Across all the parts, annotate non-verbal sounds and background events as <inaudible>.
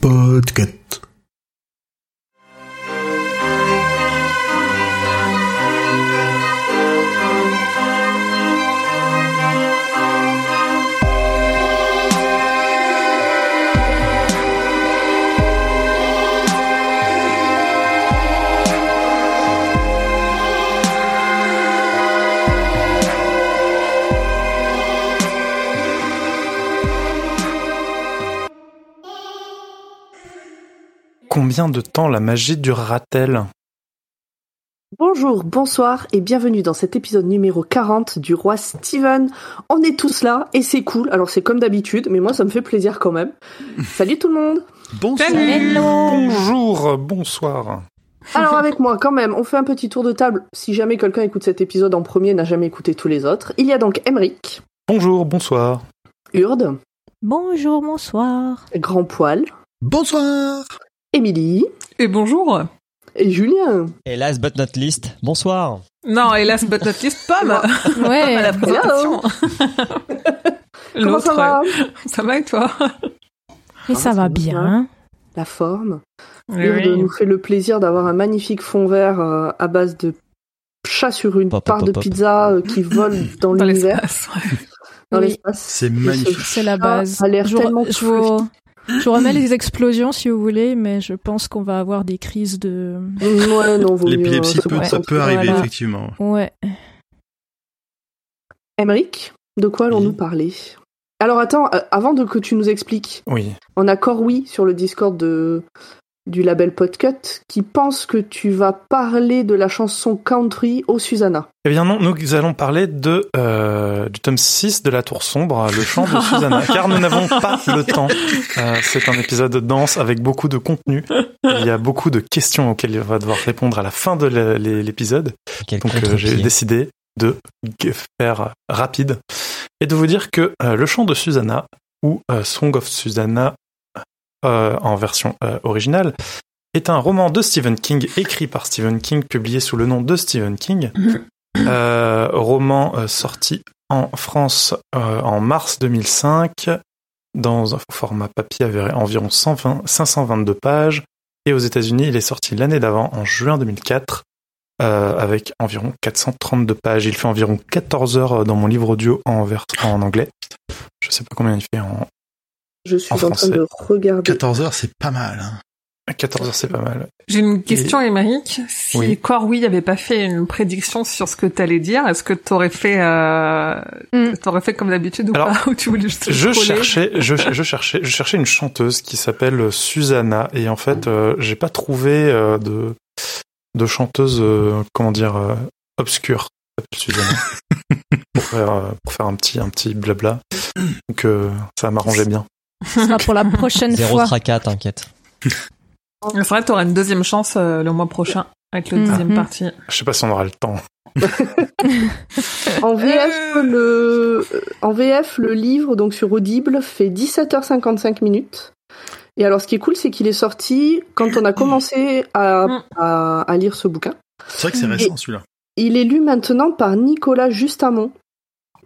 Podcast. Combien de temps la magie durera-t-elle? Bonjour, bonsoir et bienvenue dans cet épisode numéro 40 du roi Steven. On est tous là et c'est cool. Alors c'est comme d'habitude, mais moi ça me fait plaisir quand même. <laughs> Salut tout le monde. Bonsoir. Bonjour, bonsoir. Alors avec moi quand même, on fait un petit tour de table. Si jamais quelqu'un écoute cet épisode en premier, n'a jamais écouté tous les autres. Il y a donc Emric. Bonjour, bonsoir. Urde. Bonjour, bonsoir. Grand Poil. Bonsoir. Émilie. Et bonjour. Et Julien. Et last but not least, bonsoir. Non, hélas, but not least, Pomme. Ouais. <laughs> à la présentation. Comment ça va Ça va et toi Et ça va bien. La forme. Oui, oui. nous fait le plaisir d'avoir un magnifique fond vert euh, à base de chat sur une Pop, part pop, de pop. pizza euh, qui vole <coughs> dans Dans l'univers, l'espace. ouais. dans Oui. l'espace. C'est Et ce magnifique. C'est la base. a l'air tellement je vous, je vous remets les explosions si vous voulez, mais je pense qu'on va avoir des crises de. Ouais, non, L'épilepsie peut, ça peut arriver, Voilà. effectivement. Ouais. Emric, de quoi allons-nous parler? Alors attends, euh, avant de que tu nous expliques, Oui. on a Corwi sur le Discord de, du label Podcut qui pense que tu vas parler de la chanson country au Susanna. Eh bien non, nous allons parler de euh, du tome 6 de La Tour Sombre, le chant de Susanna, <laughs> car nous n'avons pas le temps. Euh, c'est un épisode dense avec beaucoup de contenu. Il y a beaucoup de questions auxquelles on va devoir répondre à la fin de l'épisode. Quel Donc euh, j'ai décidé de faire rapide et de vous dire que euh, le chant de Susanna ou euh, Song of Susanna en version euh, originale est un roman de Stephen King écrit par Stephen King publié sous le nom de Stephen King. Euh, roman euh, sorti en France euh, en mars 2005 dans un format papier avec environ 120 522 pages et aux États-Unis il est sorti l'année d'avant en juin 2004 euh, avec environ 432 pages. Il fait environ 14 heures dans mon livre audio en, vers- en anglais. Je sais pas combien il fait en Je suis En en, train de regarder. 14 heures, c'est pas mal. hein. 14 heures, c'est pas mal. J'ai une question, Émeric. Si Oui. Corwy avait pas fait une prédiction sur ce que t'allais dire, est-ce que t'aurais fait, euh... Mm. t'aurais fait comme d'habitude ou Alors, pas <laughs> Ou tu voulais juste Je cherchais, je, je cherchais, je cherchais une chanteuse qui s'appelle Susanna et en fait, euh, j'ai pas trouvé euh, de de chanteuse, euh, comment dire, euh, obscure. Susanna. <laughs> pour faire pour faire un petit un petit blabla. Donc euh, ça m'arrangeait bien. Ce sera pour la <laughs> prochaine Zéro fois. tracas, t'inquiète. C'est vrai, t'auras une deuxième chance euh, le mois prochain avec le Mhm. deuxième partie. Je sais pas si on aura le temps. En VF, le, en VF, le livre, donc sur Audible, fait 17h55 minutes. Et alors, ce qui est cool, c'est qu'il est sorti quand on a commencé à, Mm. à, à lire ce bouquin. C'est vrai que c'est récent, celui-là. Il est lu maintenant par Nicolas Justamont,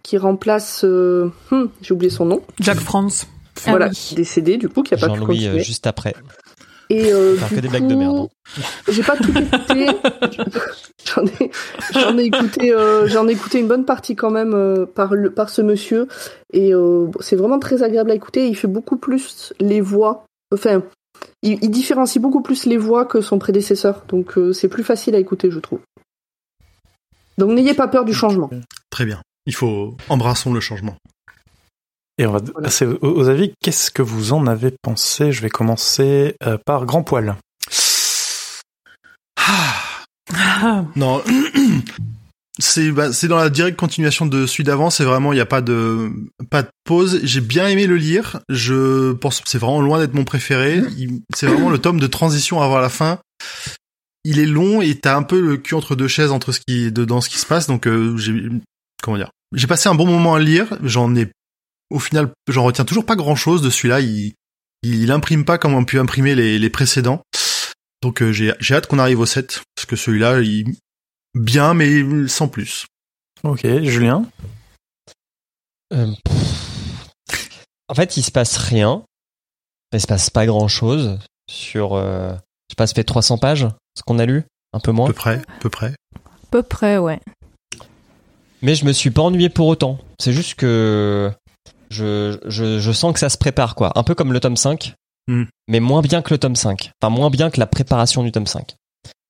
qui remplace, euh, hmm, j'ai oublié son nom, Jack France. Ah voilà, oui. décédé du coup, qui a pas pu Jean-Louis continuer. euh, juste après. Et euh, du que des blagues de merde, coup, hein. J'ai pas tout écouté. <laughs> j'en ai, j'en ai écouté, euh, j'en ai écouté une bonne partie quand même euh, par le, par ce monsieur. Et euh, c'est vraiment très agréable à écouter. Il fait beaucoup plus les voix. Enfin, il, il différencie beaucoup plus les voix que son prédécesseur. Donc euh, c'est plus facile à écouter, je trouve. Donc n'ayez pas peur du changement. Très bien. Il faut embrassons le changement. Et on va Voilà. passer aux, aux avis. Qu'est-ce que vous en avez pensé? Je vais commencer euh, par Grand Poil. Ah, Ah, non, <clears throat> c'est bah, c'est dans la directe continuation de celui d'avant. C'est vraiment il y a pas de pas de pause. J'ai bien aimé le lire. Je pense que c'est vraiment loin d'être mon préféré. C'est vraiment le tome de transition avant la fin. Il est long et t'as un peu le cul entre deux chaises entre ce qui est dedans, ce qui se passe. Donc euh, j'ai comment dire? J'ai passé un bon moment à le lire. J'en ai au final, j'en retiens toujours pas grand chose de celui-là. Il il imprime pas comme on a pu imprimer les, les précédents. Donc euh, j'ai j'ai hâte qu'on arrive au 7 parce que celui-là, il bien mais sans plus. Ok, Julien? Euh, en fait, il se passe rien. il se passe pas grand chose sur, euh, je sais pas, ça fait 300 pages, ce qu'on a lu, un peu À moins. peu près, à peu près. À peu près, ouais. Mais je me suis pas ennuyé pour autant. C'est juste que je, je, je sens que ça se prépare, quoi. Un peu comme le tome 5, Hmm. mais moins bien que le tome 5. Enfin, moins bien que la préparation du tome 5.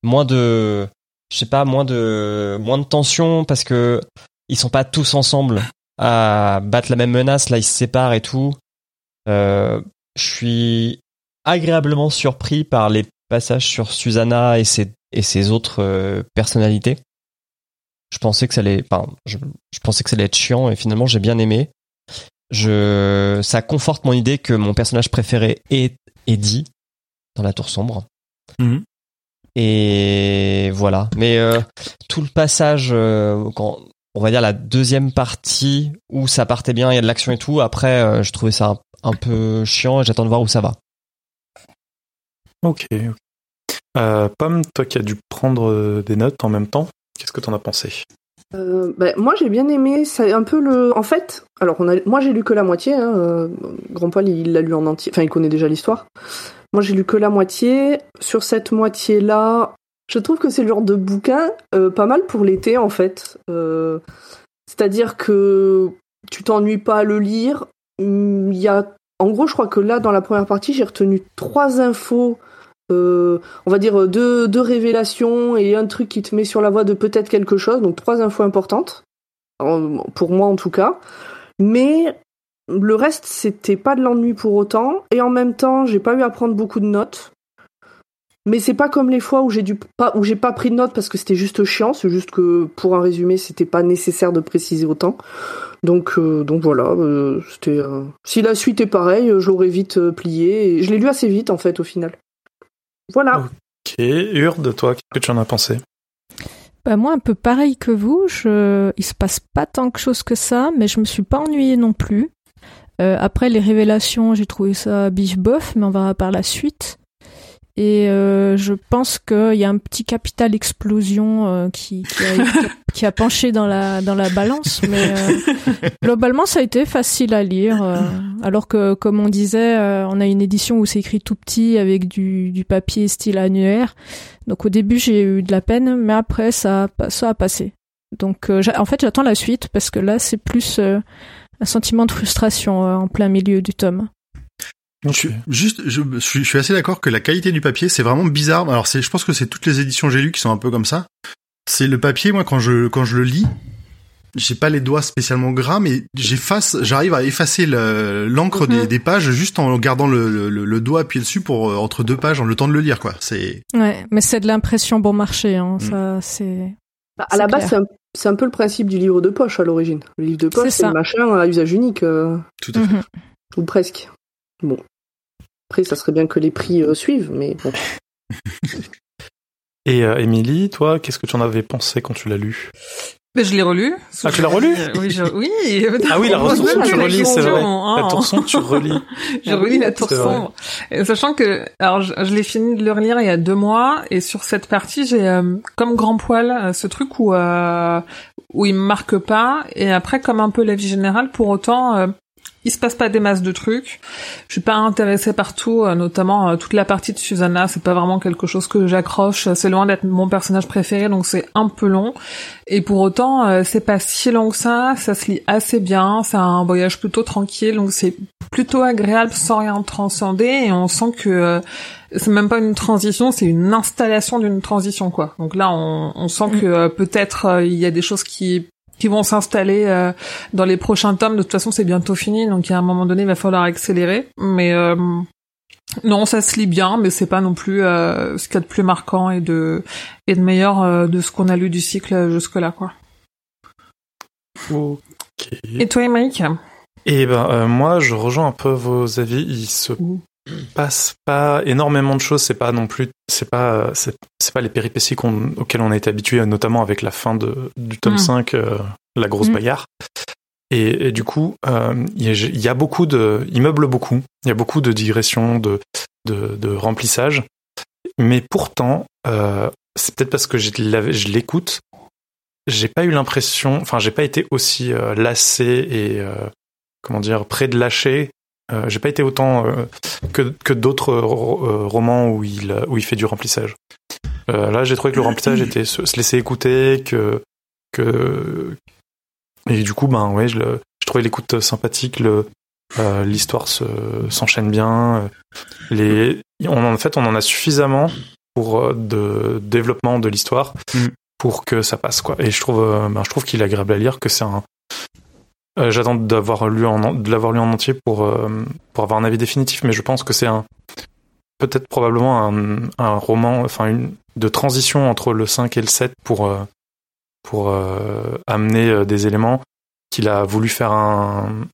Moins de, je sais pas, moins de, moins de tension parce que ils sont pas tous ensemble à battre la même menace. Là, ils se séparent et tout. Euh, je suis agréablement surpris par les passages sur Susanna et ses, et ses autres euh, personnalités. Je pensais que ça allait, enfin, je, je pensais que ça allait être chiant et finalement j'ai bien aimé. Je, ça conforte mon idée que mon personnage préféré est Eddie dans la tour sombre. Mhm. Et voilà. Mais euh, tout le passage, euh, quand on va dire la deuxième partie où ça partait bien, il y a de l'action et tout. Après, euh, je trouvais ça un, un peu chiant et j'attends de voir où ça va. Ok. Euh, Pomme, toi qui as dû prendre des notes en même temps, qu'est-ce que t'en as pensé? Euh, ben, moi j'ai bien aimé, c'est un peu le. En fait, alors moi j'ai lu que la moitié. Hein, euh, Grand Paul il l'a lu en entier, enfin il connaît déjà l'histoire. Moi j'ai lu que la moitié. Sur cette moitié là, je trouve que c'est le genre de bouquin euh, pas mal pour l'été en fait. C'est-à-dire que tu t'ennuies pas à le lire. Il y a, en gros, je crois que là dans la première partie j'ai retenu trois infos euh, on va dire deux, deux révélations et un truc qui te met sur la voie de peut-être quelque chose, donc trois infos importantes, pour moi en tout cas. Mais le reste, c'était pas de l'ennui pour autant, et en même temps, j'ai pas eu à prendre beaucoup de notes. Mais c'est pas comme les fois où j'ai pas pris de notes parce que c'était juste chiant, c'est juste que pour un résumé, c'était pas nécessaire de préciser autant. Donc euh, donc voilà, euh, euh, si la suite est pareille, euh, je l'aurais vite euh, plié je l'ai lu assez vite en fait au final. Voilà. Ok. Urde, toi, qu'est-ce que tu en as pensé? Bah moi un peu pareil que vous, je... il se passe pas tant que chose que ça, mais je me suis pas ennuyée non plus. Euh, après les révélations, j'ai trouvé ça biche bof, mais on verra par la suite. Et euh, je pense qu'il y a un petit capital explosion euh, qui, qui, a, qui a penché dans la dans la balance, mais euh, <laughs> globalement ça a été facile à lire. euh, alors que comme on disait, euh, on a une édition où c'est écrit tout petit avec du, du papier style annuaire. Donc au début j'ai eu de la peine, mais après ça ça a passé. Donc euh, en fait j'attends la suite parce que là c'est plus euh, un sentiment de frustration euh, en plein milieu du tome. Je suis, juste, je, je suis, assez d'accord que la qualité du papier, c'est vraiment bizarre. Alors, c'est, je pense que c'est toutes les éditions que j'ai lues qui sont un peu comme ça. C'est le papier, moi, quand je, quand je le lis, j'ai pas les doigts spécialement gras, mais j'efface, j'arrive à effacer le- l'encre des, Mhm. des pages juste en gardant le, le, le doigt appuyé dessus pour euh, entre deux pages, en le temps de le lire, quoi. C'est, Ouais, mais c'est de l'impression bon marché, hein, Mm. ça c'est. Bah, à C'est la base, c'est un, c'est un peu le principe du livre de poche à l'origine. Le livre de poche, C'est le machin à usage unique, euh, tout à fait. Mhm. ou presque. Bon. Après, ça serait bien que les prix euh, suivent, mais bon. <laughs> Et euh, Émilie, toi, qu'est-ce que tu en avais pensé quand tu l'as lu? Mais je l'ai relu. Ah, tu l'as relu? Oui, je... oui. <laughs> Ah oui, la que tu la relis, c'est vrai. La hein. tour sombre, tu relis. <laughs> J'ai relis la tour C'est vrai. sombre. Et sachant que, alors, je, je l'ai fini de le relire il y a deux mois, et sur cette partie, j'ai euh, comme grand poil euh, ce truc où euh, où il me marque pas, et après, comme un peu la vie générale, pour autant, euh, il se passe pas des masses de trucs. Je suis pas intéressée par tout, euh, notamment euh, toute la partie de Susanna. C'est pas vraiment quelque chose que j'accroche. C'est loin d'être mon personnage préféré, donc c'est un peu long. Et pour autant, euh, c'est pas si long que ça. Ça se lit assez bien. C'est un voyage plutôt tranquille, donc c'est plutôt agréable sans rien transcender. Et on sent que c'est même pas une transition, c'est une installation d'une transition, quoi. Donc là, on, on sent que euh, peut-être il y a des choses qui qui vont s'installer euh, dans les prochains tomes. De toute façon, c'est bientôt fini, donc à un moment donné, il va falloir accélérer. Mais euh, non, ça se lit bien, mais c'est pas non plus euh, ce qu'il y a de plus marquant et de et de meilleur euh, de ce qu'on a lu du cycle jusque-là, quoi. Ok. Et toi, Émeric Et ben euh, moi, je rejoins un peu vos avis. Il se passe pas énormément de choses. C'est pas non plus, c'est pas, c'est pas les péripéties auxquelles on a été habitué, notamment avec la fin de, du tome Mm. 5, euh, la grosse Mm. bagarre. Et, et du coup, euh, il y, a- il y a beaucoup de, il meuble beaucoup. Il y a beaucoup de digressions, de, de, de remplissage. Mais pourtant, euh, c'est peut-être parce que je l'écoute. J'ai pas eu l'impression, enfin, j'ai pas été aussi lassé et comment dire près de lâcher euh, j'ai pas été autant euh, que, que d'autres euh, romans où il, où il fait du remplissage. là, j'ai trouvé que le remplissage <clears throat> était se, se, laisser écouter, que, que, et du coup, ben, ouais, je, je trouvais l'écoute sympathique, le, l'histoire se, s'enchaîne bien. Les, on, en fait, on en a suffisamment pour de développement de l'histoire mm. pour que ça passe, quoi. Et je trouve, ben, je trouve qu'il est agréable à lire, que c'est un, euh, J'attends d'avoir lu de l'avoir lu en entier pour, euh, pour avoir un avis définitif, mais je pense que c'est un peut-être probablement un, roman, enfin une de transition entre le 5 et le 7 pour euh, pour amener des éléments qu'il a voulu faire un,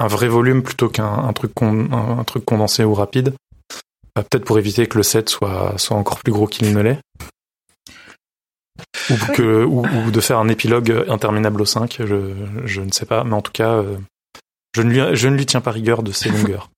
un vrai volume plutôt qu'un un truc con, un, truc condensé ou rapide. peut-être pour éviter que le 7 soit soit encore plus gros qu'il ne l'est ou, que, ou, ou, de faire un épilogue interminable au 5, je, je ne sais pas, mais en tout cas, euh, je, ne lui, je ne lui tiens pas rigueur de ses <laughs> longueurs.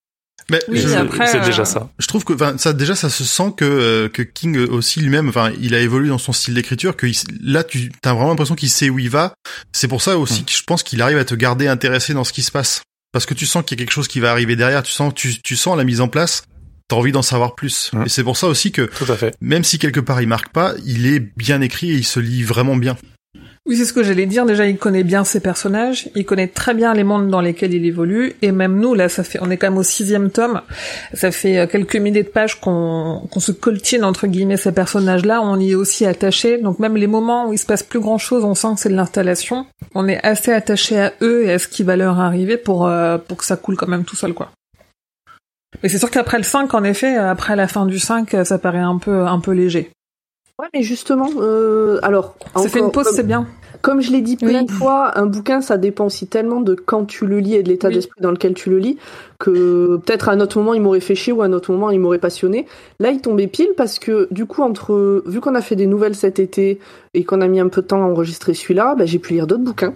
Mais oui, c'est déjà ça. Je trouve que, ça déjà, ça se sent que euh, que King aussi lui-même, enfin, il a évolué dans son style d'écriture. Que il, là, tu as vraiment l'impression qu'il sait où il va. C'est pour ça aussi mm. que je pense qu'il arrive à te garder intéressé dans ce qui se passe, parce que tu sens qu'il y a quelque chose qui va arriver derrière. Tu sens, tu, tu sens la mise en place t'as envie d'en savoir plus. Mmh. Et c'est pour ça aussi que, Tout à fait. même si quelque part il marque pas, il est bien écrit et il se lit vraiment bien. Oui, c'est ce que j'allais dire. Déjà, il connaît bien ses personnages, il connaît très bien les mondes dans lesquels il évolue, et même nous, là, ça fait, on est quand même au sixième tome. Ça fait euh, quelques milliers de pages qu'on qu'on se coltine entre guillemets ces personnages-là. On y est aussi attaché. Donc même les moments où il se passe plus grand-chose, on sent que c'est de l'installation. On est assez attaché à eux et à ce qui va leur arriver pour euh, pour que ça coule quand même tout seul, quoi. Mais c'est sûr qu'après le 5, en effet, après la fin du 5, ça paraît un peu, un peu léger. Ouais, mais justement, euh, alors. Ça fait une pause, c'est bien. Comme je l'ai dit plein oui. de fois, un bouquin, ça dépend aussi tellement de quand tu le lis et de l'état oui. d'esprit dans lequel tu le lis, que peut-être à un autre moment il m'aurait fait chier ou à un autre moment il m'aurait passionné. Là, il tombait pile parce que du coup, entre vu qu'on a fait des nouvelles cet été et qu'on a mis un peu de temps à enregistrer celui-là, bah, j'ai pu lire d'autres bouquins.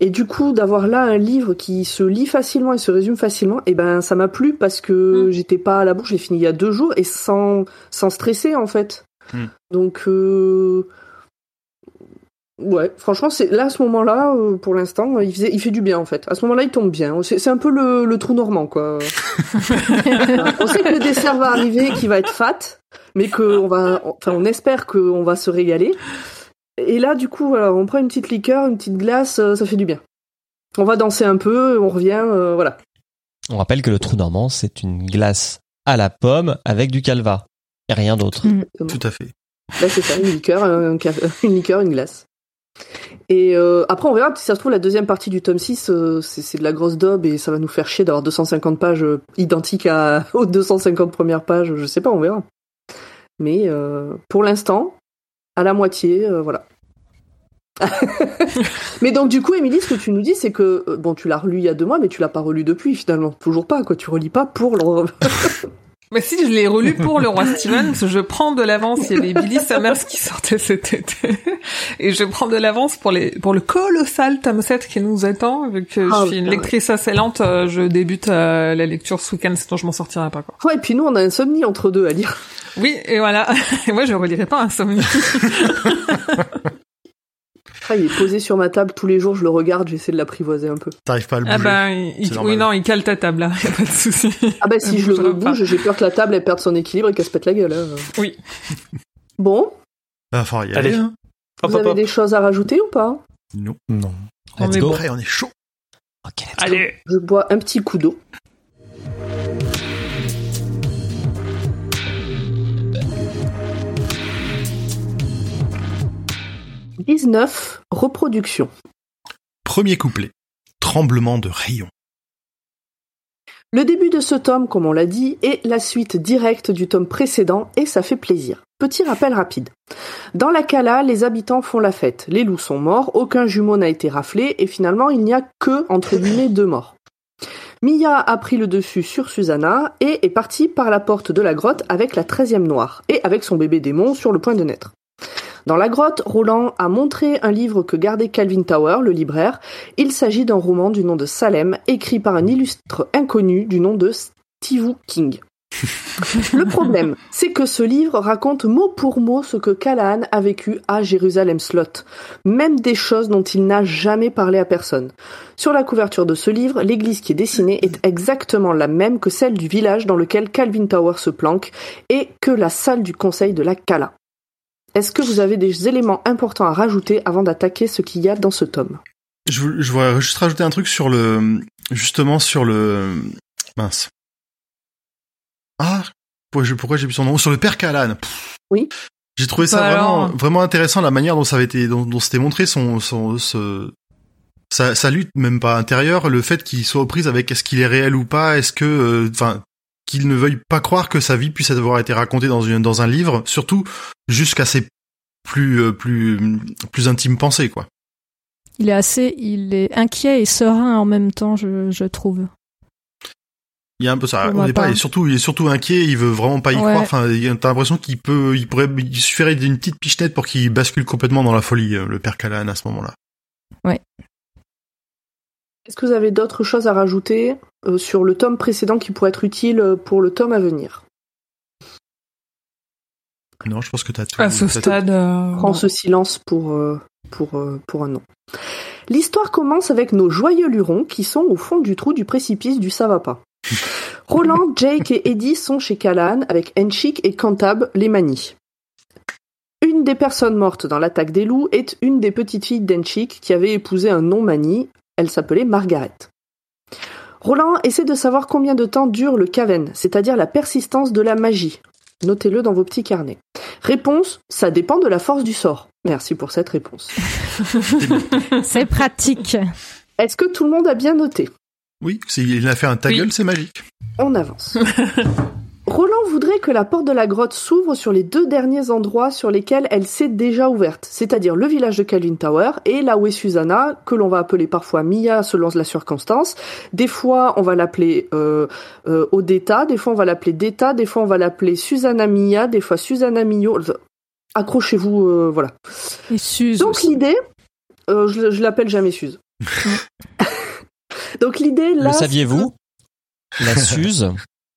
Et du coup, d'avoir là un livre qui se lit facilement et se résume facilement, et eh ben ça m'a plu parce que mmh. j'étais pas à la bourre, j'ai fini il y a deux jours et sans sans stresser en fait. Mmh. Donc euh... ouais, franchement, c'est là à ce moment-là, euh, pour l'instant, il faisait, il fait du bien en fait. À ce moment-là, il tombe bien. C'est un peu le, le trou normand quoi. <laughs> on sait que le dessert va arriver, qui va être fat, mais que on va, enfin, on espère qu'on va se régaler. Et là, du coup, voilà, on prend une petite liqueur, une petite glace, euh, ça fait du bien. On va danser un peu, on revient, euh, voilà. On rappelle que le trou normand, c'est une glace à la pomme avec du calva et rien d'autre. Mmh. Tout à fait. Là, c'est ça, une liqueur, un, <laughs> une liqueur, une glace. Et euh, après, on verra, si ça se trouve, la deuxième partie du tome 6, euh, c'est de la grosse daube et ça va nous faire chier d'avoir 250 pages identiques à, <laughs> aux 250 premières pages, je sais pas, on verra. Mais euh, pour l'instant, à la moitié, euh, voilà. <laughs> mais donc du coup, Émilie, ce que tu nous dis, c'est que euh, bon, tu l'as relu il y a deux mois, mais tu l'as pas relu depuis finalement, toujours pas quoi. Tu relis pas pour le. <laughs> Mais si, je l'ai relu pour le roi Steven, parce que je prends de l'avance. Il y avait Billy Summers qui sortait cet été. Et je prends de l'avance pour les, pour le colossal tome 7 qui nous attend. Vu que je suis une lectrice assez lente, je débute euh, la lecture ce week-end, sinon je m'en sortirai pas, quoi. Ouais, et puis nous, on a insomnie entre deux à lire. Oui, et voilà. <laughs> Et moi, je relirai pas insomnie. <laughs> Ah, il est posé sur ma table tous les jours, je le regarde, j'essaie de l'apprivoiser un peu. T'arrives pas à le bouger. Ah bah, il, oui, non, il cale ta table, là, <laughs> y a pas de souci. Ah bah, si je le bouge, j'ai peur que la table, elle perde son équilibre et qu'elle se pète la gueule. Hein. Oui. Bon. Bah, enfin, y aller, hein. Vous hop, avez hop. des choses à rajouter ou pas? Non. Non. On Let's est go. on est chaud. Ok, let's Allez. Je bois un petit coup d'eau. « 19. Reproduction. Premier couplet. Tremblement de rayon. Le début de ce tome, comme on l'a dit, est la suite directe du tome précédent et ça fait plaisir. Petit rappel rapide. Dans la Cala, les habitants font la fête. Les loups sont morts, aucun jumeau n'a été raflé et finalement il n'y a que, entre guillemets, deux morts. Mia a pris le dessus sur Susanna et est partie par la porte de la grotte avec la treizième noire et avec son bébé démon sur le point de naître. Dans la grotte, Roland a montré un livre que gardait Calvin Tower, le libraire. Il s'agit d'un roman du nom de Salem, écrit par un illustre inconnu du nom de Steve King. <laughs> Le problème, c'est que ce livre raconte mot pour mot ce que Callahan a vécu à Jérusalem Slot, même des choses dont il n'a jamais parlé à personne. Sur la couverture de ce livre, l'église qui est dessinée est exactement la même que celle du village dans lequel Calvin Tower se planque et que la salle du conseil de la Cala. Est-ce que vous avez des éléments importants à rajouter avant d'attaquer ce qu'il y a dans ce tome? Je, je voudrais juste rajouter un truc sur le, justement sur le, mince. Ah, pourquoi j'ai pourquoi j'ai plus son nom? Sur le père. Pff. Oui. J'ai trouvé ça Bah vraiment alors. vraiment intéressant la manière dont ça avait été dont, dont c'était montré son son ce- sa, sa lutte même pas intérieure, le fait qu'il soit aux prises avec est-ce qu'il est réel ou pas, est-ce que euh, enfin qu'il ne veuille pas croire que sa vie puisse avoir été racontée dans une dans un livre, surtout jusqu'à ses plus euh, plus plus intimes pensées quoi. Il est assez, il est inquiet et serein en même temps, je, je trouve. Il y a un peu ça. Pour Au ma départ, part. il est surtout, il est surtout inquiet. Il veut vraiment pas y Ouais. croire. Enfin, il y a- t'as l'impression qu'il peut, il pourrait, il suffirait d'une petite pichenette pour qu'il bascule complètement dans la folie, euh, le père Callahan à ce moment-là. Est-ce que vous avez d'autres choses à rajouter? Sur le tome précédent qui pourrait être utile euh, pour le tome à venir Non, je pense que t'as tout. À ce stade, euh, Prends ce silence pour, euh, pour, euh, pour un nom. L'histoire commence avec nos joyeux lurons qui sont au fond du trou du précipice du ça va pas. Roland, Jake et Eddie sont chez Callahan avec Enchik et Cantab, les manies. Une des personnes mortes dans l'attaque des loups est une des petites filles d'Enchik qui avait épousé un non-mani. Elle s'appelait Margaret. Roland essaie de savoir combien de temps dure le Caven, c'est-à-dire la persistance de la magie. Notez-le dans vos petits carnets. Réponse, ça dépend de la force du sort. Merci pour cette réponse. <laughs> C'est pratique. Est-ce que tout le monde a bien noté? Oui, c'est- il a fait un ta Oui. gueule, c'est magique. On avance. <laughs> Roland voudrait que la porte de la grotte s'ouvre sur les deux derniers endroits sur lesquels elle s'est déjà ouverte, c'est-à-dire le village de Calvin Tower et là où est Susanna, que l'on va appeler parfois Mia selon la circonstance. Des fois, on va l'appeler euh, euh, Odetta, des fois on va l'appeler Detta, des fois on va l'appeler Susanna Mia, des fois Susanna Mio. Accrochez-vous, euh, voilà. Et Suze Donc l'idée, euh, je, je l'appelle jamais Suze. <laughs> Donc l'idée là, Le saviez-vous? La Suze?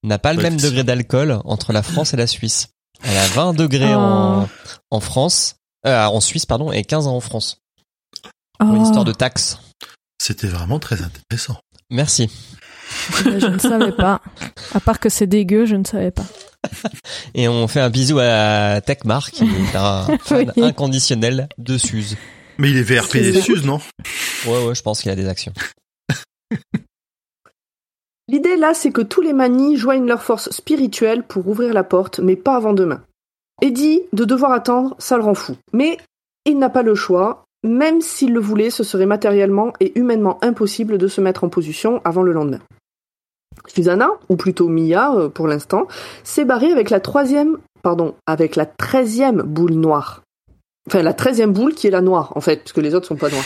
N'a pas le Ouais, même degré d'alcool entre la France et la Suisse. Elle a 20 degrés en, en France, euh, en Suisse, pardon, et 15 ans en France. Pour une Oh, histoire de taxes. C'était vraiment très intéressant. Merci. ben, je ne savais pas. À part que c'est dégueu, je ne savais pas. <laughs> Et on fait un bisou à Techmar qui est un <laughs> fan Oui. inconditionnel de Suze. Mais il est VRP des Suzes, non? Ouais, ouais, je pense qu'il a des actions. <laughs> L'idée là, c'est que tous les manis joignent leurs forces spirituelles pour ouvrir la porte, mais pas avant demain. Eddie, de devoir attendre, ça le rend fou. Mais il n'a pas le choix. Même s'il le voulait, ce serait matériellement et humainement impossible de se mettre en position avant le lendemain. Susanna, ou plutôt Mia euh, pour l'instant, s'est barrée avec la troisième, pardon, avec la treizième boule noire. Enfin, la treizième boule qui est la noire, en fait, puisque les autres sont pas noires.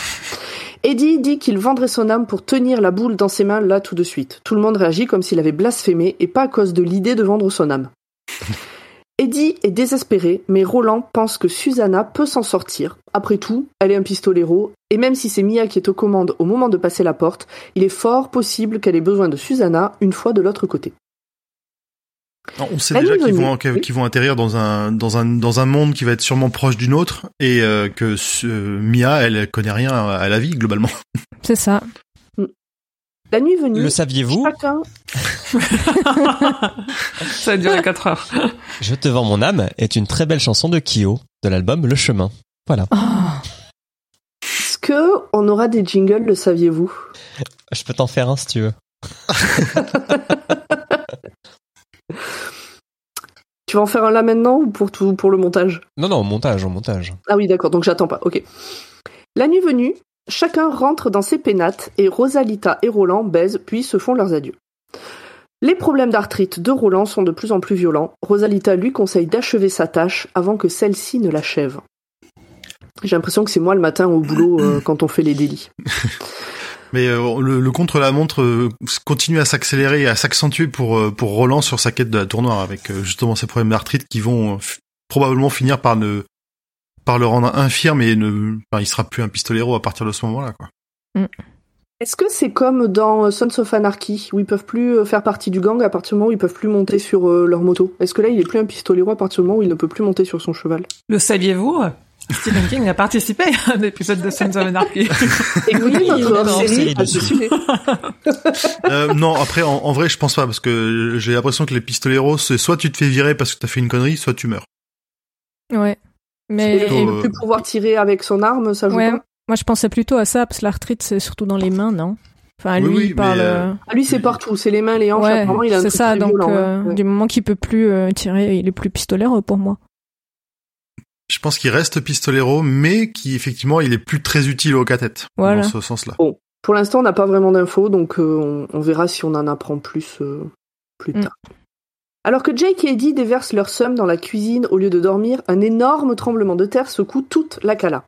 Eddie dit qu'il vendrait son âme pour tenir la boule dans ses mains là tout de suite. Tout le monde réagit comme s'il avait blasphémé et pas à cause de l'idée de vendre son âme. <laughs> Eddie est désespéré, mais Roland pense que Susanna peut s'en sortir. Après tout, elle est un pistolero, et même si c'est Mia qui est aux commandes au moment de passer la porte, il est fort possible qu'elle ait besoin de Susanna une fois de l'autre côté. Non, On sait La déjà qu'ils vont, oui. qu'ils vont atterrir dans un, dans un, dans un monde qui va être sûrement proche du nôtre et euh, que euh, Mia, elle, elle connaît rien à, à la vie globalement. <laughs> C'est ça. La nuit venue, Le saviez-vous chacun... <laughs> ça a duré 4 heures. Je te vends mon âme est une très belle chanson de Kyo de l'album Le Chemin. Voilà. Oh, Est-ce que on aura des jingles, le saviez-vous? Je peux t'en faire un si tu veux. <laughs> Tu vas en faire un là maintenant ou pour tout pour le montage? Non, non, au montage, au montage. Ah oui, d'accord, donc j'attends pas. Ok. La nuit venue, chacun rentre dans ses pénates et Rosalita et Roland baisent puis se font leurs adieux. Les problèmes d'arthrite de Roland sont de plus en plus violents. Rosalita lui conseille d'achever sa tâche avant que celle-ci ne l'achève. J'ai l'impression que c'est moi le matin au boulot euh, quand on fait les délits. <laughs> Mais euh, le, le contre-la-montre euh, continue à s'accélérer et à s'accentuer pour, euh, pour Roland sur sa quête de la tournoire avec euh, justement ces problèmes d'arthrite qui vont euh, probablement finir par ne par le rendre infirme et ne enfin, il sera plus un pistolero à partir de ce moment-là quoi. Est-ce que c'est comme dans Sons of Anarchy, où ils peuvent plus faire partie du gang à partir du moment où ils peuvent plus monter sur euh, leur moto? Est-ce que là, il est plus un pistolero à partir du moment où il ne peut plus monter sur son cheval? Le saviez-vous? Stephen King a participé à un épisode de Sons of Anarchy. <laughs> Et oui, Oui, série. <laughs> Euh, non, après, en, en vrai, je pense pas, parce que j'ai l'impression que les pistoleros, c'est soit tu te fais virer parce que t'as fait une connerie, soit tu meurs. Ouais. Et, Mais plutôt, et euh, ne plus pouvoir tirer avec son arme, ça joue ouais, pas moi je pensais plutôt à ça parce que l'arthrite c'est surtout dans les mains, non? Enfin, Oui, lui oui, il parle. euh, euh, Ah, lui, c'est partout, c'est les mains, les hanches. Ouais, apparemment, il a un c'est ça. très Donc violent, euh, ouais. du moment qu'il peut plus euh, tirer, il est plus pistolero pour moi. Je pense qu'il reste pistolero, mais qui, effectivement, il est plus très utile au. Voilà. Dans ce sens-là. Pour l'instant, on n'a pas vraiment d'infos, donc euh, on, on verra si on en apprend plus euh, plus Mm. tard. Alors que Jake et Eddie déversent leur somme dans la cuisine au lieu de dormir, un énorme tremblement de terre secoue toute la cala.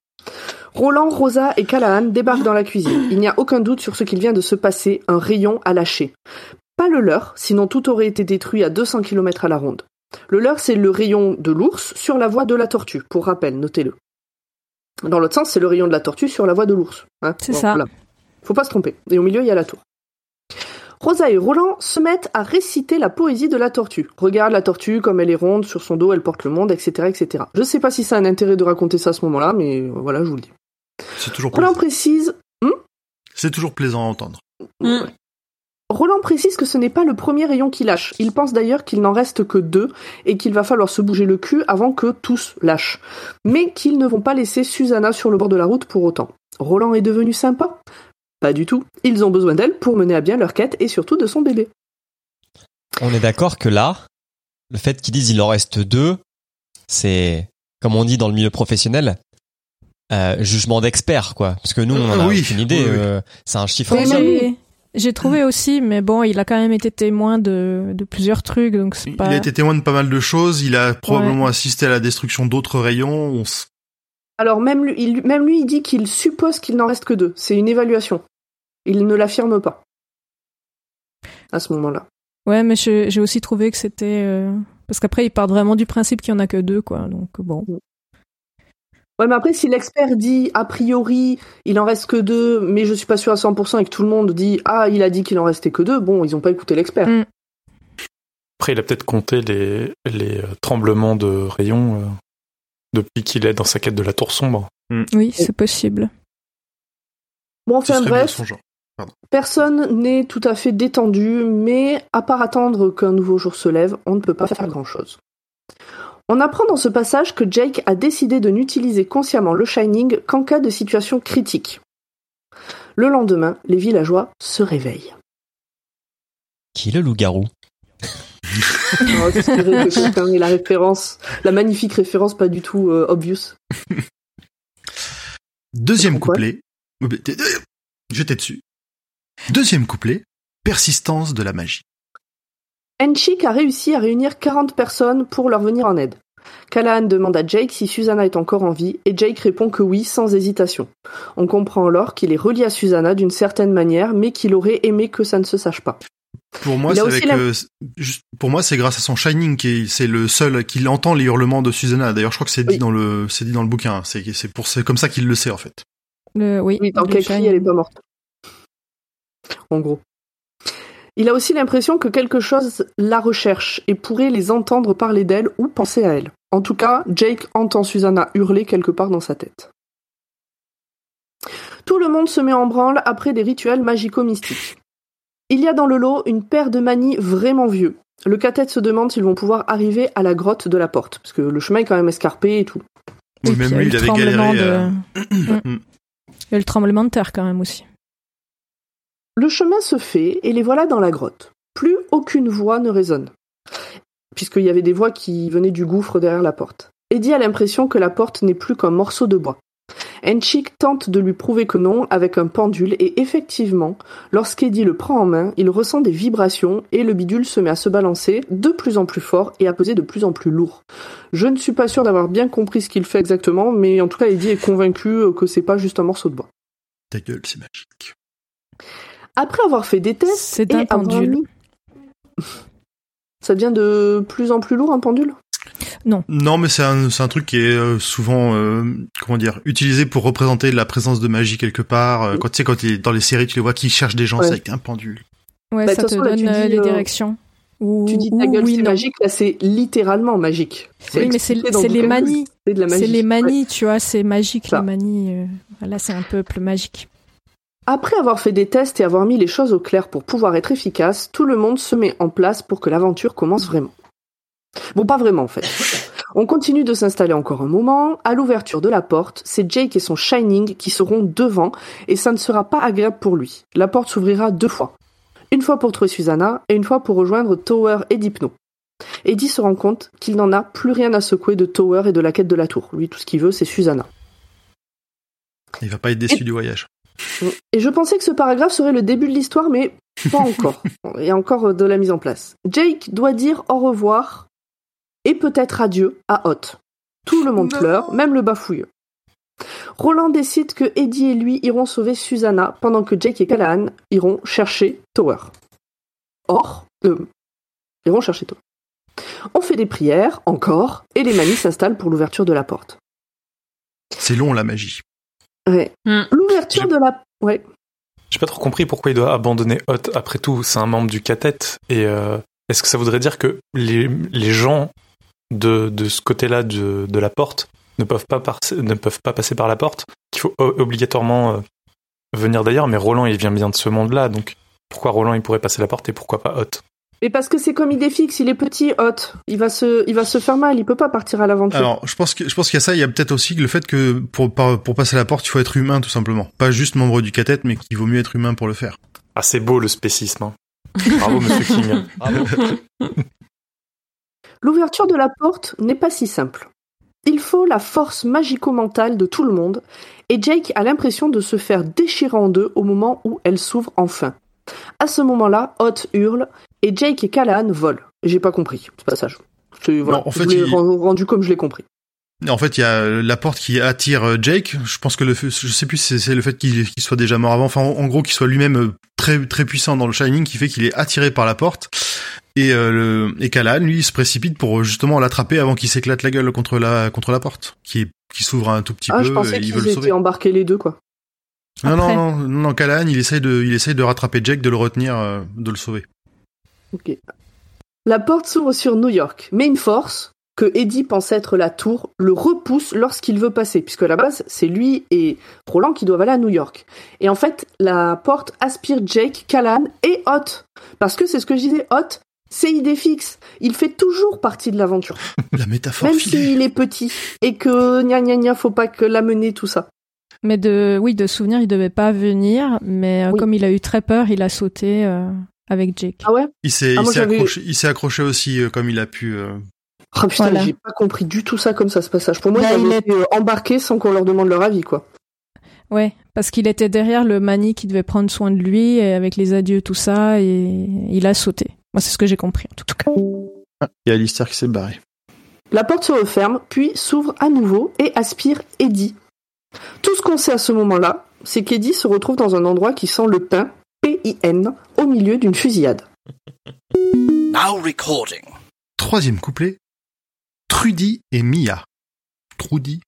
Roland, Rosa et Callahan débarquent dans la cuisine. Il n'y a aucun doute sur ce qu'il vient de se passer, un rayon à lâcher. Pas le leur, sinon tout aurait été détruit à 200 km à la ronde. Le leur, c'est le rayon de l'ours sur la voie de la tortue, pour rappel, notez-le. Dans l'autre sens, c'est le rayon de la tortue sur la voie de l'ours. hein. C'est ça. Faut pas se tromper. Et au milieu, il y a la tour. Rosa et Roland se mettent à réciter la poésie de la tortue. Regarde la tortue comme elle est ronde, sur son dos elle porte le monde, etc., etc. Je sais pas si ça a un intérêt de raconter ça à ce moment-là, mais euh, voilà, je vous le dis. C'est toujours, Roland plaisant. précise, c'est toujours plaisant à entendre. Mm. Roland précise que ce n'est pas le premier rayon qui lâche. Il pense d'ailleurs qu'il n'en reste que deux et qu'il va falloir se bouger le cul avant que tous lâchent. Mais qu'ils ne vont pas laisser Susanna sur le bord de la route pour autant. Roland est devenu sympa? Pas du tout. Ils ont besoin d'elle pour mener à bien leur quête et surtout de son bébé. On est d'accord que là, le fait qu'ils disent il en reste deux, c'est, comme on dit dans le milieu professionnel, euh, jugement d'expert, quoi. Parce que nous, on en a Oui, aucune idée. oui, oui. euh, c'est un chiffre. Ouais, mais- j'ai- trouvé aussi, mais bon, il a quand même été témoin de, de plusieurs trucs, donc c'est Il pas. a été témoin de pas mal de choses. Il a probablement assisté à la destruction d'autres rayons. On s- Alors même lui, il, même lui, il dit qu'il suppose qu'il n'en reste que deux. C'est une évaluation. Il ne l'affirme pas. À ce moment-là. Ouais, mais j'ai aussi trouvé que c'était euh, parce qu'après il part vraiment du principe qu'il y en a que deux, quoi. Donc bon. Ouais, mais après, si l'expert dit, a priori, il en reste que deux, mais je suis pas sûr à 100% et que tout le monde dit, ah, il a dit qu'il en restait que deux, bon, ils ont pas écouté l'expert. Mm. Après, il a peut-être compté les, les euh, tremblements de rayons euh, depuis qu'il est dans sa quête de la tour sombre. Oui, c'est possible. Bon, enfin bref, personne n'est tout à fait détendu, mais à part attendre qu'un nouveau jour se lève, on ne peut pas faire grand-chose. On apprend dans ce passage que Jake a décidé de n'utiliser consciemment le Shining qu'en cas de situation critique. Le lendemain, les villageois se réveillent. Qui est le loup-garou? Oh, c'est vrai que quelqu'un ait la référence, la magnifique référence pas du tout euh, obvious. Deuxième couplet. Oh, J'étais dessus. Deuxième couplet. Persistance de la magie. Enchik a réussi à réunir 40 personnes pour leur venir en aide. Callahan demande à Jake si Susanna est encore en vie et Jake répond que oui sans hésitation. On comprend alors qu'il est relié à Susanna d'une certaine manière mais qu'il aurait aimé que ça ne se sache pas. Pour moi, c'est avec, la- euh, juste- pour moi, c'est grâce à son Shining qui est- c'est le seul qu'il entend les hurlements de Susanna. D'ailleurs, je crois que c'est dit Oui. dans le, c'est dit dans le bouquin. C'est, c'est pour, c'est comme ça qu'il le sait, en fait. Le, oui. Oui, tant le Shining. elle est pas morte. En gros. Il a aussi l'impression que quelque chose la recherche et pourrait les entendre parler d'elle ou penser à elle. En tout cas, Jake entend Susanna hurler quelque part dans sa tête. Tout le monde se met en branle après des rituels magico-mystiques. Il y a dans le lot une paire de manis vraiment vieux. Le cathète se demande s'ils vont pouvoir arriver à la grotte de la porte, parce que le chemin est quand même escarpé et tout. Oui, même puis lui, il il y a eu avait le tremblement galéré. de- euh. <clears throat> Il y a eu le tremblement de terre quand même aussi. Le chemin se fait et les voilà dans la grotte. Plus aucune voix ne résonne, puisqu'il y avait des voix qui venaient du gouffre derrière la porte. Eddie a l'impression que la porte n'est plus qu'un morceau de bois. Enchik tente de lui prouver que non avec un pendule et effectivement, lorsqu'Eddie le prend en main, il ressent des vibrations et le bidule se met à se balancer de plus en plus fort et à peser de plus en plus lourd. Je ne suis pas sûr d'avoir bien compris ce qu'il fait exactement, mais en tout cas Eddie est convaincu que c'est pas juste un morceau de bois. Ta gueule, c'est magique. Après avoir fait des tests, C'est et un pendule. mis- <laughs> Ça devient de plus en plus lourd un pendule? Non. Non, mais c'est un, truc qui est euh, souvent, euh, comment dire, utilisé pour représenter la présence de magie quelque part. Euh, Quand tu sais, quand il est dans les séries, tu les vois qui cherchent des gens, Ouais. c'est avec un pendule. Ouais, Bah, ça te façon, là, donne euh, dis, les directions. Ou, Tu dis ta gueule, oui, c'est magique. Là, c'est littéralement magique. Oui, mais c'est les manies. C'est de la magie. C'est les Ouais. manies, tu vois, c'est magique Ça. les manies. euh, Voilà, c'est un peuple magique. Après avoir fait des tests et avoir mis les choses au clair pour pouvoir être efficace, tout le monde se met en place pour que l'aventure commence vraiment. Bon, pas vraiment en fait. On continue de s'installer encore un moment. À l'ouverture de la porte, c'est Jake et son Shining qui seront devant et ça ne sera pas agréable pour lui. La porte s'ouvrira deux fois. Une fois pour trouver Susanna et une fois pour rejoindre Tower et Dipno. Eddie se rend compte qu'il n'en a plus rien à secouer de Tower et de la quête de la tour. Lui, tout ce qu'il veut, c'est Susanna. Il va pas être déçu du voyage. Et je pensais que ce paragraphe serait le début de l'histoire, mais pas encore. Il y a encore de la mise en place. Jake doit dire au revoir et peut-être adieu à Hot. Tout le monde Non. pleure, même le bafouilleux. Roland décide que Eddie et lui iront sauver Susanna pendant que Jake et Callahan iront chercher Tower. Or, euh, iront chercher Tower. On fait des prières, encore, et les manies s'installent pour l'ouverture de la porte. C'est long la magie. Ouais. Hmm. L'ouverture de la... Ouais. J'ai pas trop compris pourquoi il doit abandonner Hot. Après tout, c'est un membre du Catet. Et euh, est-ce que ça voudrait dire que les, les gens de, de ce côté-là de, de la porte ne peuvent pas, par- ne peuvent pas passer par la porte? Qu'il faut obligatoirement euh, venir d'ailleurs. Mais Roland, il vient bien de ce monde-là. Donc pourquoi Roland, il pourrait passer la porte et pourquoi pas Hot Mais parce que c'est comme idée fixe, il est petit, hot. Il va se, il va se faire mal, il peut pas partir à l'aventure. Alors, je pense que je pense qu'il y a ça. Il y a peut-être aussi le fait que pour pour passer la porte, il faut être humain tout simplement. Pas juste membre du catet, mais qu'il vaut mieux être humain pour le faire. Ah, c'est beau le spécisme. hein. Bravo, monsieur <laughs> King. Bravo. <laughs> L'ouverture de la porte n'est pas si simple. Il faut la force magico-mentale de tout le monde, et Jake a l'impression de se faire déchirer en deux au moment où elle s'ouvre enfin. À ce moment-là, Hot hurle, et Jake et Callahan volent. J'ai pas compris ce passage. C'est- Voilà, Non, en je l'ai il- rendu comme je l'ai compris. En fait, il y a la porte qui attire euh, Jake. Je pense que le, fait- je sais plus si c'est le fait qu'il soit déjà mort avant. Enfin, en, en gros, qu'il soit lui-même euh, très très puissant dans le Shining, qui fait qu'il est attiré par la porte. Et euh, le et Callahan, lui, il se précipite pour euh, justement l'attraper avant qu'il s'éclate la gueule contre la contre la porte, qui qui s'ouvre un tout petit Ah, peu. je pensais qu'ils étaient embarqués les deux, quoi. Non, non, Après. non, non, non, Callahan, il essaye de, il essaye de rattraper Jake, de le retenir, euh, de le sauver. Ok. La porte s'ouvre sur New York, mais une force, que Eddie pense être la tour, le repousse lorsqu'il veut passer, puisque à la base, c'est lui et Roland qui doivent aller à New York. Et en fait, la porte aspire Jake, Callan et Hot. Parce que c'est ce que je disais, Hot, c'est idée fixe. Il fait toujours partie de l'aventure. <laughs> La métaphore Même s'il est petit. Et que gna gna gna, faut pas que l'amener, tout ça. Mais de, oui, de souvenir, il devait pas venir, mais euh, Oui. comme il a eu très peur, il a sauté euh, avec Jake. Ah ouais? Il s'est, Ah, il moi, s'est j'avais- accroché, il s'est accroché aussi euh, comme il a pu. euh. Ah putain, Voilà. j'ai pas compris du tout ça comme ça, ce passage. Pour moi, Là, ils il est- été euh, embarqués sans qu'on leur demande leur avis, quoi. Ouais, parce qu'il était derrière le mani qui devait prendre soin de lui, et avec les adieux, tout ça, et il a sauté. Moi, c'est ce que j'ai compris, en tout cas. Ah, il y a Alistair qui s'est barré. La porte se referme, puis s'ouvre à nouveau et aspire Eddie. Tout ce qu'on sait à ce moment-là, c'est qu'Eddie se retrouve dans un endroit qui sent le pain, P-I-N, au milieu d'une fusillade. Now recording. Troisième couplet. Trudy et Mia. Trudy.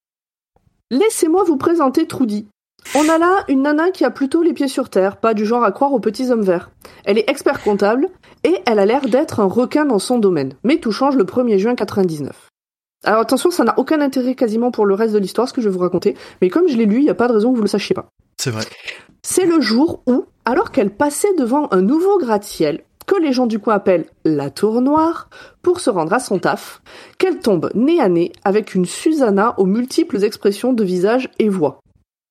Laissez-moi vous présenter Trudy. On a là une nana qui a plutôt les pieds sur terre, pas du genre à croire aux petits hommes verts. Elle est expert comptable et elle a l'air d'être un requin dans son domaine. Mais tout change le 1er juin 99. Alors attention, ça n'a aucun intérêt quasiment pour le reste de l'histoire, ce que je vais vous raconter, mais comme je l'ai lu, il n'y a pas de raison que vous le sachiez pas. C'est vrai. C'est le jour où, alors qu'elle passait devant un nouveau gratte-ciel, que les gens du coin appellent la tour noire, pour se rendre à son taf, qu'elle tombe nez à nez avec une Susanna aux multiples expressions de visage et voix.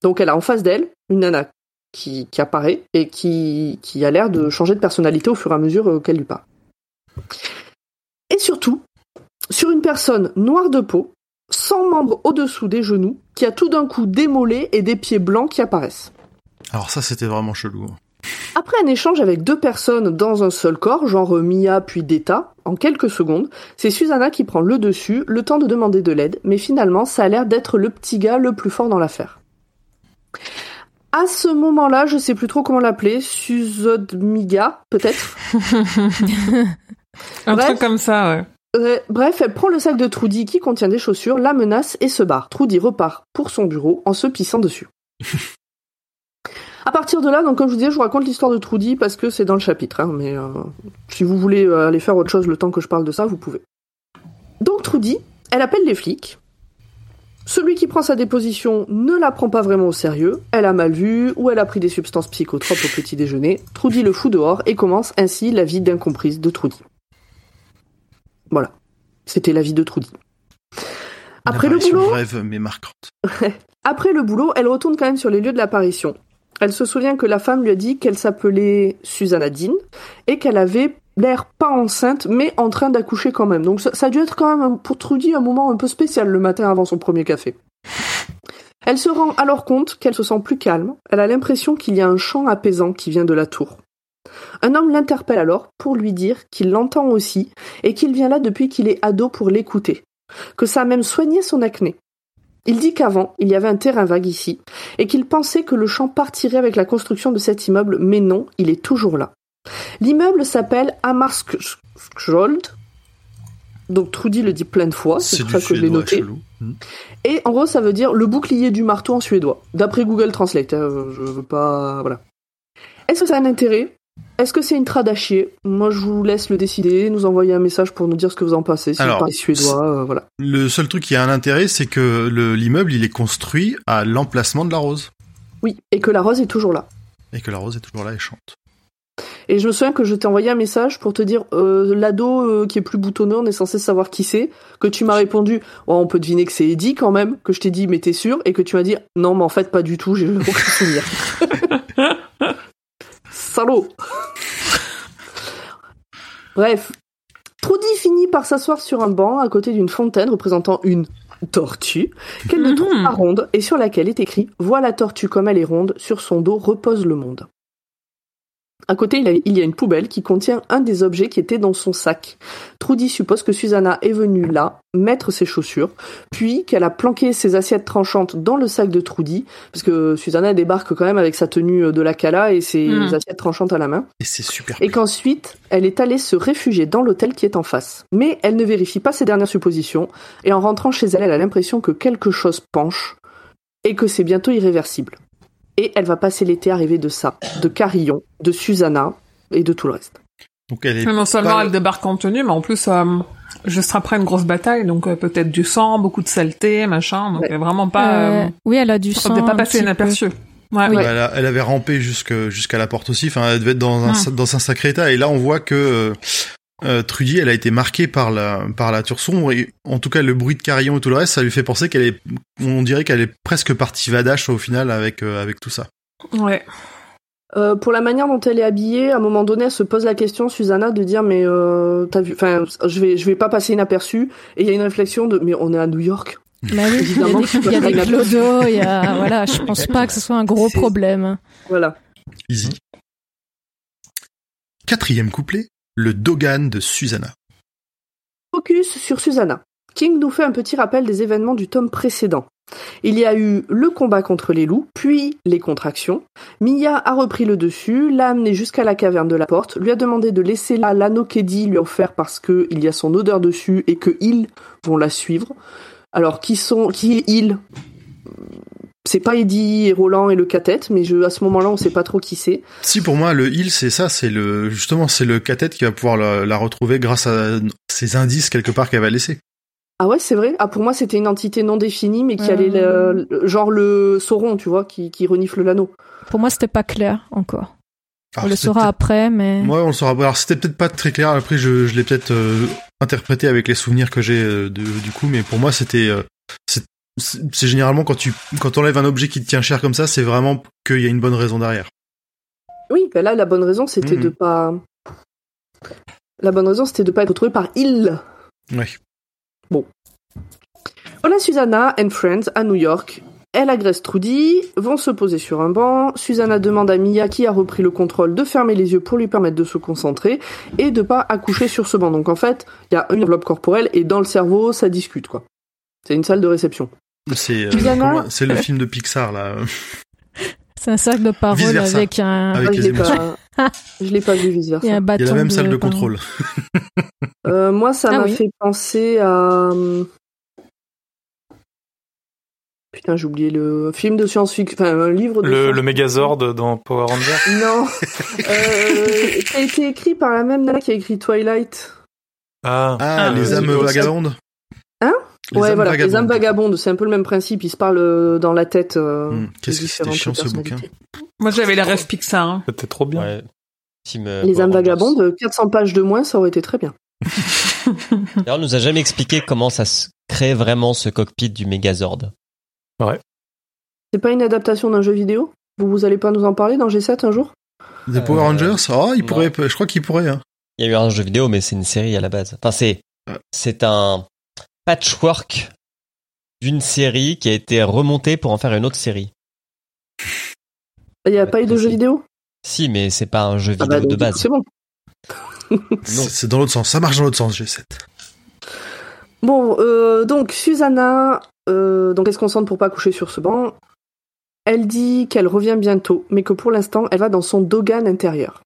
Donc elle a en face d'elle une nana qui, apparaît et qui, qui a l'air de changer de personnalité au fur et à mesure euh, qu'elle lui parle. Et surtout, sur une personne noire de peau, sans membres au-dessous des genoux, qui a tout d'un coup des mollets et des pieds blancs qui apparaissent. Alors ça, c'était vraiment chelou. Après un échange avec deux personnes dans un seul corps, genre Mia puis Deta, en quelques secondes, c'est Susanna qui prend le dessus, le temps de demander de l'aide, mais finalement ça a l'air d'être le petit gars le plus fort dans l'affaire. À ce moment-là, je sais plus trop comment l'appeler, Suzodmiga, peut-être? <laughs> Un Bref. truc comme ça, ouais. Euh, bref, elle prend le sac de Trudy qui contient des chaussures, la menace et se barre. Trudy repart pour son bureau en se pissant dessus. <laughs> à partir de là, donc comme je vous disais, je vous raconte l'histoire de Trudy parce que c'est dans le chapitre. hein, mais euh, si vous voulez euh, aller faire autre chose le temps que je parle de ça, vous pouvez. Donc Trudy, elle appelle les flics. Celui qui prend sa déposition ne la prend pas vraiment au sérieux. Elle a mal vu ou elle a pris des substances psychotropes au petit déjeuner. Trudy le fout dehors et commence ainsi la vie d'incomprise de Trudy. Voilà. C'était la vie de Trudy. Après le boulot, brève mais marquante. <laughs> après le boulot, elle retourne quand même sur les lieux de l'apparition. Elle se souvient que la femme lui a dit qu'elle s'appelait Susanna Dean et qu'elle avait l'air pas enceinte mais en train d'accoucher quand même. Donc ça, a dû être quand même pour Trudy un moment un peu spécial le matin avant son premier café. Elle se rend alors compte qu'elle se sent plus calme. Elle a l'impression qu'il y a un chant apaisant qui vient de la tour. Un homme l'interpelle alors pour lui dire qu'il l'entend aussi et qu'il vient là depuis qu'il est ado pour l'écouter. Que ça a même soigné son acné. Il dit qu'avant, il y avait un terrain vague ici, et qu'il pensait que le champ partirait avec la construction de cet immeuble, mais non, il est toujours là. L'immeuble s'appelle Amarskjold. Donc Trudy le dit plein de fois, c'est pour ça que je l'ai noté. Hmm. Et en gros, ça veut dire le bouclier du marteau en suédois, d'après Google Translate. hein, je veux pas, voilà. Est-ce que ça a un intérêt? Est-ce que c'est une trad à chier? Moi, je vous laisse le décider. Nous envoyer un message pour nous dire ce que vous en pensez. Si Alors, vous suédois, euh, voilà. Le seul truc qui a un intérêt, c'est que le- l'immeuble, il est construit à l'emplacement de la rose. Oui, et que la rose est toujours là. Et que la rose est toujours là et chante. Et je me souviens que je t'ai envoyé un message pour te dire euh, l'ado euh, qui est plus boutonneux, on est censé savoir qui c'est. Que tu m'as répondu, oh, on peut deviner que c'est Eddie quand même. Que je t'ai dit, mais t'es sûr Et que tu m'as dit, non, mais en fait pas du tout, j'ai aucun souvenir. <laughs> Salaud Bref, Trudy finit par s'asseoir sur un banc à côté d'une fontaine représentant une tortue qu'elle ne Mhm. trouve pas ronde et sur laquelle est écrit Vois la tortue comme elle est ronde, sur son dos repose le monde. À côté, il y a- une poubelle qui contient un des objets qui était dans son sac. Trudy suppose que Susanna est venue là mettre ses chaussures, puis qu'elle a planqué ses assiettes tranchantes dans le sac de Trudy, parce que Susanna débarque quand même avec sa tenue de la Cala et ses Mhm. assiettes tranchantes à la main Et c'est super. et qu'ensuite elle est allée se réfugier dans l'hôtel qui est en face. Mais elle ne vérifie pas ses dernières suppositions, et en rentrant chez elle, elle a l'impression que quelque chose penche, et que c'est bientôt irréversible. Et elle va passer l'été à rêver de ça, de Carillon, de Susanna, et de tout le reste. Donc elle est Mais non seulement pas- elle débarque en tenue, mais en plus, euh, juste après une grosse bataille, donc euh, peut-être du sang, beaucoup de saleté, machin, donc Ouais. euh, vraiment pas... Euh, Euh, oui, elle a du ça sang. peut pas un passer petit peu. inaperçu. Ouais. Bah, elle, a- elle avait rampé jusque jusqu'à la porte aussi. Enfin, elle devait être dans un dans un sacré état. Et là, on voit que euh, Trudy, elle a été marquée par la par la tour sombre. Et en tout cas, le bruit de carillon et tout le reste, ça lui fait penser qu'elle est. On dirait qu'elle est presque partie vadache au final avec euh, avec tout ça. Ouais. Euh, pour la manière dont elle est habillée, à un moment donné, elle se pose la question, Susanna, de dire mais euh, t'as vu, enfin, je vais, je vais pas passer inaperçu. Et il y a une réflexion de mais on est à New York. <laughs> Bah oui, il y a Évidemment, des, il y a des <laughs> clodos, il y a, voilà, je pense pas que ce soit un gros problème. Voilà. Easy. Quatrième couplet, le Dogan de Susanna. Focus sur Susanna. King nous fait un petit rappel des événements du tome précédent. Il y a eu le combat contre les loups, puis les contractions. Mia a repris le dessus, l'a amené jusqu'à la caverne de la porte, lui a demandé de laisser là l'anneau qu'Eddie lui a offert parce que il y a son odeur dessus et que ils vont la suivre. Alors qui sont qui est ils? C'est pas Eddie et Roland et le cathette, mais je, à ce moment-là on sait pas trop qui c'est. Si pour moi le heal c'est ça, c'est le justement c'est le cathète qui va pouvoir la, la retrouver grâce à ces indices quelque part qu'elle va laisser. Ah ouais, c'est vrai. Ah pour moi c'était une entité non définie, mais qui Euh. allait le- le- genre le Sauron, tu vois, qui, qui renifle l'anneau. Pour moi, c'était pas clair encore. Alors, On le saura après, mais Ouais, on le saura. Alors c'était peut-être pas très clair. Après, je, je l'ai peut-être euh, interprété avec les souvenirs que j'ai euh, du coup, mais pour moi, c'était euh, c'est généralement quand tu quand enlèves un objet qui te tient cher comme ça, c'est vraiment qu'il y a une bonne raison derrière. Oui, ben là la bonne raison c'était Mhm. de pas. La bonne raison c'était de pas être retrouvé par il. Ouais. Voilà Susanna and Friends à New York. Elle agresse Trudy, vont se poser sur un banc. Susanna demande à Mia, qui a repris le contrôle, de fermer les yeux pour lui permettre de se concentrer et de pas accoucher sur ce banc. Donc en fait, il y a une enveloppe corporelle et dans le cerveau, ça discute quoi. C'est une salle de réception. C'est euh, c'est le film de Pixar là. <laughs> c'est un cercle de parole avec un, Avec Ah, les je l'ai émotions. pas- Je l'ai pas vu vice Il y a versa. un Il y a la même salle de contrôle. <laughs> Euh, moi, ça Ah m'a oui. fait penser à. hum, Putain, j'ai oublié le film de science-fiction, enfin un livre de. Le, science- le Megazord dans Power Rangers? Non, <laughs> euh, qui a été écrit par la même nana qui a écrit Twilight. Ah, Ah, Ah, les âmes vagabondes. Hein? Les ouais, âmes voilà, les âmes vagabondes. vagabondes, c'est un peu le même principe. Ils se parlent euh, dans la tête. euh, Hum, Qu'est-ce des que c'était chiant ce bouquin. Moi, j'avais les rêves Pixar. hein. c'était trop bien. Ouais. Team, euh, Les âmes vagabondes, 400 pages de moins, ça aurait été très bien. <laughs> D'ailleurs, on nous a jamais expliqué comment ça se crée vraiment ce cockpit du Megazord. C'est pas une adaptation d'un jeu vidéo? Vous, vous allez pas nous en parler dans G7 un jour? The Power Euh, Rangers? Oh, il pourrait, je crois qu'il pourrait. Hein. Il y a eu un jeu vidéo, mais c'est une série à la base. Enfin, c'est Ouais. c'est un patchwork d'une série qui a été remontée pour en faire une autre série. Il y a pas eu de jeu vidéo? Si, mais c'est pas un jeu Ah vidéo bah, donc, de base. C'est bon. <laughs> C'est c'est dans l'autre sens. Ça marche dans l'autre sens, G7. Bon, euh, donc Susanna, euh, donc elle se concentre pour pas coucher sur ce banc. Elle dit qu'elle revient bientôt, mais que pour l'instant, elle va dans son dogan intérieur.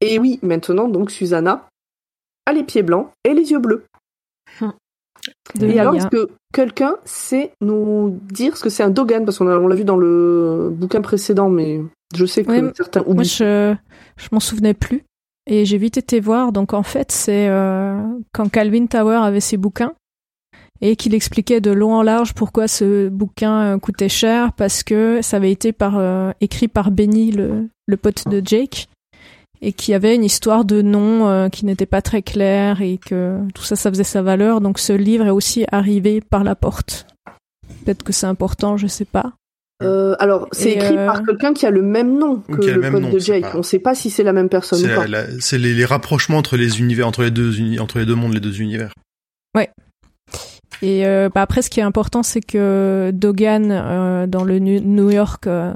Et oui, maintenant, donc Susanna a les pieds blancs et les yeux bleus. De et alors, est-ce que quelqu'un sait nous dire ce que c'est un dogan Parce qu'on on l'a vu dans le bouquin précédent, mais je sais que Ouais, certains Moi, oublient. je, je m'en souvenais plus. Et j'ai vite été voir. Donc, en fait, c'est euh, quand Calvin Tower avait ses bouquins et qu'il expliquait de long en large pourquoi ce bouquin euh, coûtait cher, parce que ça avait été par, euh, écrit par Benny, le, le pote de Jake, et qui avait une histoire de nom euh, qui n'était pas très claire et que tout ça, ça faisait sa valeur. Donc, ce livre est aussi arrivé par la porte. Peut-être que c'est important, je sais pas. Euh, alors, c'est Et, écrit euh, par quelqu'un qui a le même nom que le le même pote nom, de Jake. pas- On sait pas si c'est la même personne C'est ou pas. c'est les, les rapprochements entre les univers, entre les deux, uni- entre les deux mondes, les deux univers. Et euh, bah après, ce qui est important, c'est que Dogan, euh, dans le New York euh,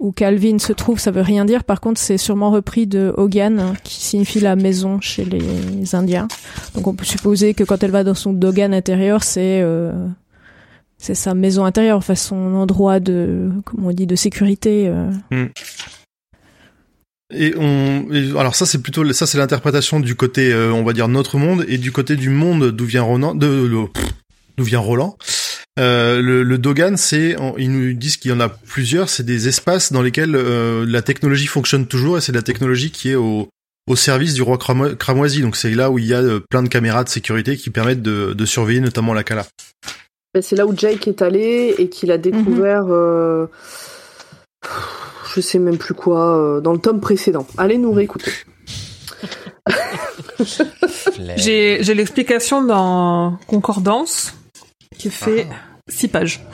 où Calvin se trouve, ça veut rien dire. Par contre, c'est sûrement repris de Hogan, hein, qui signifie la maison chez les Indiens. Donc, on peut supposer que quand elle va dans son Dogan intérieur, c'est euh, c'est sa maison intérieure, enfin son endroit de, comment on dit, de sécurité. euh. Et on, et alors ça c'est plutôt, ça c'est l'interprétation du côté, euh, on va dire notre monde, et du côté du monde d'où vient Ronan, de, de- d'où vient Roland. Euh, le, le Dogan, c'est, ils nous disent qu'il y en a plusieurs, c'est des espaces dans lesquels euh, la technologie fonctionne toujours, et c'est de la technologie qui est au, au service du roi cramo- cramoisi. Donc c'est là où il y a euh, plein de caméras de sécurité qui permettent de, de surveiller notamment la. Ben, C'est là où Jake est allé et qu'il a découvert, euh, je sais même plus quoi, euh, dans le tome précédent. Allez nous réécouter. <laughs> J'ai l'explication dans Concordance qui fait six pages. <laughs>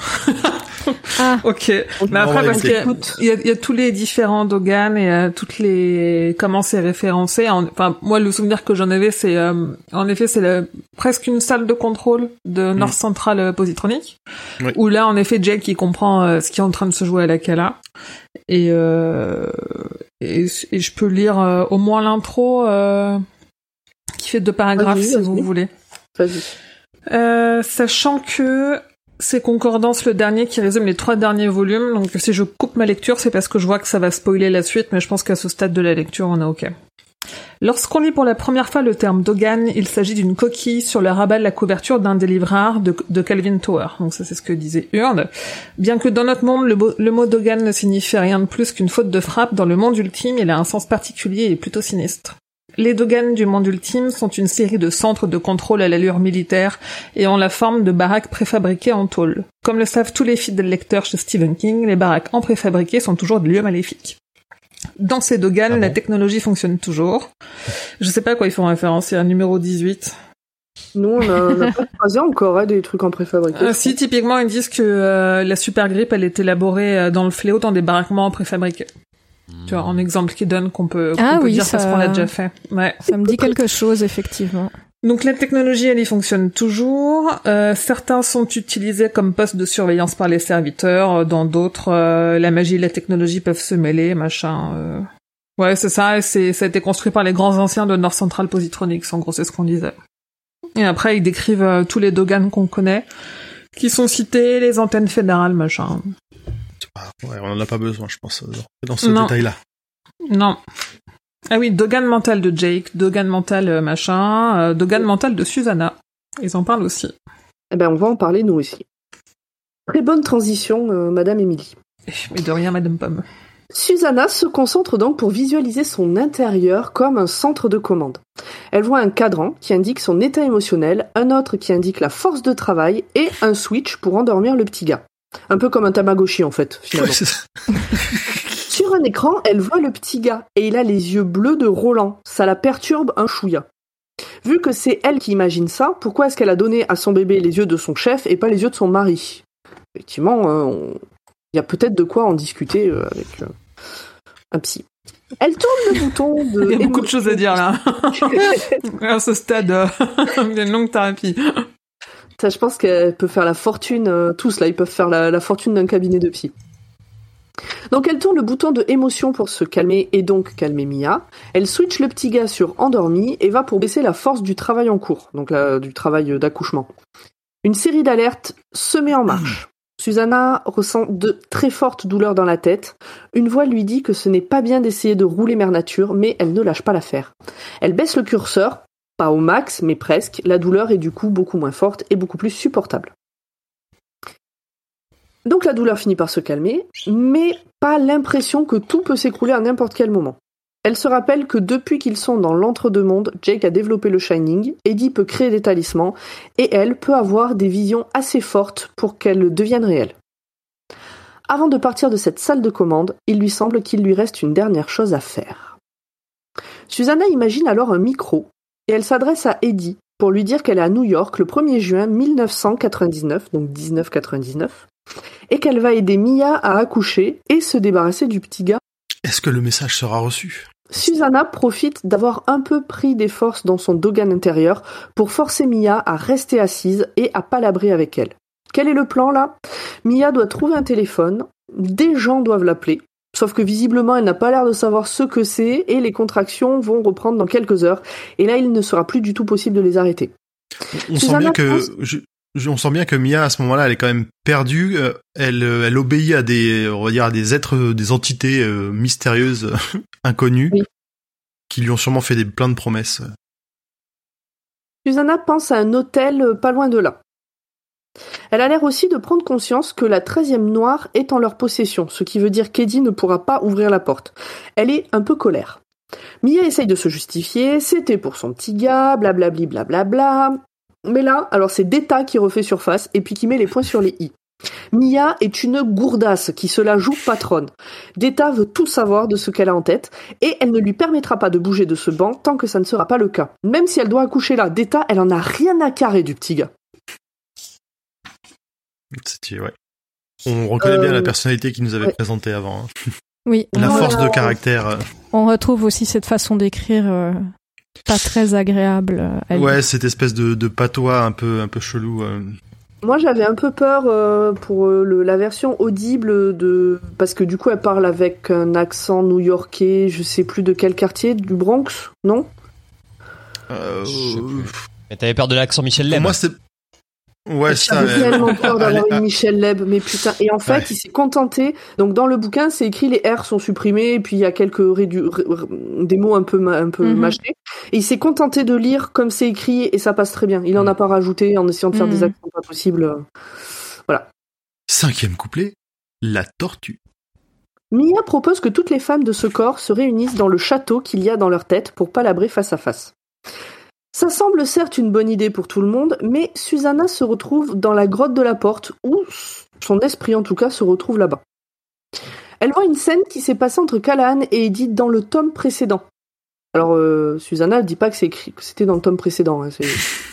Ah, Ok. Mais après, parce qu'il y, a- y y tous les différents Dogan et euh, toutes les comment c'est référencé. En- Enfin, moi, le souvenir que j'en avais, c'est euh, en effet, c'est le- presque une salle de contrôle de North Central euh, Positronic, Oui. où là, en effet, Jake il comprend euh, ce qui est en train de se jouer à la Kala. Et, euh, et, et je peux lire euh, au moins l'intro euh, qui fait deux paragraphes Vas-y, si vous voulez. Vas-y. Euh, sachant que c'est Concordance le dernier qui résume les trois derniers volumes, donc si je coupe ma lecture, c'est parce que je vois que ça va spoiler la suite, mais je pense qu'à ce stade de la lecture, on est ok. Lorsqu'on lit pour la première fois le terme Dogan, il s'agit d'une coquille sur le rabat de la couverture d'un des livres rares de, Calvin Tower. Donc ça, c'est ce que disait Urne. Bien que dans notre monde, le, le mot Dogan ne signifie rien de plus qu'une faute de frappe, dans le monde ultime, il a un sens particulier et plutôt sinistre. Les Dogan du monde ultime sont une série de centres de contrôle à l'allure militaire et ont la forme de baraques préfabriquées en tôle. Comme le savent tous les fidèles lecteurs chez Stephen King, les baraques en préfabriqué sont toujours des lieux maléfiques. Dans ces Dogan, Ah la technologie fonctionne toujours. Je sais pas à quoi ils font référence, il y a un numéro 18. Nous, on a, on a pas <laughs> croisé encore hein, des trucs en préfabriqué. Euh, si, typiquement, ils disent que euh, la super grippe, elle est élaborée euh, dans le fléau dans des baraquements préfabriqués. Tu vois, en exemple qui donne qu'on peut, qu'on Ah peut oui, dire parce ça- qu'on l'a déjà fait. Ouais. ça me dit quelque chose, effectivement. Donc la technologie, elle y fonctionne toujours. Euh, certains sont utilisés comme poste de surveillance par les serviteurs. Dans d'autres, euh, la magie et la technologie peuvent se mêler, machin. euh. Ouais, c'est ça. C'est, ça a été construit par les grands anciens de North Central Positronics. En gros, c'est ce qu'on disait. Et après, ils décrivent euh, tous les Dogan qu'on connaît, qui sont cités, les antennes fédérales, machin. Ouais, on en a pas besoin, je pense, euh, dans ce Non. détail-là. Non. Ah oui, Dogan mental de Jake, Dogan mental euh, machin, euh, Dogan mental de Susanna. Ils en parlent aussi. Eh ben, on va en parler nous aussi. Très bonne transition, euh, Madame Émilie. Mais de rien, Madame Pomme. Susanna se concentre donc pour visualiser son intérieur comme un centre de commande. Elle voit un cadran qui indique son état émotionnel, un autre qui indique la force de travail et un switch pour endormir le petit gars. Un peu comme un Tamagotchi en fait, finalement. <laughs> Sur un écran, elle voit le petit gars et il a les yeux bleus de Roland. Ça la perturbe un chouïa. Vu que c'est elle qui imagine ça, pourquoi est-ce qu'elle a donné à son bébé les yeux de son chef et pas les yeux de son mari? Effectivement, euh, on- il y a peut-être de quoi en discuter euh, avec euh, un psy. Elle tourne le bouton de... <laughs> Il y a beaucoup de choses à dire là. <laughs> à ce stade, il y a une longue thérapie. Ça, je pense qu'elle peut faire la fortune, euh, tous là, ils peuvent faire la, fortune d'un cabinet de psy. Donc elle tourne le bouton de émotion pour se calmer et donc calmer Mia. Elle switch le petit gars sur endormi et va pour baisser la force du travail en cours, donc du travail d'accouchement. Une série d'alertes se met en marche. Susanna ressent de très fortes douleurs dans la tête. Une voix lui dit que ce n'est pas bien d'essayer de rouler mère nature, mais elle ne lâche pas l'affaire. Elle baisse le curseur, pas au max, mais presque. La douleur est du coup beaucoup moins forte et beaucoup plus supportable. Donc la douleur finit par se calmer, mais pas l'impression que tout peut s'écrouler à n'importe quel moment. Elle se rappelle que depuis qu'ils sont dans l'entre-deux-mondes, Jake a développé le Shining, Eddie peut créer des talismans, et elle peut avoir des visions assez fortes pour qu'elles deviennent réelles. Avant de partir de cette salle de commande, il lui semble qu'il lui reste une dernière chose à faire. Susanna imagine alors un micro, et elle s'adresse à Eddie pour lui dire qu'elle est à New York le 1er juin 1999, donc 1999, et qu'elle va aider Mia à accoucher et se débarrasser du petit gars. Est-ce que le message sera reçu? Susanna profite d'avoir un peu pris des forces dans son dogan intérieur pour forcer Mia à rester assise et à palabrer avec elle. Quel est le plan là? Mia doit trouver un téléphone, des gens doivent l'appeler, sauf que visiblement elle n'a pas l'air de savoir ce que c'est et les contractions vont reprendre dans quelques heures et là il ne sera plus du tout possible de les arrêter. On sent bien que pense- je- je- on sent bien que Mia à ce moment-là, elle est quand même perdue. euh, Elle, euh, elle obéit à des, on va dire, à des êtres, euh, des entités mystérieuses, <laughs> inconnues, Oui. qui lui ont sûrement fait des plein de promesses. Susanna pense à un hôtel pas loin de là. Elle a l'air aussi de prendre conscience que la 13e noire est en leur possession, ce qui veut dire qu'Eddie ne pourra pas ouvrir la porte. Elle est un peu colère. Mia essaye de se justifier, c'était pour son petit gars, blablabli blablabla. Mais là, alors c'est Deta qui refait surface et puis qui met les points sur les i. Mia est une gourdasse qui se la joue patronne. Deta veut tout savoir de ce qu'elle a en tête et elle ne lui permettra pas de bouger de ce banc tant que ça ne sera pas le cas. Même si elle doit accoucher là, Deta, elle en a rien à carrer du petit gars. Ouais. On reconnaît Euh, bien la personnalité qu'il nous avait ouais. présentée avant. hein. Oui, <laughs> La force de caractère. euh, on retrouve aussi cette façon d'écrire euh, pas très agréable. à. Ouais, cette espèce de, de patois un peu, un peu chelou. euh. Moi, j'avais un peu peur euh, pour le- la version audible de parce que du coup, elle parle avec un accent new-yorkais, je sais plus de quel quartier, du Bronx, non? Euh, Je sais plus. Mais t'avais peur de l'accent Michel pour Leb moi, c'est. Ouais, ça. J'avais euh, tellement peur d'avoir une Michel Leb, mais putain. Et en fait, Ouais. il s'est contenté. Donc dans le bouquin, c'est écrit les R sont supprimés, et puis il y a quelques rédu- ré- ré- des mots un peu ma- un peu Mhm. mâchés. Et il s'est contenté de lire comme c'est écrit, et ça passe très bien. Il en a pas rajouté en essayant de faire des accents pas possibles. Cinquième couplet. La tortue. Mia propose que toutes les femmes de ce corps se réunissent dans le château qu'il y a dans leur tête pour palabrer face à face. Ça semble certes une bonne idée pour tout le monde, mais Susanna se retrouve dans la grotte de la porte, où son esprit en tout cas se retrouve là-bas. Elle voit une scène qui s'est passée entre Callahan et Edith dans le tome précédent. Alors, euh, Susanna ne dit pas que c'est écrit, que c'était dans le tome précédent. hein, c'est-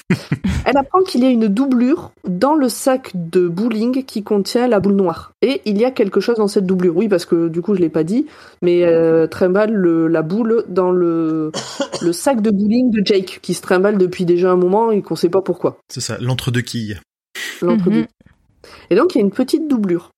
<laughs> Elle apprend qu'il y a une doublure dans le sac de bowling qui contient la boule noire. Et il y a quelque chose dans cette doublure. Oui, parce que du coup, je l'ai pas dit, mais euh, trimballe le, la boule dans le, le sac de bowling de Jake, qui se trimballe depuis déjà un moment et qu'on sait pas pourquoi. C'est ça, l'entre-deux quilles. l'entre-deux. Mhm. Et donc, il y a une petite doublure.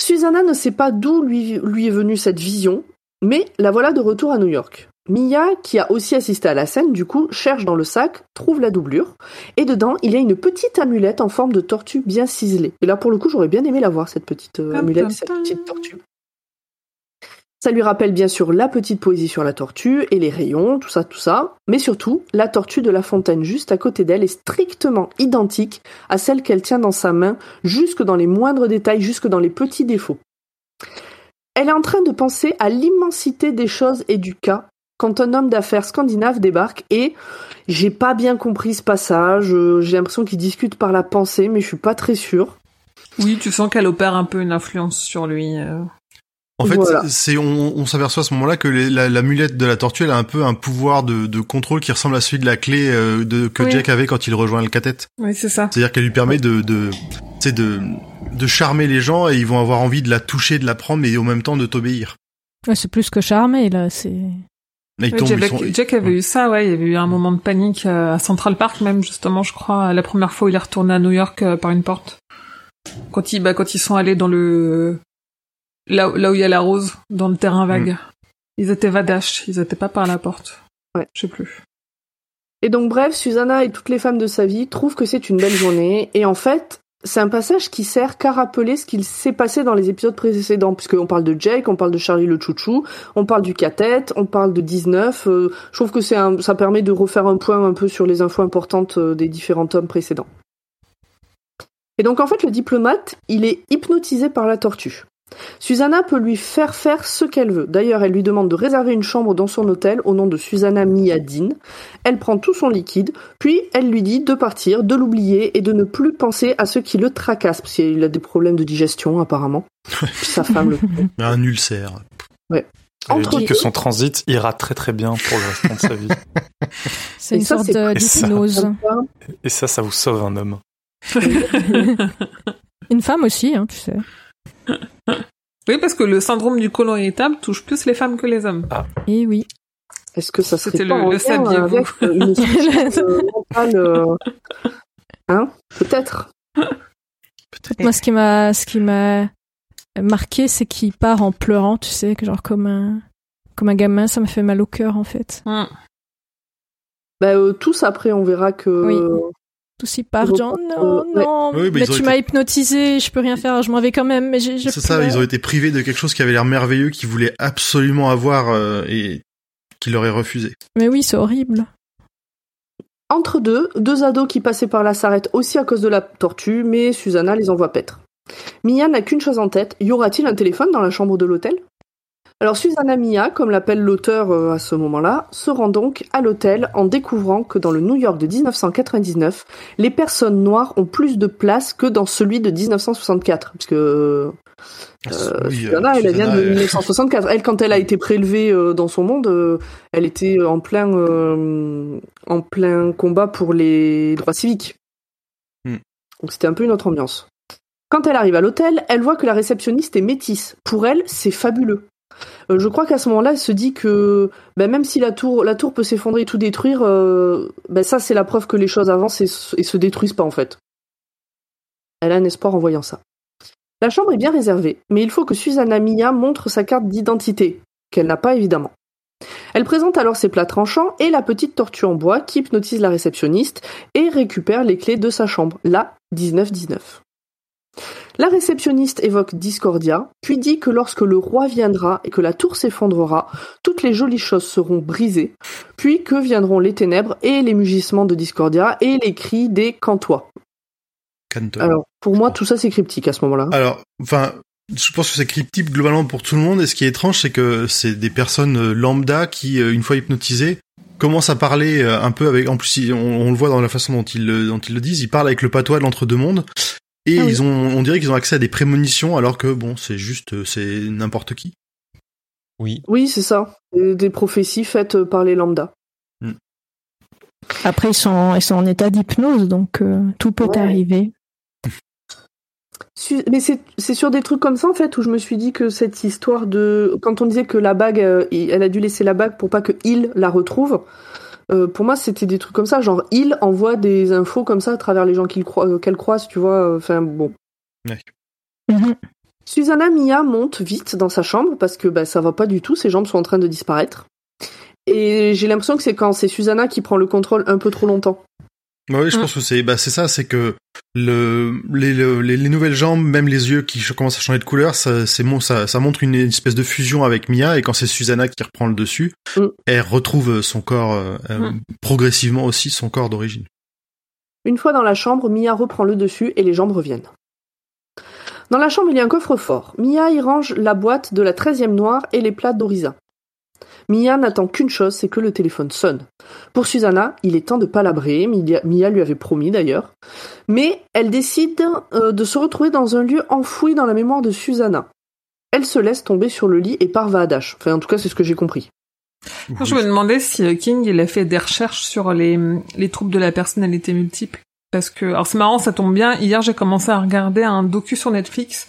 Susanna ne sait pas d'où lui, lui est venue cette vision, mais la voilà de retour à New York. Mia, qui a aussi assisté à la scène, du coup, cherche dans le sac, trouve la doublure, et dedans, il y a une petite amulette en forme de tortue bien ciselée. Et là, pour le coup, j'aurais bien aimé la voir, cette petite euh, amulette, cette petite tortue. Ça lui rappelle bien sûr la petite poésie sur la tortue et les rayons, tout ça, tout ça. Mais surtout, la tortue de la fontaine juste à côté d'elle est strictement identique à celle qu'elle tient dans sa main, jusque dans les moindres détails, jusque dans les petits défauts. Elle est en train de penser à l'immensité des choses et du cas quand un homme d'affaires scandinave débarque et j'ai pas bien compris ce passage, euh, j'ai l'impression qu'il discute par la pensée, mais je suis pas très sûre. Oui, tu sens qu'elle opère un peu une influence sur lui. euh. En fait, Voilà. c'est on, on s'aperçoit à ce moment-là que les- la, la mulette de la tortue, elle a un peu un pouvoir de, de contrôle qui ressemble à celui de la clé euh, de, que Oui. Jack avait quand il rejoint le cathète. Oui, c'est ça. C'est-à-dire qu'elle lui permet de, de, de, de charmer les gens et ils vont avoir envie de la toucher, de la prendre, mais en même temps de t'obéir. Ouais, c'est plus que charmé, là. C'est. Là, ils Ouais, tombent, ils Jack, sont- Jack avait eu ça, ouais. Il y avait eu un moment de panique euh, à Central Park, même justement, je crois, la première fois où il est retourné à New York euh, par une porte. Quand ils, bah, quand ils sont allés dans le là, où- là où il y a la rose, dans le terrain vague. Ils étaient vadaches, ils étaient pas par la porte. Ouais. Je sais plus. Et donc bref, Susanna et toutes les femmes de sa vie trouvent que c'est une belle journée. Et en fait, c'est un passage qui sert qu'à rappeler ce qu'il s'est passé dans les épisodes précédents. Puisqu'on parle de Jake, on parle de Charlie le chouchou, on parle du cathète, on parle de 19. euh, je trouve que ça permet de refaire un point un peu sur les infos importantes euh, des différents tomes précédents. Et donc en fait, le diplomate, il est hypnotisé par la tortue. Susanna peut lui faire faire ce qu'elle veut. D'ailleurs, elle lui demande de réserver une chambre dans son hôtel au nom de Susanna Miadine. Elle prend tout son liquide, puis elle lui dit de partir, de l'oublier et de ne plus penser à ceux qui le tracassent, parce qu'il a des problèmes de digestion apparemment. Puis sa femme le <laughs> un ulcère. Elle lui Entre dit que son transit ira très très bien pour le restant de sa vie. <laughs> C'est une ça, sorte c'est- de- Et d'hypnose. Et ça, ça vous sauve un homme. <laughs> Une femme aussi, hein, tu sais. Oui, parce que le syndrome du côlon irritable touche plus les femmes que les hommes. Et oui. Est-ce que ça serait C'était pas le- en le lien saviez-vous avec euh, une <laughs> euh, mentale euh, Hein Peut-être. Moi, ce qui m'a, ce qui m'a marqué, c'est qu'il part en pleurant, tu sais, que genre comme un, comme un gamin, ça me fait mal au cœur en fait. Bah, euh, tous après, on verra que. Oui. Part, Ils genre ont- non, ouais. non, Oui, mais tu été- m'as hypnotisé, je peux rien faire, je m'en vais quand même, mais j'ai, C'est ça, ils ont été privés de quelque chose qui avait l'air merveilleux, qu'ils voulaient absolument avoir euh, et qui leur est refusé. Mais oui, c'est horrible. Entre deux, deux ados qui passaient par là s'arrêtent aussi à cause de la tortue, mais Susanna les envoie paître. Mia n'a qu'une chose en tête, y aura-t-il un téléphone dans la chambre de l'hôtel? Alors Susanna Mia, comme l'appelle l'auteur euh, à ce moment-là, se rend donc à l'hôtel en découvrant que dans le New York de 1999, les personnes noires ont plus de place que dans celui de 1964, puisque euh, Oui, Susanna, euh, elle elle vient Susanna, de euh, 1964. Elle, quand elle a été prélevée euh, dans son monde, elle était en plein, en plein combat pour les droits civiques. Hmm. Donc c'était un peu une autre ambiance. Quand elle arrive à l'hôtel, elle voit que la réceptionniste est métisse. Pour elle, c'est fabuleux. Euh, je crois qu'à ce moment-là, elle se dit que ben, même si la tour, la tour peut s'effondrer et tout détruire, euh, ben, ça c'est la preuve que les choses avancent et, et se détruisent pas en fait. Elle a un espoir en voyant ça. La chambre est bien réservée, mais il faut que Susanna Mia montre sa carte d'identité, qu'elle n'a pas évidemment. Elle présente alors ses plats tranchants et la petite tortue en bois qui hypnotise la réceptionniste et récupère les clés de sa chambre, la 1919. La réceptionniste évoque Discordia, puis dit que lorsque le roi viendra et que la tour s'effondrera, toutes les jolies choses seront brisées, puis que viendront les ténèbres et les mugissements de Discordia et les cris des cantois. Canton. Alors, pour moi, tout ça c'est cryptique à ce moment-là. Alors, enfin, je pense que c'est cryptique globalement pour tout le monde. Et ce qui est étrange, c'est que c'est des personnes euh, lambda qui, euh, une fois hypnotisées, commencent à parler euh, un peu avec. En plus, on, on le voit dans la façon dont ils le, dont ils le disent. Ils parlent avec le patois de l'entre-deux mondes. Et Ah oui. ils ont, on dirait qu'ils ont accès à des prémonitions, alors que bon, c'est juste, c'est n'importe qui. Oui. Oui, c'est ça. Des, prophéties faites par les lambda. Après, ils sont, ils sont en état d'hypnose, donc euh, tout peut Ouais. arriver. Mais c'est c'est sur des trucs comme ça en fait où je me suis dit que cette histoire de quand on disait que la bague, euh, elle a dû laisser la bague pour pas que il la retrouve. Euh, pour moi, c'était des trucs comme ça, genre il envoie des infos comme ça à travers les gens qu'il euh, qu'elle croise, tu vois. euh, Enfin bon. Mhm. Susanna Mia monte vite dans sa chambre parce que bah, ça va pas du tout, ses jambes sont en train de disparaître. Et j'ai l'impression que c'est quand c'est Susanna qui prend le contrôle un peu trop longtemps. Oui, je Mm. pense que c'est bah c'est ça, c'est que le les, le- les les nouvelles jambes, même les yeux qui commencent à changer de couleur, ça c'est mon ça ça montre une espèce de fusion avec Mia et quand c'est Susanna qui reprend le dessus, Mm. elle retrouve son corps euh, Mm. progressivement aussi son corps d'origine. Une fois dans la chambre, Mia reprend le dessus et les jambes reviennent. Dans la chambre, il y a un coffre-fort. Mia y range la boîte de la 13e noire et les plats d'Orisa. Mia n'attend qu'une chose, c'est que le téléphone sonne. Pour Susanna, il est temps de palabrer, Mia, Mia lui avait promis d'ailleurs. Mais elle décide euh, de se retrouver dans un lieu enfoui dans la mémoire de Susanna. Elle se laisse tomber sur le lit et part va à Dash. Enfin, en tout cas, c'est ce que j'ai compris. Je me demandais si euh, King il a fait des recherches sur les, les troubles de la personnalité multiple. Parce que, alors c'est marrant, ça tombe bien. Hier, j'ai commencé à regarder un docu sur Netflix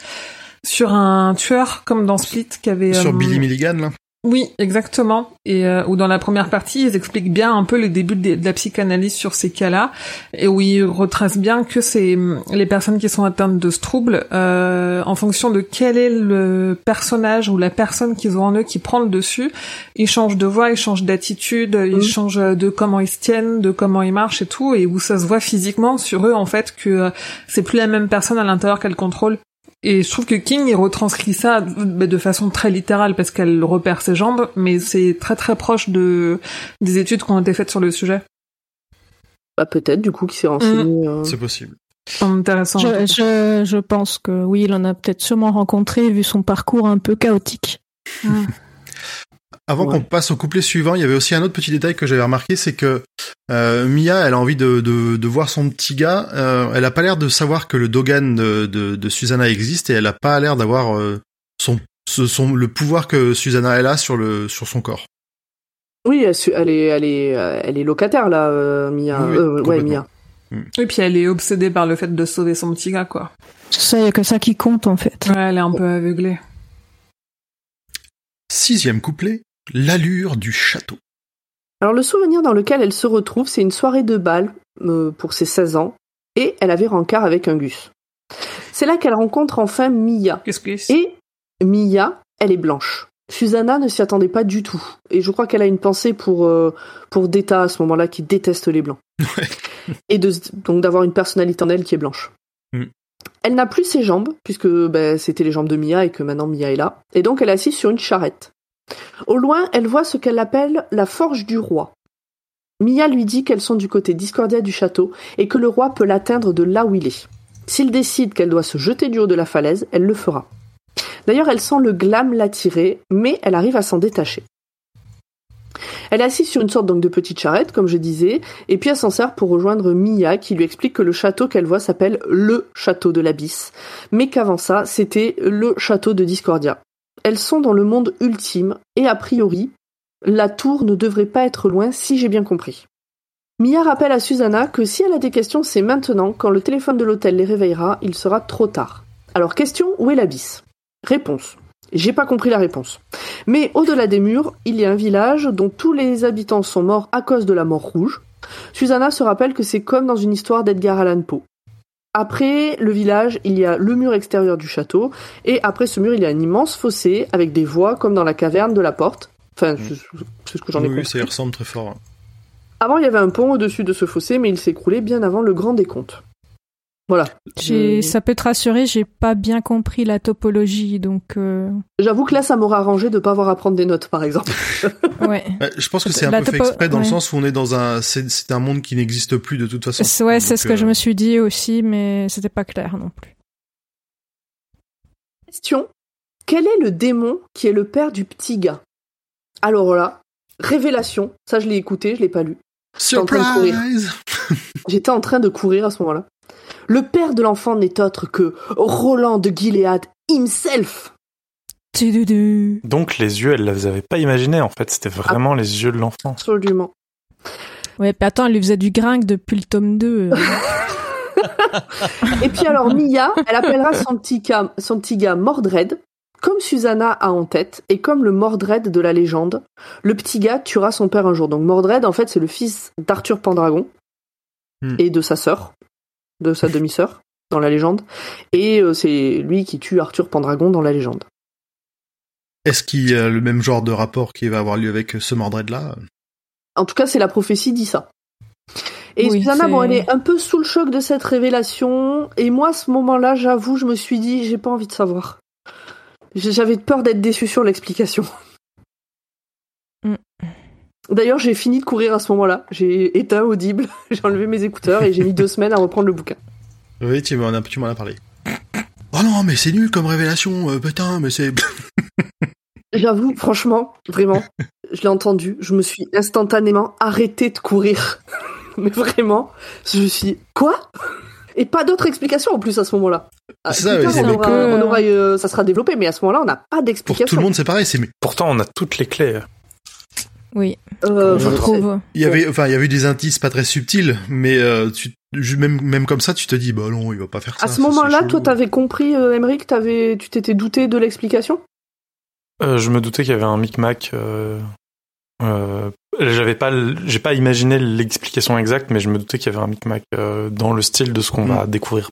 sur un tueur comme dans Split qui avait Sur euh, Billy Milligan là. Oui, exactement. Et euh, où dans la première partie, ils expliquent bien un peu le début de, de la psychanalyse sur ces cas-là, et où ils retracent bien que c'est les personnes qui sont atteintes de ce trouble, euh, en fonction de quel est le personnage ou la personne qu'ils ont en eux qui prend le dessus, ils changent de voix, ils changent d'attitude, ils Mhm. changent de comment ils se tiennent, de comment ils marchent et tout, et où ça se voit physiquement sur eux en fait que euh, c'est plus la même personne à l'intérieur qu'elle contrôle. Et je trouve que King il retranscrit ça bah, de façon très littérale parce qu'elle repère ses jambes, mais c'est très très proche de des études qui ont été faites sur le sujet. Bah, peut-être, du coup, qui s'est renseigné. euh. C'est possible. C'est intéressant. Je, je, je pense que oui, il en a peut-être sûrement rencontré vu son parcours un peu chaotique. Mm. Avant Ouais. qu'on passe au couplet suivant, il y avait aussi un autre petit détail que j'avais remarqué, c'est que euh, Mia, elle a envie de, de, de voir son petit gars. Euh, elle a pas l'air de savoir que le Dogan de, de, de Susanna existe et elle a pas l'air d'avoir euh, son, son le pouvoir que Susanna elle a sur le sur son corps. Oui, elle, est, elle est, elle est locataire là, euh, Mia. Oui, oui, Euh, ouais. Mia. Et puis elle est obsédée par le fait de sauver son petit gars, quoi. Ça, il y a que ça qui compte en fait. Ouais, elle est un peu aveuglée. Sixième couplet, l'allure du château. Alors le souvenir dans lequel elle se retrouve, c'est une soirée de bal euh, pour ses 16 ans, et elle avait rencard avec un gus. C'est là qu'elle rencontre enfin Mia. Qu'est-ce que c'est? Et Mia, elle est blanche. Susanna ne s'y attendait pas du tout. Et je crois qu'elle a une pensée pour, euh, pour Deta à ce moment-là, qui déteste les blancs. <laughs> Et de, donc d'avoir une personnalité en elle qui est blanche. Mm. Elle n'a plus ses jambes, puisque ben, c'était les jambes de Mia et que maintenant Mia est là. Et donc elle est assise sur une charrette. Au loin, elle voit ce qu'elle appelle la forge du roi. Mia lui dit qu'elles sont du côté discordia du château et que le roi peut l'atteindre de là où il est. S'il décide qu'elle doit se jeter du haut de la falaise, elle le fera. D'ailleurs, elle sent le glam l'attirer, mais elle arrive à s'en détacher. Elle est assise sur une sorte donc de petite charrette, comme je disais, et puis elle s'en sert pour rejoindre Mia, qui lui explique que le château qu'elle voit s'appelle le château de l'Abysse, mais qu'avant ça, c'était le château de Discordia. Elles sont dans le monde ultime, et a priori, la tour ne devrait pas être loin si j'ai bien compris. Mia rappelle à Susanna que si elle a des questions, c'est maintenant, quand le téléphone de l'hôtel les réveillera, il sera trop tard. Alors question, où est l'abysse? Réponse. J'ai pas compris la réponse. Mais au-delà des murs, il y a un village dont tous les habitants sont morts à cause de la mort rouge. Susanna se rappelle que c'est comme dans une histoire d'Edgar Allan Poe. Après le village, il y a le mur extérieur du château, et après ce mur, il y a un immense fossé avec des voies comme dans la caverne de la porte. Enfin, c'est ce que j'en ai oui, compris. ça y ressemble très fort. Avant, il y avait un pont au-dessus de ce fossé, mais il s'est écroulé bien avant le grand décompte. Voilà. J'ai, ça peut te rassurer, j'ai pas bien compris la topologie, donc euh, J'avoue que là, ça m'aura arrangé de pas avoir à prendre des notes, par exemple. <laughs> ouais. Ouais, je pense que c'est un La peu fait exprès dans le sens où on est dans un, c'est c'est un monde qui n'existe plus de toute façon. C'est- Ouais, c'est ce que je euh, me suis dit aussi, mais c'était pas clair non plus. Question. Quel est le démon qui est le père du petit gars? Alors là, révélation. Ça, je l'ai écouté, je l'ai pas lu. en train de courir. Surprise! J'étais en train de courir à ce moment-là. Le père de l'enfant n'est autre que Roland de Gilead himself. Donc les yeux, elle les avait pas imaginés en fait, c'était vraiment les yeux de l'enfant. Absolument. Ouais, puis attends, elle lui faisait du gringue depuis le tome 2. Et puis alors Mia, elle appellera son petit gars, son petit gars Mordred, comme Susanna a en tête, et comme le Mordred de la légende, le petit gars tuera son père un jour. Donc Mordred, en fait, c'est le fils d'Arthur Pendragon Hmm. et de sa sœur, de sa demi-sœur dans la légende, et euh, c'est lui qui tue Arthur Pendragon dans la légende. Est-ce qu'il y a le même genre de rapport qui va avoir lieu avec ce Mordred là? En tout cas, c'est la prophétie dit ça. Et Oui, Susanna, c'est- bon, elle est un peu sous le choc de cette révélation. Et moi, à ce moment-là, j'avoue, je me suis dit, j'ai pas envie de savoir. J'avais peur d'être déçue sur l'explication. D'ailleurs, j'ai fini de courir à ce moment-là. J'ai éteint Audible, <laughs> j'ai enlevé mes écouteurs et j'ai mis deux semaines à reprendre le bouquin. Oui, tu m'en as, tu m'en as parlé. Oh non, mais c'est nul comme révélation, euh, putain, mais c'est... <laughs> J'avoue, franchement, vraiment, je l'ai entendu, je me suis instantanément arrêtée de courir. <laughs> Mais vraiment, je me suis dit, quoi? Et pas d'autre explication en plus à ce moment-là. Ah, C'est ça, tard, on aura, que- on aura, euh, ça sera développé, mais à ce moment-là, on n'a pas Pour d'explication. tout le monde, c'est pareil, c'est... Pourtant, on a toutes les clés. Oui, Euh, je trouve. Il y avait, enfin, il y avait eu des indices pas très subtils, mais euh, tu, même, même comme ça, tu te dis, bah non, il va pas faire ça. À ce moment-là, toi, t'avais compris, euh, Emmerich, t'avais, tu t'étais douté de l'explication? Euh, je me doutais qu'il y avait un micmac. Euh, euh, j'avais pas, j'ai pas imaginé l'explication exacte, mais je me doutais qu'il y avait un micmac euh, dans le style de ce qu'on Mm. va découvrir.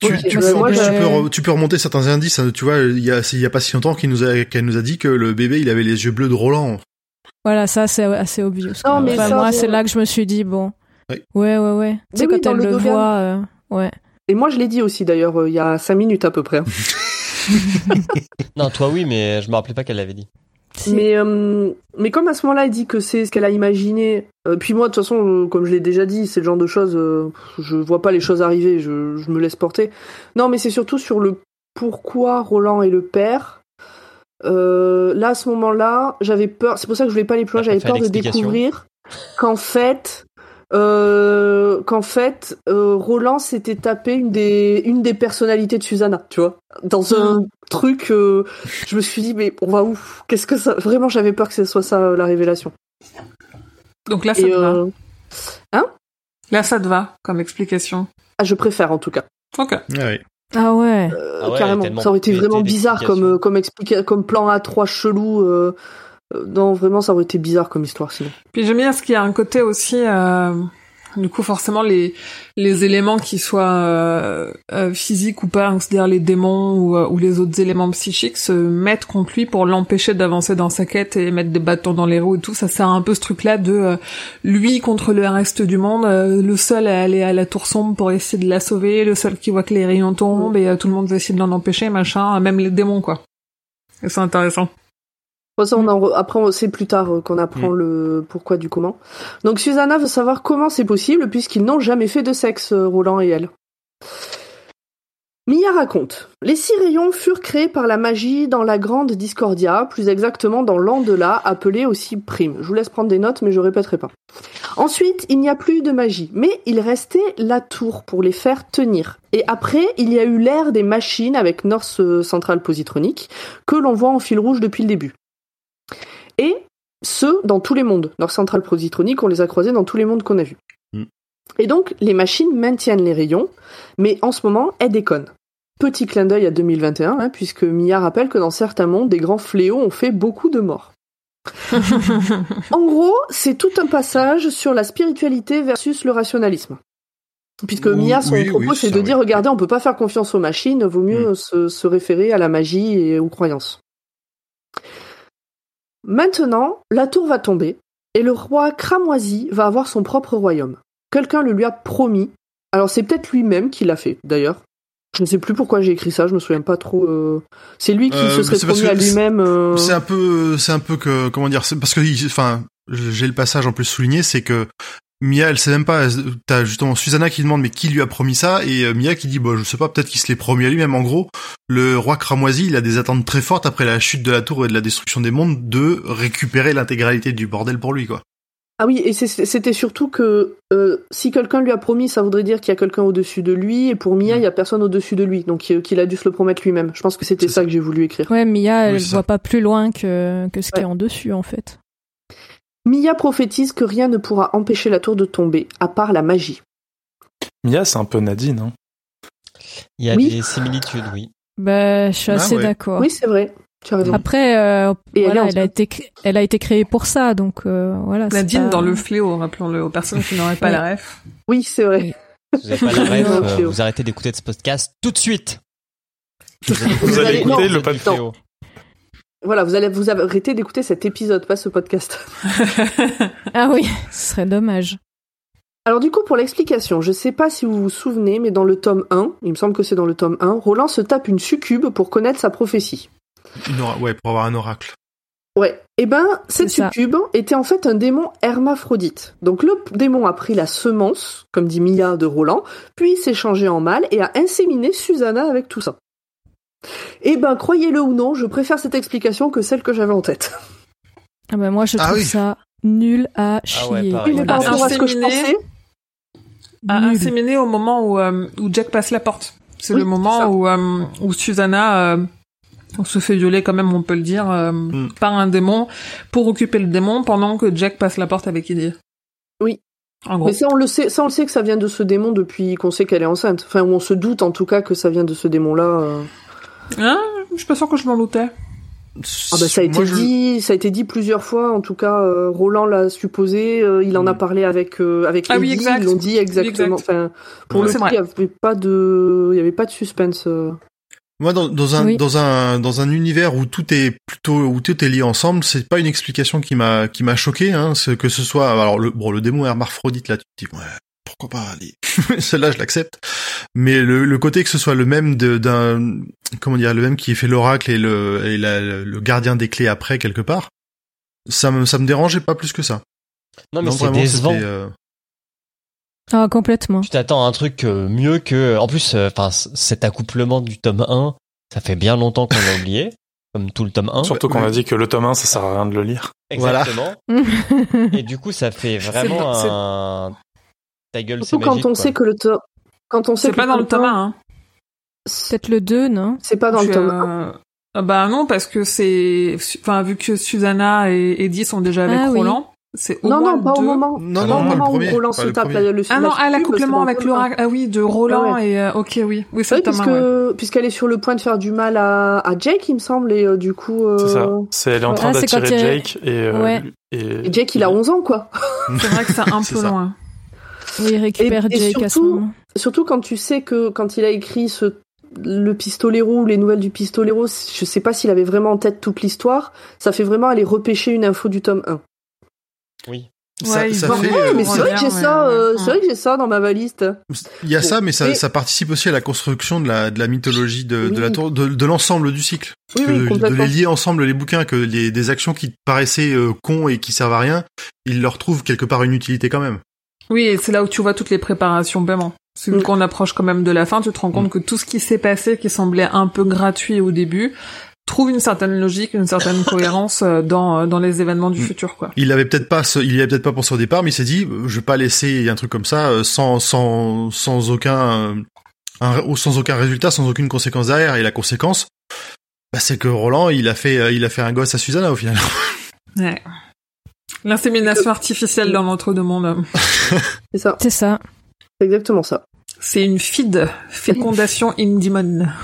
Tu, bah, peux, moi, tu, peux, re- tu peux remonter certains indices. hein. Tu vois, il y a, il y a pas si longtemps qu'il nous a, qu'elle nous a dit que le bébé, il avait les yeux bleus de Roland. Voilà, ça c'est assez obvious. Non, mais Enfin, ça, moi, c'est là que je me suis dit, bon. Oui. Ouais, ouais, ouais. Tu sais, oui, quand elle le le voit, euh, ouais. Et moi, je l'ai dit aussi, d'ailleurs, euh, il y a cinq minutes à peu près. hein. <laughs> Non, toi oui, mais je me rappelais pas qu'elle l'avait dit. Si. Mais, euh, mais comme à ce moment-là, elle dit que c'est ce qu'elle a imaginé, euh, puis moi, de toute façon, euh, comme je l'ai déjà dit, c'est le genre de choses, euh, je vois pas les choses arriver, je, je me laisse porter. Non, mais c'est surtout sur le pourquoi Roland est le père. Euh, là, à ce moment-là, j'avais peur, c'est pour ça que je voulais pas aller plus loin, j'avais peur de découvrir qu'en fait, euh, qu'en fait, euh, Roland s'était tapé une des, une des personnalités de Susanna, tu vois, dans un truc. euh, je me suis dit, mais on va où Qu'est-ce que ça Vraiment, j'avais peur que ce soit ça la révélation. Donc là, ça Et te va. euh, Là, ça te va comme explication? ah, je préfère en tout cas. Ok. Ouais, ouais. Ah ouais. Euh, Ah ouais, carrément. Ça aurait été vraiment bizarre comme euh, comme explica- comme plan A3 chelou. euh, euh, non, vraiment, ça aurait été bizarre comme histoire sinon. Puis j'aime bien ce qu'il y a un côté aussi, euh, du coup forcément les les éléments qui soient euh, euh, physiques ou pas, hein, c'est-à-dire les démons ou, euh, ou les autres éléments psychiques se mettent contre lui pour l'empêcher d'avancer dans sa quête et mettre des bâtons dans les roues et tout. Ça sert un peu ce truc-là de euh, lui contre le reste du monde, euh, le seul à aller à la tour sombre pour essayer de la sauver, le seul qui voit que les rayons tombent et euh, tout le monde va essayer de l'en empêcher, machin, même les démons quoi. Et c'est intéressant. Bon, ça, on en re- Après, on- c'est plus tard euh, qu'on apprend le pourquoi du comment. Donc, Susanna veut savoir comment c'est possible, puisqu'ils n'ont jamais fait de sexe, euh, Roland et elle. Mia raconte Les six rayons furent créés par la magie dans la Grande Discordia, plus exactement dans l'Andela, appelée aussi Prime. Je vous laisse prendre des notes, mais je répéterai pas. Ensuite, il n'y a plus de magie, mais il restait la tour pour les faire tenir. Et après, il y a eu l'ère des machines avec North euh, Central Positronic, que l'on voit en fil rouge depuis le début. Et ce, dans tous les mondes. North Central Positronic, on les a croisés dans tous les mondes qu'on a vus. Mm. Et donc, les machines maintiennent les rayons, mais en ce moment, elles déconnent. Petit clin d'œil à 2021, hein, puisque Mia rappelle que dans certains mondes, des grands fléaux ont fait beaucoup de morts. <laughs> En gros, c'est tout un passage sur la spiritualité versus le rationalisme. Puisque Mia, son oui, propos, oui, c'est de oui. dire, regardez, on peut pas faire confiance aux machines, vaut mieux se, se référer à la magie et aux croyances. Maintenant, la tour va tomber, et le roi cramoisi va avoir son propre royaume. Quelqu'un le lui a promis. Alors c'est peut-être lui-même qui l'a fait, d'ailleurs. Je ne sais plus pourquoi j'ai écrit ça, je me souviens pas trop. euh, C'est lui qui Euh, se serait promis à lui-même. euh, C'est un peu, c'est un peu que, comment dire, parce que, enfin, j'ai le passage en plus souligné, c'est que Mia, elle sait même pas. T'as justement Susanna qui demande mais qui lui a promis ça? Et euh, Mia qui dit bon je sais pas peut-être qu'il se l'est promis à lui-même. En gros, le roi cramoisi il a des attentes très fortes après la chute de la tour et de la destruction des mondes de récupérer l'intégralité du bordel pour lui quoi. Ah oui, et c'est- c'était surtout que euh, si quelqu'un lui a promis, ça voudrait dire qu'il y a quelqu'un au-dessus de lui, et pour Mia, il y a personne au-dessus de lui, donc euh, qu'il a dû se le promettre lui-même. Je pense que c'était ça ça. que j'ai voulu écrire. Ouais, Mia, elle Oui, voit ça. pas plus loin que, que ce qui est en dessus, en fait. Mia prophétise que rien ne pourra empêcher la tour de tomber, à part la magie. Mia, c'est un peu Nadine. Hein. Il y a Oui. des similitudes, oui. Bah, je suis Ah assez ouais. d'accord. Oui, c'est vrai. Tu as raison. Après, euh, elle a été, cré- elle a été créée pour ça, donc euh, voilà. Nadine pas- dans le fléau, rappelons-le aux personnes qui n'auraient pas la ref. Oui, c'est vrai. Oui. Si vous avez pas la <laughs> ref, Non, euh, vous arrêtez d'écouter ce podcast tout de suite. Vous allez non, écouter le du podcast. Voilà, vous allez vous arrêter d'écouter cet épisode, pas ce podcast. <laughs> Ah oui, ce serait dommage. Alors du coup, pour l'explication, je sais pas si vous vous souvenez, mais dans le tome 1, il me semble que c'est dans le tome 1, Roland se tape une succube pour connaître sa prophétie. Une ouais, pour avoir un oracle. Ouais. Eh ben, cette C'est ça. succube était en fait un démon hermaphrodite. Donc le p- démon a pris la semence, comme dit Mia de Roland, puis s'est changé en mâle et a inséminé Susanna avec tout ça. Eh ben, croyez-le ou non, je préfère cette explication que celle que j'avais en tête. Ah bah moi, je Ah trouve oui. ça nul à chier. ouais. Oui, mais par Ah, rapport à ce que je inséminé. pensais, à Nul. inséminer au moment où, euh, où Jack passe la porte. C'est Oui, le moment où, euh, où Susanna euh, on se fait violer quand même, on peut le dire, euh, Mm. par un démon pour occuper le démon pendant que Jack passe la porte avec Eddie. Oui. En gros. Mais ça, on le sait, ça, on le sait que ça vient de ce démon depuis qu'on sait qu'elle est enceinte. Enfin, on se doute en tout cas que ça vient de ce démon-là. Hein? Je suis pas sûre que je m'en doutais. Ah bah ça a été Moi, je- dit, ça a été dit plusieurs fois. En tout cas, euh, Roland l'a supposé. euh, il en a Mm. parlé avec euh, avec Ah oui, Eddie, exact. Ils l'ont dit exactement. Exact. Enfin, pour Ouais, le coup, il y avait pas de, il y avait pas de suspense. euh. Moi, dans, dans un Oui. dans un dans un univers où tout est plutôt où tout est lié ensemble, c'est pas une explication qui m'a qui m'a choqué. Hein, que ce soit alors le bon le démon hermaphrodite là, tu te dis ouais pourquoi pas allez <laughs> celle-là je l'accepte. Mais le, le côté que ce soit le même de- d'un comment dire le même qui fait l'oracle et le et la- le gardien des clés après quelque part, ça me ça me dérangeait pas plus que ça. Non, mais c'est décevant. euh, Ah, complètement. Tu t'attends à un truc euh, mieux que. En plus, euh, enfin, cet accouplement du tome 1, ça fait bien longtemps qu'on l'a oublié, <laughs> comme tout le tome 1. Surtout qu'on a dit que le tome 1, ça sert à rien de le lire. Voilà. Exactement. <laughs> Et du coup, ça fait vraiment un. Ta gueule, c'est Surtout quand magique. on quoi. sait que le to- quand on sait C'est que pas dans le tome 1, hein. Peut-être le 2, non? C'est pas dans le tome 1. euh, ah bah non, parce que c'est... Enfin, vu que Susanna et Eddie sont déjà avec Ah oui. Roland, c'est au Non, moins non, pas au deux. moment. Non, Pas non, au le moment premier, où Roland se le tape la, le Ah non, ah, c'est l'accouplement le avec l'oracle. Ah oui, de Roland Ouais. et... euh, ok, oui. Oui, c'est Oui, le puisque, 1, ouais. puisqu'elle est sur le point de faire du mal à, à Jake, il me semble, et euh, du coup, euh, C'est ça. C'est elle est en train Ah, c'est d'attirer Jake et, Ouais. et, et Jake, il a 11 ans, quoi. C'est vrai que c'est un <laughs> C'est peu loin. Oui, il récupère Et- et Jake à ce surtout- moment. Surtout quand tu sais que quand il a écrit ce, le pistolero ou les nouvelles du pistolero, je sais pas s'il avait vraiment en tête toute l'histoire, ça fait vraiment aller repêcher une info du tome 1. Oui. ça, Ouais, fait des- euh, mais c'est vrai que j'ai ouais, ça, ouais, euh, ouais. c'est vrai que j'ai ça dans ma valise. Il y a Bon. ça, mais ça, Et- ça participe aussi à la construction de la, de la mythologie de, de Oui. la tour, de, de l'ensemble du cycle. Oui, Que oui, de les lier ensemble les bouquins, que les, des actions qui paraissaient euh, cons et qui servent à rien, ils leur trouvent quelque part une utilité quand même. Oui, et c'est là où tu vois toutes les préparations paiement. C'est vu Mm. qu'on approche quand même de la fin, tu te rends compte que tout ce qui s'est passé, qui semblait un peu gratuit au début, trouve une certaine logique, une certaine <laughs> cohérence euh, dans, euh, dans les événements du Mm. futur, quoi. Il avait peut-être pas, il y avait peut-être pas pensé au départ, mais il s'est dit, je vais pas laisser un truc comme ça euh, sans, sans, sans aucun, un- sans aucun résultat, sans aucune conséquence derrière. Et la conséquence, bah, c'est que Roland, il a fait, il a fait un gosse à Susanna au final. Ouais. L'insémination artificielle dans l'entre-deux-mondes. <laughs> C'est ça, C'est ça. c'est exactement ça. C'est une FID, fécondation in demon. <laughs>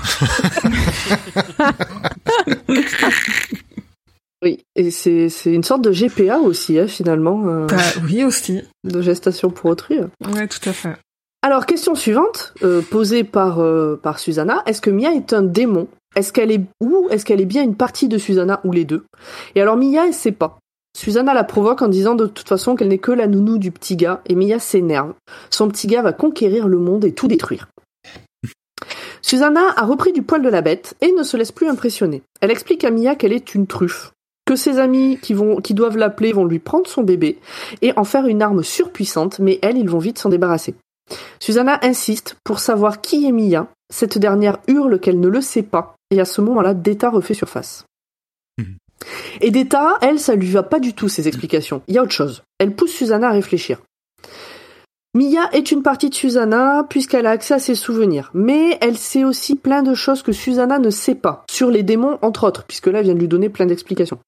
Oui, et c'est c'est une sorte de GPA aussi, hein, finalement, euh, Bah, oui, aussi. de gestation pour autrui. Ouais, tout à fait. Alors, question suivante, euh, posée par, euh, par Susanna. Est-ce que Mia est un démon? Est-ce qu'elle est ou est-ce qu'elle est bien une partie de Susanna ou les deux? Et alors Mia, elle sait pas. Susanna la provoque en disant de toute façon qu'elle n'est que la nounou du petit gars et Mia s'énerve. Son petit gars va conquérir le monde et tout détruire. <laughs> Susanna a repris du poil de la bête et ne se laisse plus impressionner. Elle explique à Mia qu'elle est une truffe, que ses amis qui, vont, qui doivent l'appeler vont lui prendre son bébé et en faire une arme surpuissante, mais elle, ils vont vite s'en débarrasser. Susanna insiste pour savoir qui est Mia. Cette dernière hurle qu'elle ne le sait pas, et à ce moment-là, Deta refait surface. Et Deta, elle, ça lui va pas du tout ces explications. Il y a autre chose. Elle pousse Susanna à réfléchir. Mia est une partie de Susanna puisqu'elle a accès à ses souvenirs, mais elle sait aussi plein de choses que Susanna ne sait pas, sur les démons entre autres, puisque là elle vient de lui donner plein d'explications.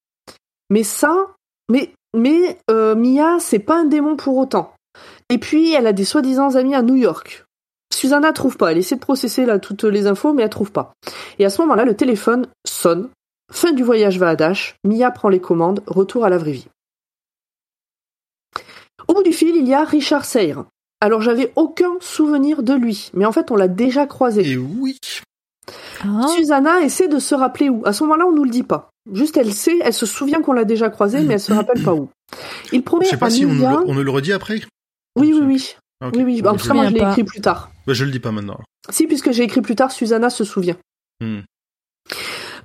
Mais ça, mais mais euh, Mia c'est pas un démon pour autant. Et puis elle a des soi-disant amis à New York. Susanna trouve pas, elle essaie de processer là toutes les infos, mais elle trouve pas. Et à ce moment-là, le téléphone sonne. Fin du voyage va à Dash. Mia prend les commandes. Retour à la vraie vie. Au bout du fil, il y a Richard Sayre. Alors j'avais aucun souvenir de lui, mais en fait on l'a déjà croisé. Et oui. Ah, Susanna essaie de se rappeler où. À ce moment-là, on nous le dit pas. Juste, elle sait, elle se souvient qu'on l'a déjà croisé, mais elle se rappelle pas où. Il promet Je sais pas à si on, ne le- on ne le redit après. Oui, oui, oui. Oui, oui, bah, en Je tout cas, moi, je l'ai écrit plus tard. Bah, je le dis pas maintenant. Si, puisque j'ai écrit plus tard, Susanna se souvient. Hmm.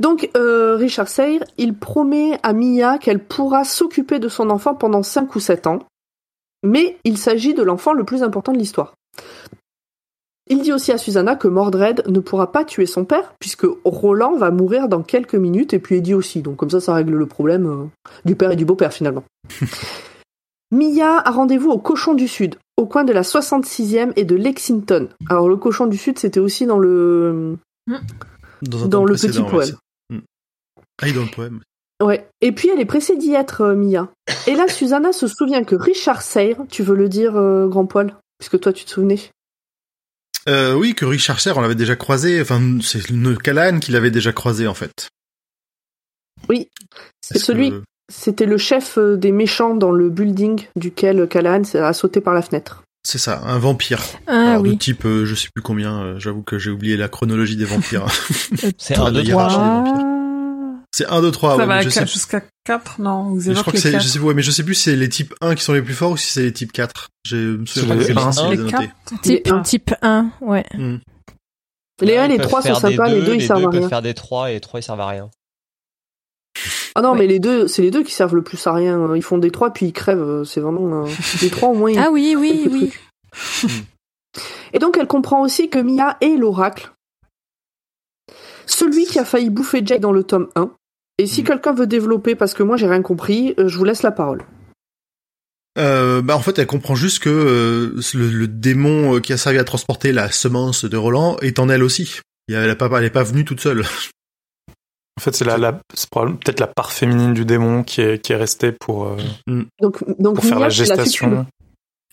Donc, euh, Richard Sayre, il promet à Mia qu'elle pourra s'occuper de son enfant pendant 5 ou 7 ans, mais il s'agit de l'enfant le plus important de l'histoire. Il dit aussi à Susanna que Mordred ne pourra pas tuer son père, puisque Roland va mourir dans quelques minutes, et puis Eddie aussi, donc comme ça, ça règle le problème euh, du père et du beau-père, finalement. <laughs> Mia a rendez-vous au Cochon du Sud, au coin de la 66e et de Lexington. Alors, le Cochon du Sud, c'était aussi dans le... Dans, un Dans temps le petit ouais, poème. c'est- Hmm. Ah, oui, dans le poème. Ouais. Et puis elle est pressée d'y être, euh, Mia. Et là, Susanna se souvient que Richard Sayre, tu veux le dire, euh, grand poil, puisque toi tu te souvenais. Euh, oui, que Richard Serre, on l'avait déjà croisé. Enfin, c'est le Callahan qui l'avait déjà croisé, en fait. Oui, c'est celui. que- C'était le chef des méchants dans le building duquel Callahan a sauté par la fenêtre. C'est ça, un vampire. Ah Alors, de oui. type, euh, je sais plus combien, euh, j'avoue que j'ai oublié la chronologie des vampires. <laughs> C'est Ah, un, deux, le trois. hiérarchie des hein. vampires. c'est 1, 2, 3, ça ouais, va mais je, à- sais, jusqu'à 4, non Vous je crois que les c'est, je 4. sais, ouais, mais je sais plus si c'est les types 1 qui sont les plus forts ou si c'est les types 4. Je me souviens pas les que c'est un, les c'est je les les ai notés. 4 Type, Les un. type 1, ouais. Hmm. Les 1 et les Ils peuvent 3 sont sympas, les deux, 2 ils les servent à rien. peuvent faire des 3 et les 3 ils servent à rien. Ah non, Ouais. mais les deux, c'est les deux qui servent le plus à rien. Ils font des 3 puis ils crèvent. euh, C'est vraiment. euh, Les 3 au moins. Ah oui, oui, oui. Et donc elle comprend aussi que Mia est l'oracle. Celui qui a failli bouffer Jake dans le tome 1. Et si Mm. quelqu'un veut développer, parce que moi j'ai rien compris, euh, je vous laisse la parole. Euh, bah en fait, elle comprend juste que euh, le, le démon euh, qui a servi à transporter la semence de Roland est en elle aussi. Elle est pas, elle est pas venue toute seule. En fait, c'est la, la- c'est probablement peut-être la part féminine du démon qui est, qui est restée pour, euh, Donc, donc pour faire la gestation.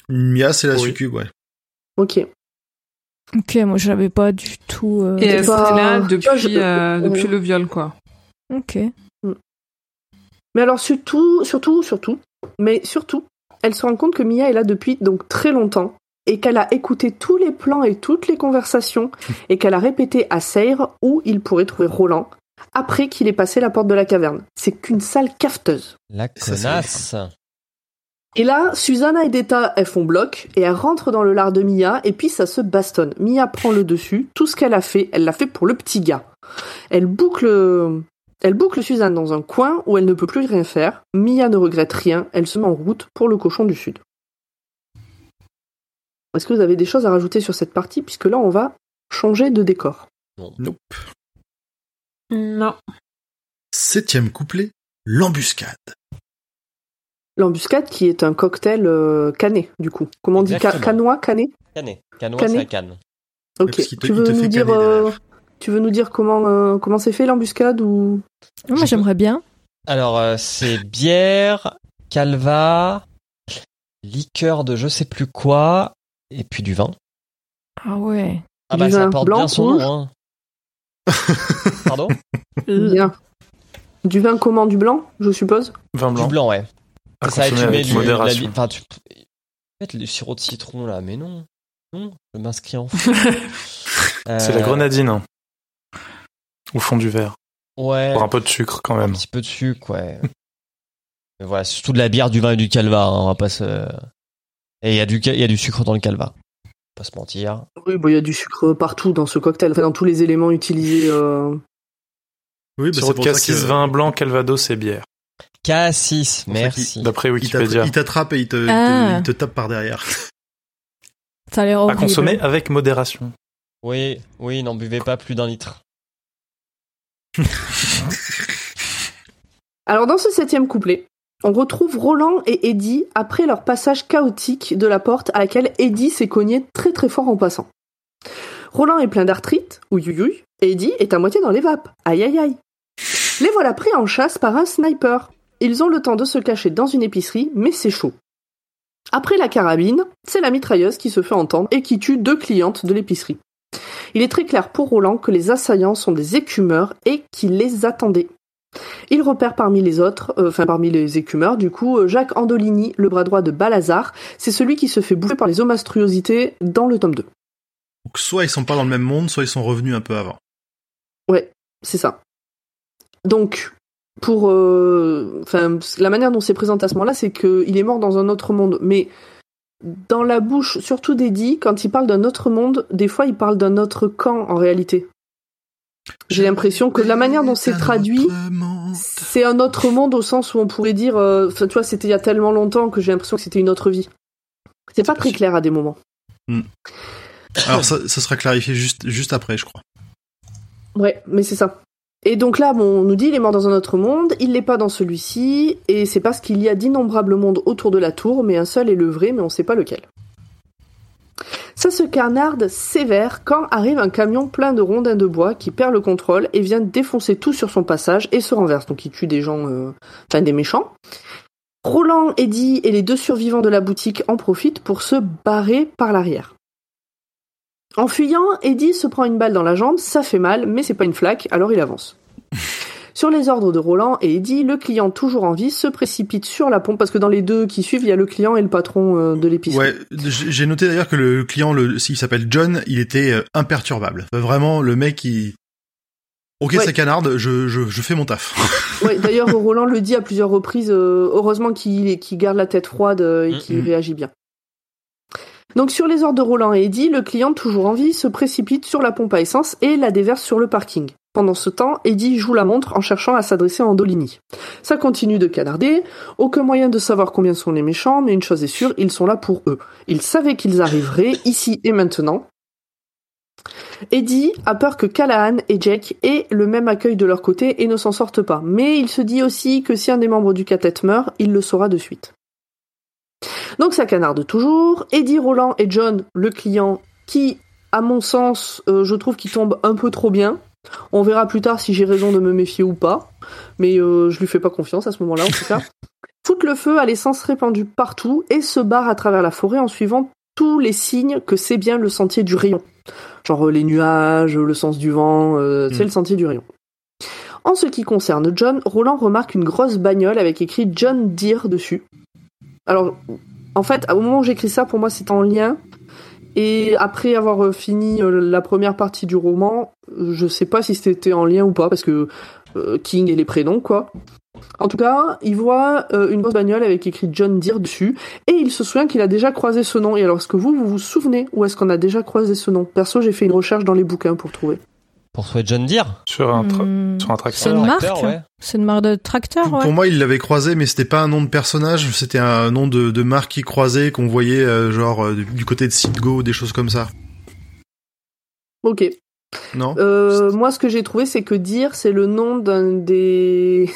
Mia, c'est la Oui. succube, ouais. Ok. Ok, moi je l'avais pas du tout. euh, Et elle pas- serait là vois, depuis, je- euh, depuis Ouais. le viol, quoi. Ok. Mais alors surtout, surtout, surtout, mais surtout, elle se rend compte que Mia est là depuis donc très longtemps et qu'elle a écouté tous les plans et toutes les conversations et qu'elle a répété à Seyre où il pourrait trouver Roland après qu'il ait passé la porte de la caverne. C'est qu'une sale cafeteuse. La connasse. Et là, Susanna et Deta, elles font bloc et elles rentrent dans le lard de Mia et puis ça se bastonne. Mia prend le dessus. Tout ce qu'elle a fait, elle l'a fait pour le petit gars. Elle boucle, elle boucle Suzanne dans un coin où elle ne peut plus rien faire. Mia ne regrette rien. Elle se met en route pour le cochon du sud. Est-ce que vous avez des choses à rajouter sur cette partie? Puisque là on va changer de décor. Nope. Non. Septième couplet, l'embuscade. L'embuscade qui est un cocktail euh, cané du coup. Comment on dit ca- canois cané? Canet. Canois, c'est la canne. Ok. te- tu veux nous dire, euh, tu veux nous dire comment euh, comment c'est fait l'embuscade ou? Moi j'aimerais bien. Alors, euh, c'est bière, calva, liqueur de je sais plus quoi, et puis du vin. Ah ouais. Ah Du bah ça porte blanc, bien son nom, hein. <laughs> Pardon Bien. Du vin comment Du blanc, je suppose Vin Du blanc. blanc, ouais. À ça, tu mets du, la, modération. enfin, tu, mettre le sirop de citron là, mais non. Non, je m'inscris en <laughs> C'est la grenadine. hein. Au fond du verre. Ouais. Pour un peu de sucre quand Un même. petit peu de sucre, ouais. Mais voilà, c'est surtout de la bière, du vin et du calva, hein, on va pas se... Et il y, a du y a du sucre dans le calva. Pas se mentir. Oui, bah, il y a du sucre partout dans ce cocktail, enfin, dans tous les éléments utilisés. euh. Oui, bah, c'est de pour ça cassis, que vin blanc, calvados et bière. Cassis, pour ça merci. D'après Wikipédia. il t'attrape et il te, il te- Ah. il te tape par derrière. <laughs> Ça a l'air À consommer avec modération. Oui, oui, n'en buvez pas plus d'un litre. <laughs> Alors dans ce septième couplet, on retrouve Roland et Eddie après leur passage chaotique de la porte à laquelle Eddie s'est cogné très très fort en passant. Roland est plein d'arthrite, ouïouïouï, et Eddie est à moitié dans les vapes, aïe aïe aïe. Les voilà pris en chasse par un sniper. Ils ont le temps de se cacher dans une épicerie, mais c'est chaud. Après la carabine, c'est la mitrailleuse qui se fait entendre et qui tue deux clientes de l'épicerie. Il est très clair pour Roland que les assaillants sont des écumeurs et qu'il les attendait. Il repère parmi les autres, euh, enfin parmi les écumeurs, du coup, euh, Jacques Andolini, le bras droit de Balazar. C'est celui qui se fait bouffer par les omastruosités dans le tome 2. Donc, soit ils sont pas dans le même monde, soit ils sont revenus un peu avant. Ouais, c'est ça. Donc, pour, euh, enfin, la manière dont c'est présenté à ce moment-là, c'est qu'il est mort dans un autre monde, mais dans la bouche, surtout d'Eddie, quand il parle d'un autre monde, des fois il parle d'un autre camp en réalité. J'ai l'impression que la manière dont c'est traduit, c'est un autre monde au sens où on pourrait dire, euh, enfin, tu vois, c'était il y a tellement longtemps que j'ai l'impression que c'était une autre vie. C'est pas très clair à des moments. Alors ça, ça sera clarifié juste, juste après, je crois. Ouais, mais c'est ça. Et donc là, bon, on nous dit il est mort dans un autre monde, il l'est pas dans celui-ci, et c'est parce qu'il y a d'innombrables mondes autour de la tour, mais un seul est le vrai, mais on sait pas lequel. Ça se carnarde sévère quand arrive un camion plein de rondins de bois qui perd le contrôle et vient défoncer tout sur son passage et se renverse. Donc il tue des gens, euh, enfin des méchants. Roland, Eddie et les deux survivants de la boutique en profitent pour se barrer par l'arrière. En fuyant, Eddie se prend une balle dans la jambe, ça fait mal, mais c'est pas une flaque, alors il avance. Sur les ordres de Roland et Eddie, le client toujours en vie se précipite sur la pompe parce que dans les deux qui suivent, il y a le client et le patron euh, de l'épicerie. Ouais, j'ai noté d'ailleurs que le client, le, s'il s'appelle John, il était euh, imperturbable. Vraiment, le mec, il... Ok, Ouais. c'est canarde, je, je, je fais mon taf. <laughs> Ouais, D'ailleurs, Roland le dit à plusieurs reprises. euh, heureusement qu'il qu'il garde la tête froide euh, et qu'il Mhm. réagit bien. Donc sur les ordres de Roland et Eddie, le client toujours en vie se précipite sur la pompe à essence et la déverse sur le parking. Pendant ce temps, Eddie joue la montre en cherchant à s'adresser à Andolini. Ça continue de canarder, aucun moyen de savoir combien sont les méchants, mais une chose est sûre, ils sont là pour eux. Ils savaient qu'ils arriveraient, <laughs> ici et maintenant. Eddie a peur que Callahan et Jake aient le même accueil de leur côté et ne s'en sortent pas. Mais il se dit aussi que si un des membres du quartet meurt, il le saura de suite. Donc ça canarde toujours. Eddie, Roland et John, le client, qui, à mon sens, euh, je trouve qu'il tombe un peu trop bien. On verra plus tard si j'ai raison de me méfier ou pas. Mais euh, je lui fais pas confiance à ce moment-là, en tout cas. <laughs> Foutent le feu à l'essence répandue partout et se barrent à travers la forêt en suivant tous les signes que c'est bien le sentier du rayon. Genre euh, les nuages, le sens du vent, euh, c'est Mm. le sentier du rayon. En ce qui concerne John, Roland remarque une grosse bagnole avec écrit John Deere dessus. Alors, en fait, au moment où j'écris ça, pour moi, c'est en lien. Et après avoir euh, fini euh, la première partie du roman, euh, je sais pas si c'était en lien ou pas, parce que King et les prénoms, quoi. En tout cas, il voit une grosse bagnole avec écrit John Deere dessus, et il se souvient qu'il a déjà croisé ce nom. Et alors, est-ce que vous, vous vous souvenez où est-ce qu'on a déjà croisé ce nom? Perso, j'ai fait une recherche dans les bouquins pour trouver. Pour trouver John Deere. Sur un, tra- Hmm, sur un tracteur. C'est une marque ouais. C'est une marque de tracteur, Pour, ouais. pour moi, il l'avait croisé, mais c'était pas un nom de personnage, c'était un nom de, de marque qui croisait, qu'on voyait euh, genre euh, du- du côté de Citgo, des choses comme ça. Ok. Non? Euh, moi, ce que j'ai trouvé, c'est que Deere, c'est le nom d'un des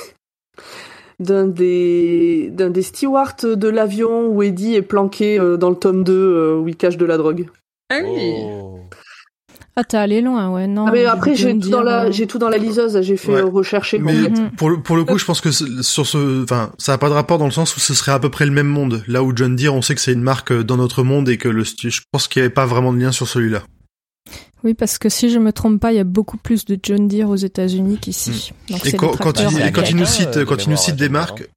<laughs> d'un des d'un des stewards de l'avion où Eddie est planqué euh, dans le tome 2 euh, où il cache de la drogue. Ah oui. Oh. Ah, t'es allé loin, ouais. Non. Ah, mais après j'ai tout dans la euh, j'ai tout dans la liseuse, j'ai fait Ouais. euh, rechercher. Mais. Mhm. pour le, pour le coup, je pense que sur ce, enfin, ça a pas de rapport dans le sens où ce serait à peu près le même monde. Là où John Deere, on sait que c'est une marque euh, dans notre monde et que le, je pense qu'il y avait pas vraiment de lien sur celui-là. Oui, parce que si je me trompe pas, il y a beaucoup plus de John Deere aux États-Unis qu'ici. Donc Hmm. Et c'est quand, il, et quand il nous cite, quand il nous cite des marques,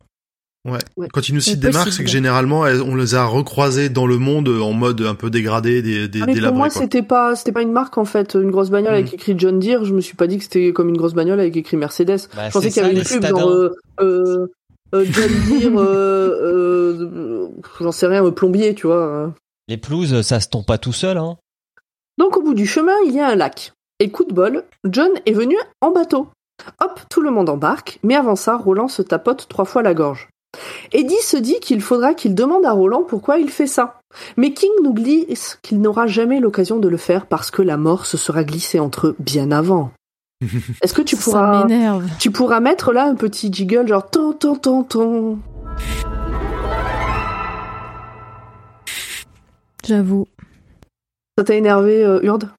ouais. Ouais. Quand il nous cite C'est des marques, c'est que généralement, elles- on les a recroisées dans le monde euh, en mode un peu dégradé, des, des, Ah, mais pour moi, c'était pas c'était pas une marque en fait, une grosse bagnole avec écrit John Deere. Je me suis pas dit que c'était comme une grosse bagnole avec écrit Mercedes. Bah, Je pensais qu'il y avait une pub genre euh, euh, euh, John Deere, euh, euh, j'en sais rien, euh, plombier, tu vois. euh. Les pelouses, ça se tombe pas tout seul, hein. Donc au bout du chemin, il y a un lac. Et coup de bol, John est venu en bateau. Hop, tout le monde embarque, mais avant ça, Roland se tapote trois fois la gorge. Eddie se dit qu'il faudra qu'il demande à Roland pourquoi il fait ça. Mais King nous glisse qu'il n'aura jamais l'occasion de le faire parce que la mort se sera glissée entre eux bien avant. <laughs> Est-ce que tu Ça pourras, m'énerve. tu pourras mettre là un petit jiggle genre ton ton ton ton J'avoue. Ça t'a énervé, euh, Urde?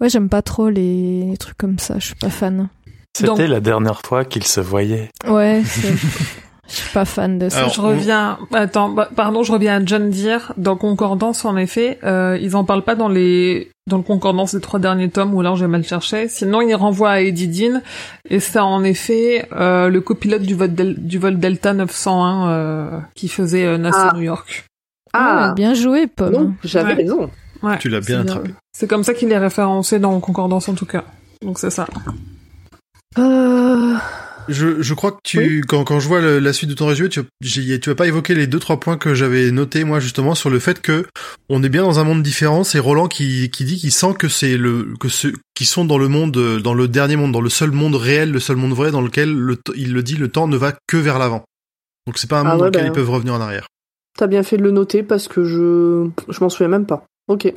Ouais, j'aime pas trop les trucs comme ça. Je suis pas fan. C'était Donc- la dernière fois qu'ils se voyaient. Ouais, c'est- <laughs> je suis pas fan de ça. Alors, je reviens. Attends, bah, pardon, je reviens à John Deere. Dans Concordance, en effet, euh, ils en parlent pas dans les dans le Concordance des trois derniers tomes où là j'ai mal cherché. Sinon, ils renvoient à Eddie Dean et c'est en effet euh, le copilote du vol del- du vol Delta 901 euh, qui faisait euh, NASA Ah. New York. Ah, Ouais, bien joué, Pomme. non, j'avais Ouais. raison. Ouais. Tu l'as bien attrapé. C'est comme ça qu'il est référencé dans Concordance en tout cas. Donc c'est ça. Euh, Je, je crois que tu, quand, quand je vois le- la suite de ton résumé, tu, tu vas pas évoqué les deux trois points que j'avais notés moi justement sur le fait que on est bien dans un monde différent. C'est Roland qui, qui dit qu'il sent que c'est le que ceux qui sont dans le monde, dans le dernier monde, dans le seul monde réel, le seul monde vrai dans lequel le, il le dit, le temps ne va que vers l'avant. Donc c'est pas un Ah monde ouais, dans lequel bah. ils peuvent revenir en arrière. T'as bien fait de le noter parce que je je m'en souviens même pas.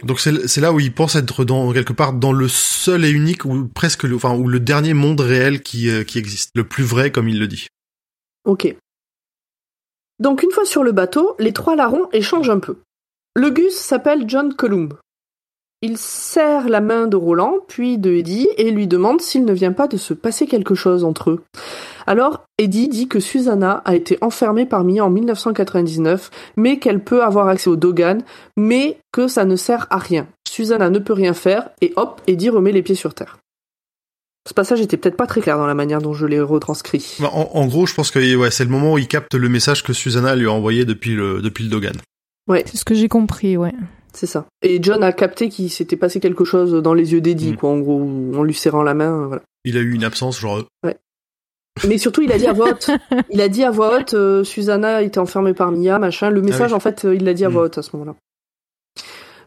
Donc c'est c'est là où il pense être dans quelque part dans le seul et unique ou presque le, enfin ou le dernier monde réel qui euh, qui existe, le plus vrai comme il le dit. Ok. Donc une fois sur le bateau, les trois larrons échangent un peu. Le Gus s'appelle John Columb. Il serre la main de Roland, puis de Eddie, et lui demande s'il ne vient pas de se passer quelque chose entre eux. Alors, Eddie dit que Susanna a été enfermée parmi en 1999, mais qu'elle peut avoir accès au Dogan, mais que ça ne sert à rien. Susanna ne peut rien faire, et hop, Eddie remet les pieds sur terre. Ce passage était peut-être pas très clair dans la manière dont je l'ai retranscrit. Bah, En, en gros, je pense que ouais, c'est le moment où il capte le message que Susanna lui a envoyé depuis le depuis le Dogan. C'est ce que j'ai compris, ouais. C'est ça. Et John a capté qu'il s'était passé quelque chose dans les yeux d'Eddie, Mm. quoi, en gros, en lui serrant la main, voilà. Il a eu une absence genre Mais surtout, il a dit à voix haute, <laughs> il a dit à voix haute, euh, Susanna était enfermée par Mia, machin. Le message, oui. en fait, euh, il l'a dit à Mm. voix haute à ce moment-là.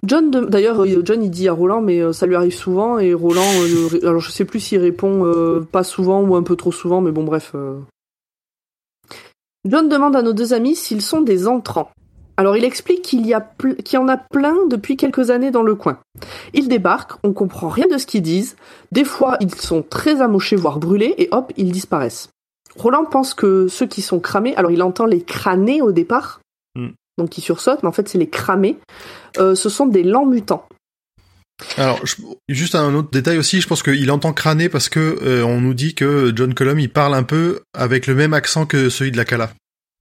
John, d'ailleurs, euh, John, il dit à Roland, mais ça lui arrive souvent, et Roland, euh, alors je sais plus s'il répond euh, pas souvent ou un peu trop souvent, mais bon, bref. euh. John demande à nos deux amis s'ils sont des entrants. Alors il explique qu'il y, qu'il y en a plein depuis quelques années dans le coin. Ils débarquent, on comprend rien de ce qu'ils disent, des fois ils sont très amochés voire brûlés et hop, ils disparaissent. Roland pense que ceux qui sont cramés, alors il entend les crânés au départ, Hmm. donc il sursaute, mais en fait c'est les cramés, Euh, ce sont des lents mutants. Alors, je- juste un autre détail aussi, je pense qu'il entend crâner parce que euh, on nous dit que John Colum il parle un peu avec le même accent que celui de la Cala.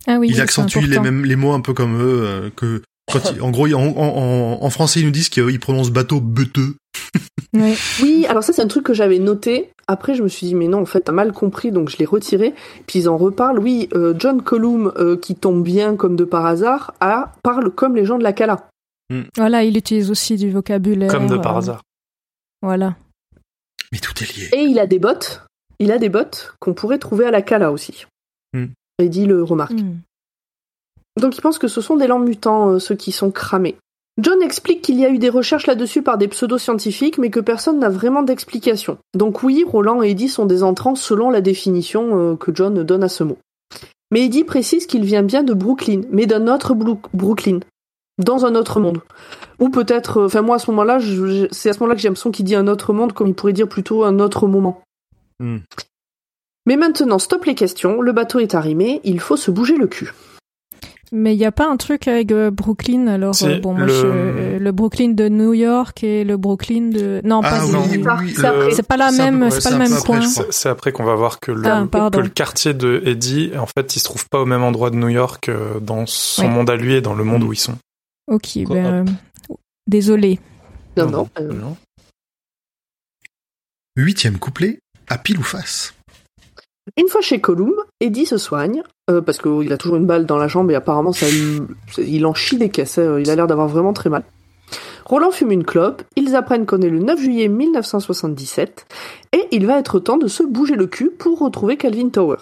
Ah oui, il c'est accentue les mêmes les mots un peu comme eux euh, que quand <laughs> en gros il- en, en, en français ils nous disent qu'il prononce bateau beteux. Ouais. Oui, alors ça c'est un truc que j'avais noté. Après je me suis dit mais non en fait t'as mal compris donc je l'ai retiré. Puis ils en reparlent. Oui, euh, John Colum euh, qui tombe bien comme de par hasard a, parle comme les gens de la Cala. Voilà, il utilise aussi du vocabulaire. Comme de par euh, hasard. Voilà. Mais tout est lié. Et il a des bottes. Il a des bottes qu'on pourrait trouver à la Cala aussi. Hmm. Eddie le remarque. Hmm. Donc il pense que ce sont des lents mutants, euh, ceux qui sont cramés. John explique qu'il y a eu des recherches là-dessus par des pseudo-scientifiques, mais que personne n'a vraiment d'explication. Donc oui, Roland et Eddie sont des entrants selon la définition euh, que John donne à ce mot. Mais Eddie précise qu'il vient bien de Brooklyn, mais d'un autre Broo- Brooklyn, dans un autre monde. Ou peut-être, euh, enfin moi à ce moment-là, c'est à ce moment-là que j'ai l'impression qu'il dit un autre monde, comme il pourrait dire plutôt un autre moment. Hmm. Mais maintenant, stop les questions, le bateau est arrimé, il faut se bouger le cul. Mais il n'y a pas un truc avec euh, Brooklyn alors euh, bon moi le- je- euh, le Brooklyn de New York et le Brooklyn de non Ah pas oui, oui, c'est oui, c'est pas la même c'est pas le même coin. C'est après qu'on va voir que le, Ah, pardon. que le quartier de Eddie, en fait, il se trouve pas au même endroit de New York dans son Ouais. monde à lui et dans le monde où ils sont. Ok, Quoi, ben euh, désolé. Non, non. euh, Non. Huitième couplet, à pile ou face. Une fois chez Columb, Eddie se soigne, euh, parce qu'il a toujours une balle dans la jambe et apparemment ça il en chie des caisses, hein, il a l'air d'avoir vraiment très mal. Roland fume une clope, ils apprennent qu'on est le 9 juillet 1977, et il va être temps de se bouger le cul pour retrouver Calvin Tower.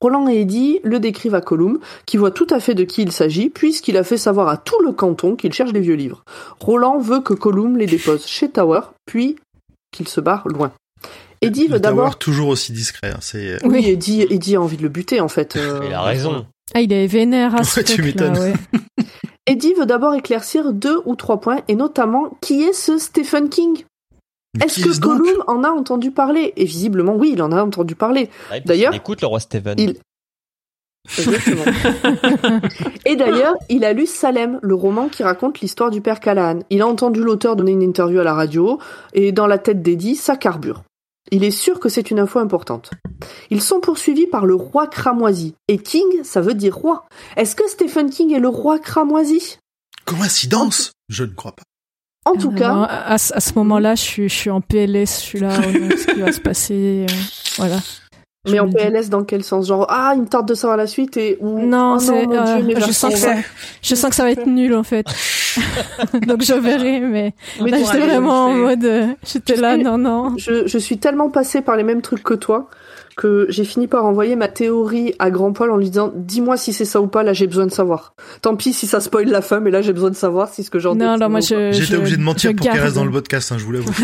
Roland et Eddie le décrivent à Columb, qui voit tout à fait de qui il s'agit, puisqu'il a fait savoir à tout le canton qu'il cherche des vieux livres. Roland veut que Columb les dépose chez Tower, puis qu'il se barre loin. Eddie Le veut d'abord... Toujours aussi discret. hein, c'est Oui. Eddie, Eddie a envie de le buter en fait. euh. Il a raison. Ah, il est vénère à <laughs> ce Ouais, tu m'étonnes. ouais. Eddie veut d'abord éclaircir deux ou trois points, et notamment qui est ce Stephen King? Mais Est-ce que Gollum en a entendu parler? Et visiblement, oui, il en a entendu parler. Ouais, D'ailleurs- il écoute le roi Steven. Il- Exactement. <laughs> et d'ailleurs, il a lu Salem, le roman qui raconte l'histoire du père Callahan. Il a entendu l'auteur donner une interview à la radio, et dans la tête d'Eddie, ça carbure. Il est sûr que c'est une info importante. Ils sont poursuivis par le roi cramoisi. Et King, ça veut dire roi. Est-ce que Stephen King est le roi cramoisi? Coïncidence? Je ne crois pas. En tout Euh, cas, à, à ce à ce moment-là, je suis, je suis en PLS, je suis là, oh non, ce qui va se passer, euh, voilà. Je Mais en dis- PLS dans quel sens? Genre ah il me tarde de savoir la suite et ou Non, oh c'est, euh, je sens que ça, je sens que ça va être nul en fait. <laughs> Donc je verrai, mais Mais là j'étais vraiment en mode, euh, j'étais là, non, non. je, je suis tellement passée par les mêmes trucs que toi que j'ai fini par envoyer ma théorie à Grand Poil en lui disant dis-moi si c'est ça ou pas, là j'ai besoin de savoir. Tant pis si ça spoil la fin, mais là j'ai besoin de savoir si ce que j'en dis. Non, non, moi. J'étais je- obligé de mentir pour qu'elle reste dans le podcast, hein, je vous l'avoue. <laughs>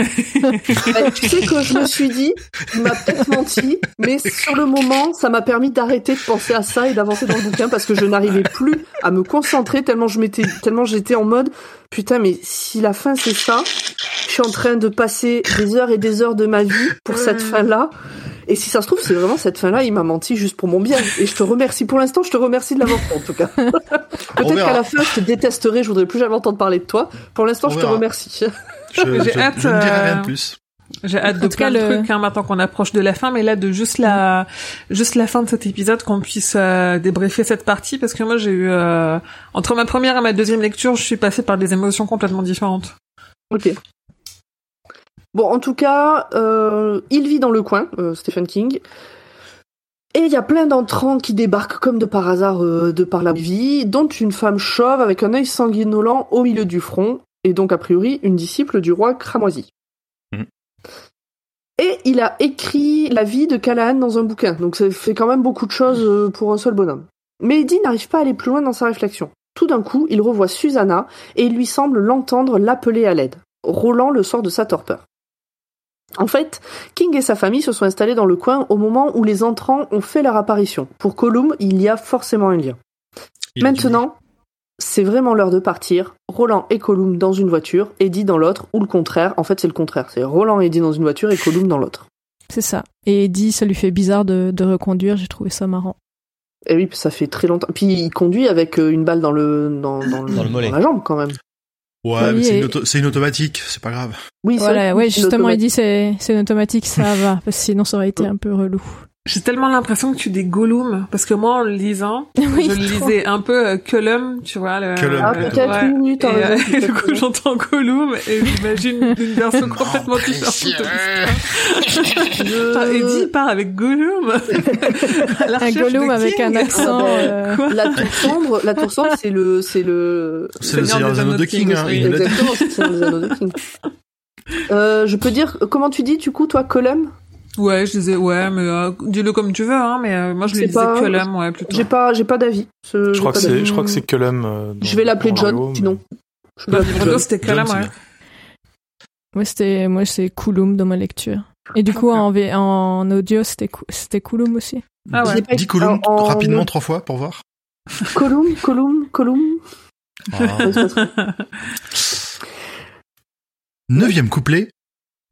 Bah, tu sais que je me suis dit, il m'a peut-être menti, mais sur le moment, ça m'a permis d'arrêter de penser à ça et d'avancer dans le bouquin parce que je n'arrivais plus à me concentrer tellement je m'étais, tellement j'étais en mode, putain, mais si la fin c'est ça, je suis en train de passer des heures et des heures de ma vie pour cette fin-là. Et si ça se trouve, c'est vraiment cette fin-là, il m'a menti juste pour mon bien. Et je te remercie. Pour l'instant, je te remercie de l'avoir fait, en tout cas. <laughs> Peut-être qu'à la fin, je te détesterai, je voudrais plus jamais entendre parler de toi. Pour l'instant, je te remercie. <laughs> J'ai hâte, je ne dirai euh, rien de plus. J'ai hâte de En tout cas, plein de le- trucs hein, maintenant qu'on approche de la fin, mais là de juste la juste la fin de cet épisode qu'on puisse euh, débriefer cette partie parce que moi j'ai eu euh, entre ma première et ma deuxième lecture, je suis passée par des émotions complètement différentes. Ok. Bon, en tout cas, euh, il vit dans le coin, euh, Stephen King. Et il y a plein d'entrants qui débarquent comme de par hasard euh, de par la vie, dont une femme chauve avec un œil sanguinolent au milieu du front, et donc a priori une disciple du roi cramoisi. Mhm. Et il a écrit la vie de Callahan dans un bouquin, donc ça fait quand même beaucoup de choses pour un seul bonhomme. Mais Eddie n'arrive pas à aller plus loin dans sa réflexion. Tout d'un coup, il revoit Susanna et il lui semble l'entendre l'appeler à l'aide. Roland le sort de sa torpeur. En fait, King et sa famille se sont installés dans le coin au moment où les entrants ont fait leur apparition. Pour Colum, il y a forcément un lien. Il Maintenant, c'est vraiment l'heure de partir. Roland et Colum dans une voiture, Eddie dans l'autre, ou le contraire. En fait, c'est le contraire. C'est Roland et Eddie dans une voiture et Colum dans l'autre. C'est ça. Et Eddie, ça lui fait bizarre de, de reconduire. J'ai trouvé ça marrant. Et oui, ça fait très longtemps. Puis il conduit avec euh, une balle dans le dans, dans, le- Dans le mollet. dans la jambe quand même. Ouais, Oui, mais c'est et- une, auto- c'est une automatique, c'est pas grave. Oui, c'est Voilà, vrai ouais, justement, automatique. Eddie, c'est c'est une automatique, ça va. Parce que sinon, ça aurait été un peu relou. J'ai tellement l'impression que tu dis Gollum parce que moi en le lisant, <laughs> Oui, je le lisais un peu euh, Cullum, tu vois le Cullum, Ah, Ouais. oui, <laughs> t'as et, euh, et du coup, j'entends Gollum et j'imagine une version <laughs> complètement différente. Enfin, Eddie part avec Gollum. Un Gollum de avec un accent. Euh, Quoi La tour sombre, la tour sombre, c'est le, c'est le, C'est le Seigneur des Anneaux de King, hein, exactement, c'est le Seigneur des Anneaux de King. Euh, je peux dire, comment tu dis, du coup, toi, Colum? Ouais, je disais ouais, mais euh, dis-le comme tu veux, hein. Mais euh, moi je lui disais pas- Cullum, ouais, plutôt. J'ai pas, j'ai pas d'avis. Ce- Je j'ai crois que pas c'est, d'avis. je crois que c'est Cullum. euh, Je vais l'appeler John, Mario, mais- sinon. Je vais Bah, l'appeler plutôt, John. c'était Cullum, ouais. Moi, c'était, moi, c'est Coulomb dans ma lecture. Et du coup, en, V- en audio, c'était, Cou- c'était Coulomb aussi. Ah Je ouais. pas Dis Colum en- en- rapidement trois fois pour voir. Colum, Colum, Colum. Ah. Neuvième couplet.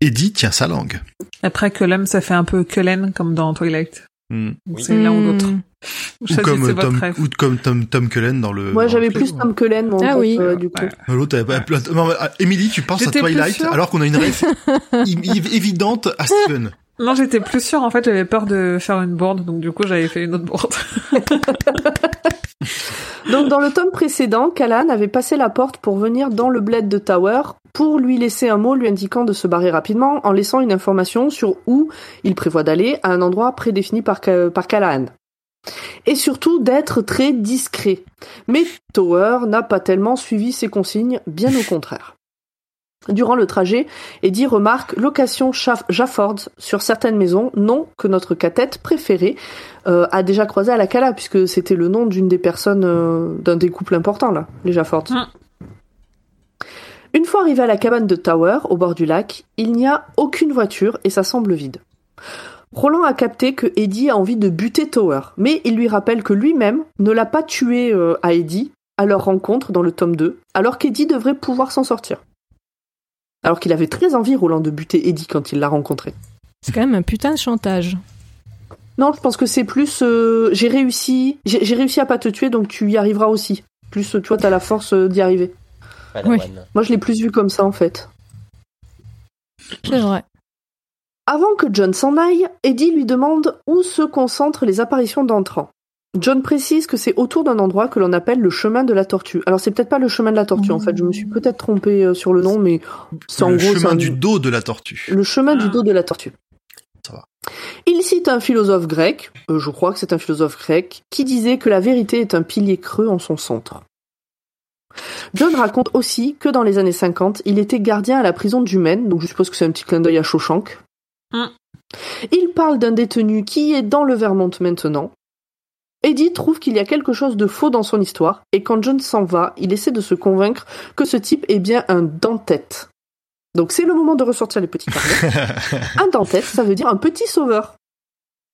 Eddie tient sa langue. Après Cullum, ça fait un peu Cullen comme dans Twilight. Hmm. C'est l'un ou l'autre. Hmm. Ou Choisissez comme Tom, ou comme Tom, Tom Cullen dans le. Moi, j'avais plus. Tom Cullen, moi, en Ah oui. euh, du coup. Ouais. L'autre, ah, Émilie, tu penses à Twilight alors qu'on a une rêve <laughs> évidente à Steven. Non, j'étais plus sûre. En fait, j'avais peur de faire une bourde, donc du coup, j'avais fait une autre bourde. <laughs> Donc, dans le tome précédent, Callan avait passé la porte pour venir dans le bled de Tower pour lui laisser un mot lui indiquant de se barrer rapidement en laissant une information sur où il prévoit d'aller à un endroit prédéfini par, par Callahan. Et surtout d'être très discret. Mais Tower n'a pas tellement suivi ses consignes, bien au contraire. Durant le trajet, Eddie remarque location Jafford sur certaines maisons, nom que notre catette préférée euh, a déjà croisé à la Cala, puisque c'était le nom d'une des personnes, euh, d'un des couples importants, là, les Jafford. Mm. Une fois arrivé à la cabane de Tower, au bord du lac, il n'y a aucune voiture et ça semble vide. Roland a capté que Eddie a envie de buter Tower, mais il lui rappelle que lui-même ne l'a pas tué euh, à Eddie à leur rencontre dans le tome 2, alors qu'Eddie devrait pouvoir s'en sortir. Alors qu'il avait très envie, Roland, de buter Eddie quand il l'a rencontré. C'est quand même un putain de chantage. Non, je pense que c'est plus euh, j'ai réussi, j'ai réussi à pas te tuer, donc tu y arriveras aussi. Plus, euh, tu vois, t'as la force euh, d'y arriver. Moi, je l'ai plus vu comme ça, en fait. C'est vrai. Avant que John s'en aille, Eddie lui demande où se concentrent les apparitions d'entrants. John précise que c'est autour d'un endroit que l'on appelle le chemin de la tortue. Alors c'est peut-être pas le chemin de la tortue en fait, je me suis peut-être trompé euh, sur le nom, mais c'est en le gros c'est chemin un- du dos de la tortue. le chemin du Ah. dos de la tortue. Ça va. Il cite un philosophe grec, euh, je crois que c'est un philosophe grec, qui disait que la vérité est un pilier creux en son centre. John raconte aussi que dans les années 50, il était gardien à la prison du Maine, donc je suppose que c'est un petit clin d'œil à Shawshank. Mm. Il parle d'un détenu qui est dans le Vermont maintenant. Eddie trouve qu'il y a quelque chose de faux dans son histoire, et quand John s'en va, il essaie de se convaincre que ce type est bien un dent-tête. Donc c'est le moment de ressortir les petits carnets. <laughs> un dent-tête, ça veut dire un petit sauveur.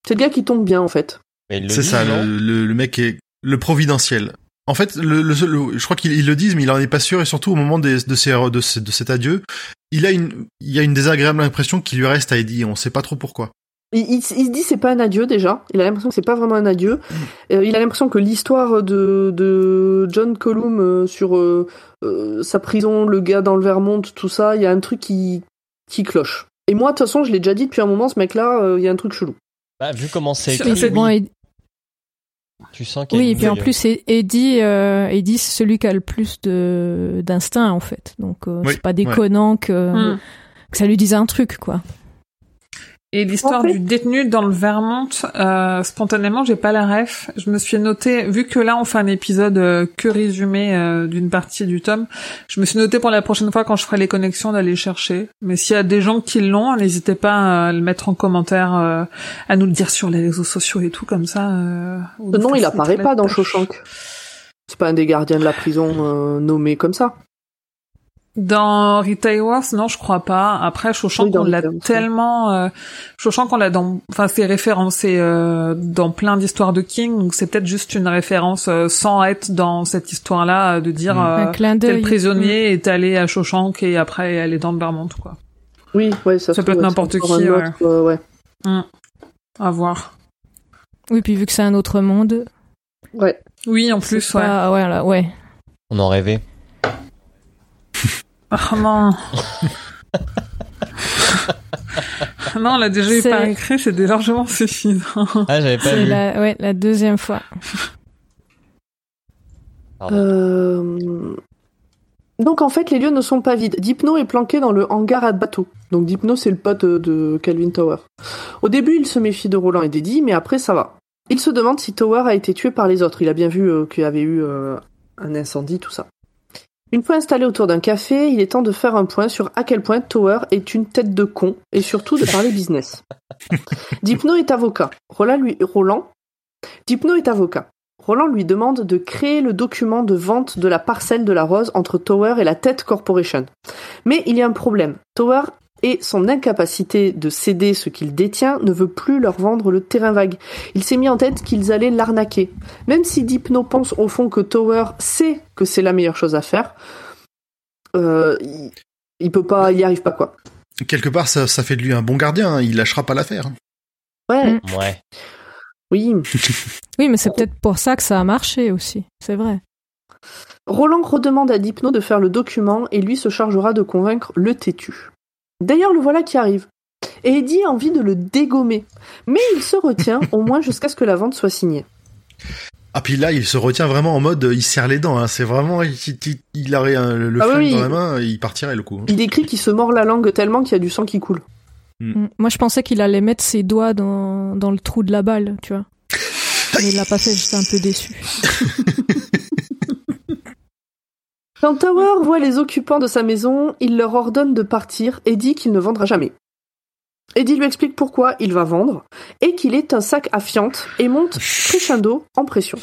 C'est le gars qui tombe bien en fait. C'est ça, non le, le, le mec est le providentiel. En fait, le, le, le- je crois qu'ils ils le disent, mais il en est pas sûr, et surtout au moment des, de, ces, de, ces- de cet adieu, il a une, il y a une désagréable impression qui lui reste à Eddie, on sait pas trop pourquoi. Il, il- il se dit c'est pas un adieu déjà. Il a l'impression que c'est pas vraiment un adieu. Euh, il a l'impression que l'histoire de, de John Colum euh, sur euh, euh, sa prison, le gars dans le Vermont, tout ça, il y a un truc qui qui cloche. Et moi, de toute façon, je l'ai déjà dit depuis un moment, ce mec-là, euh, il y a un truc chelou. Bah, vu comment c'est écrit, Oui, bon, et- tu sens qu'il y a oui, et puis en plus, Eddie, euh, Eddie c'est celui qui a le plus de d'instinct en fait. Donc euh, Oui, c'est pas déconnant que, Hmm. que ça lui dise un truc quoi. Et l'histoire En fait- du détenu dans le Vermont, euh, spontanément, j'ai pas la ref. Je me suis noté, vu que là on fait un épisode euh, que résumé euh, d'une partie du tome, je me suis noté pour la prochaine fois quand je ferai les connexions d'aller chercher. Mais s'il y a des gens qui l'ont, n'hésitez pas à le mettre en commentaire, euh, à nous le dire sur les réseaux sociaux et tout comme ça. Euh, non, il apparaît pas dans. Shawshank. C'est pas un des gardiens de la prison euh, nommé comme ça. Dans Retail Wars, non, je crois pas. Après, Shawshank, Oui, on l'a tellement... Euh, Shawshank, on l'a dans... Enfin, c'est référencé euh, dans plein d'histoires de King, donc c'est peut-être juste une référence euh, sans être dans cette histoire-là, euh, de dire Mm. euh, un clin tel prisonnier est allé à Shawshank et après elle est dans le Vermont, quoi. Oui, ouais, ça, peut être ouais, n'importe qui, ouais. autre, euh, ouais. À voir. Oui, puis vu que c'est un autre monde. Ouais. Oui, en plus, ouais. pas- ouais, là, ouais. On en rêvait. Oh <laughs> non Non, on l'a déjà eu C'est- par écrit, c'est largement suffisant. Ah, j'avais pas C'est vu. la, ouais, la deuxième fois. Euh, Donc en fait, les lieux ne sont pas vides. Dipno est planqué dans le hangar à bateau. Donc Dipno, c'est le pote euh, de Calvin Tower. Au début, il se méfie de Roland et d'Eddie, mais après, ça va. Il se demande si Tower a été tué par les autres. Il a bien vu euh, qu'il y avait eu euh, un incendie, tout ça. Une fois installé autour d'un café, il est temps de faire un point sur à quel point Tower est une tête de con et surtout de parler business. <laughs> Dipno est avocat. Roland lui, Roland, Dipno est avocat. Roland lui demande de créer le document de vente de la parcelle de la rose entre Tower et la Tête Corporation. Mais il y a un problème. Tower et son incapacité de céder ce qu'il détient ne veut plus leur vendre le terrain vague. Il s'est mis en tête qu'ils allaient l'arnaquer. Même si Dipno pense au fond que Tower sait que c'est la meilleure chose à faire, euh, il, il peut pas, il y arrive pas quoi. Quelque part, ça, ça fait de lui un bon gardien, hein, il lâchera pas l'affaire. Ouais, Mm. Ouais. oui. <laughs> Oui, mais c'est peut-être pour ça que ça a marché aussi. C'est vrai. Roland redemande à Dipno de faire le document et lui se chargera de convaincre le têtu. D'ailleurs, le voilà qui arrive. Et Eddie a envie de le dégommer. Mais il se retient, au moins jusqu'à ce que la vente soit signée. Ah puis là, il se retient vraiment en mode, il serre les dents. Hein. C'est vraiment, il, il, il aurait un- le Ah flingue oui, dans la main, il partirait le coup. hein. Il décrit qu'il se mord la langue tellement qu'il y a du sang qui coule. Mm. Moi, je pensais qu'il allait mettre ses doigts dans, dans le trou de la balle, tu vois. Mais il l'a pas fait, j'étais un peu déçu. <laughs> Quand Tower voit les occupants de sa maison, il leur ordonne de partir et dit qu'il ne vendra jamais. Eddie lui explique pourquoi il va vendre et qu'il est un sac à fiente et monte crescendo en pression.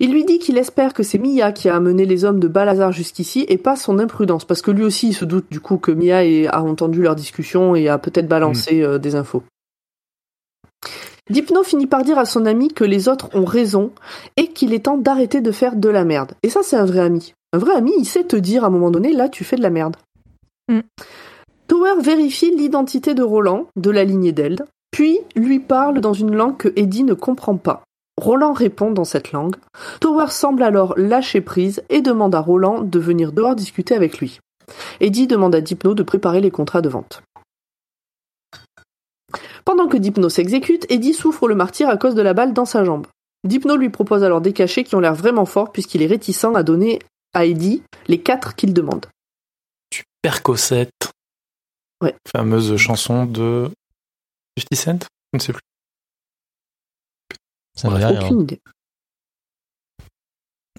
Il lui dit qu'il espère que c'est Mia qui a amené les hommes de Balazar jusqu'ici et pas son imprudence, parce que lui aussi il se doute du coup que Mia a entendu leur discussion et a peut-être balancé euh, des infos. Dipno finit par dire à son ami que les autres ont raison et qu'il est temps d'arrêter de faire de la merde. Et ça c'est un vrai ami. Un vrai ami, il sait te dire à un moment donné, là tu fais de la merde. Mm. Tower vérifie l'identité de Roland, de la lignée d'Eld, puis lui parle dans une langue que Eddie ne comprend pas. Roland répond dans cette langue. Tower semble alors lâcher prise et demande à Roland de venir dehors discuter avec lui. Eddie demande à Dipno de préparer les contrats de vente. Pendant que Dipno s'exécute, Eddie souffre le martyr à cause de la balle dans sa jambe. Dipno lui propose alors des cachets qui ont l'air vraiment forts puisqu'il est réticent à donner à Eddie les quatre qu'il demande. Percocet. Ouais. Fameuse chanson de 50 Cent Je ne sais plus. Ça rien. Aucune idée.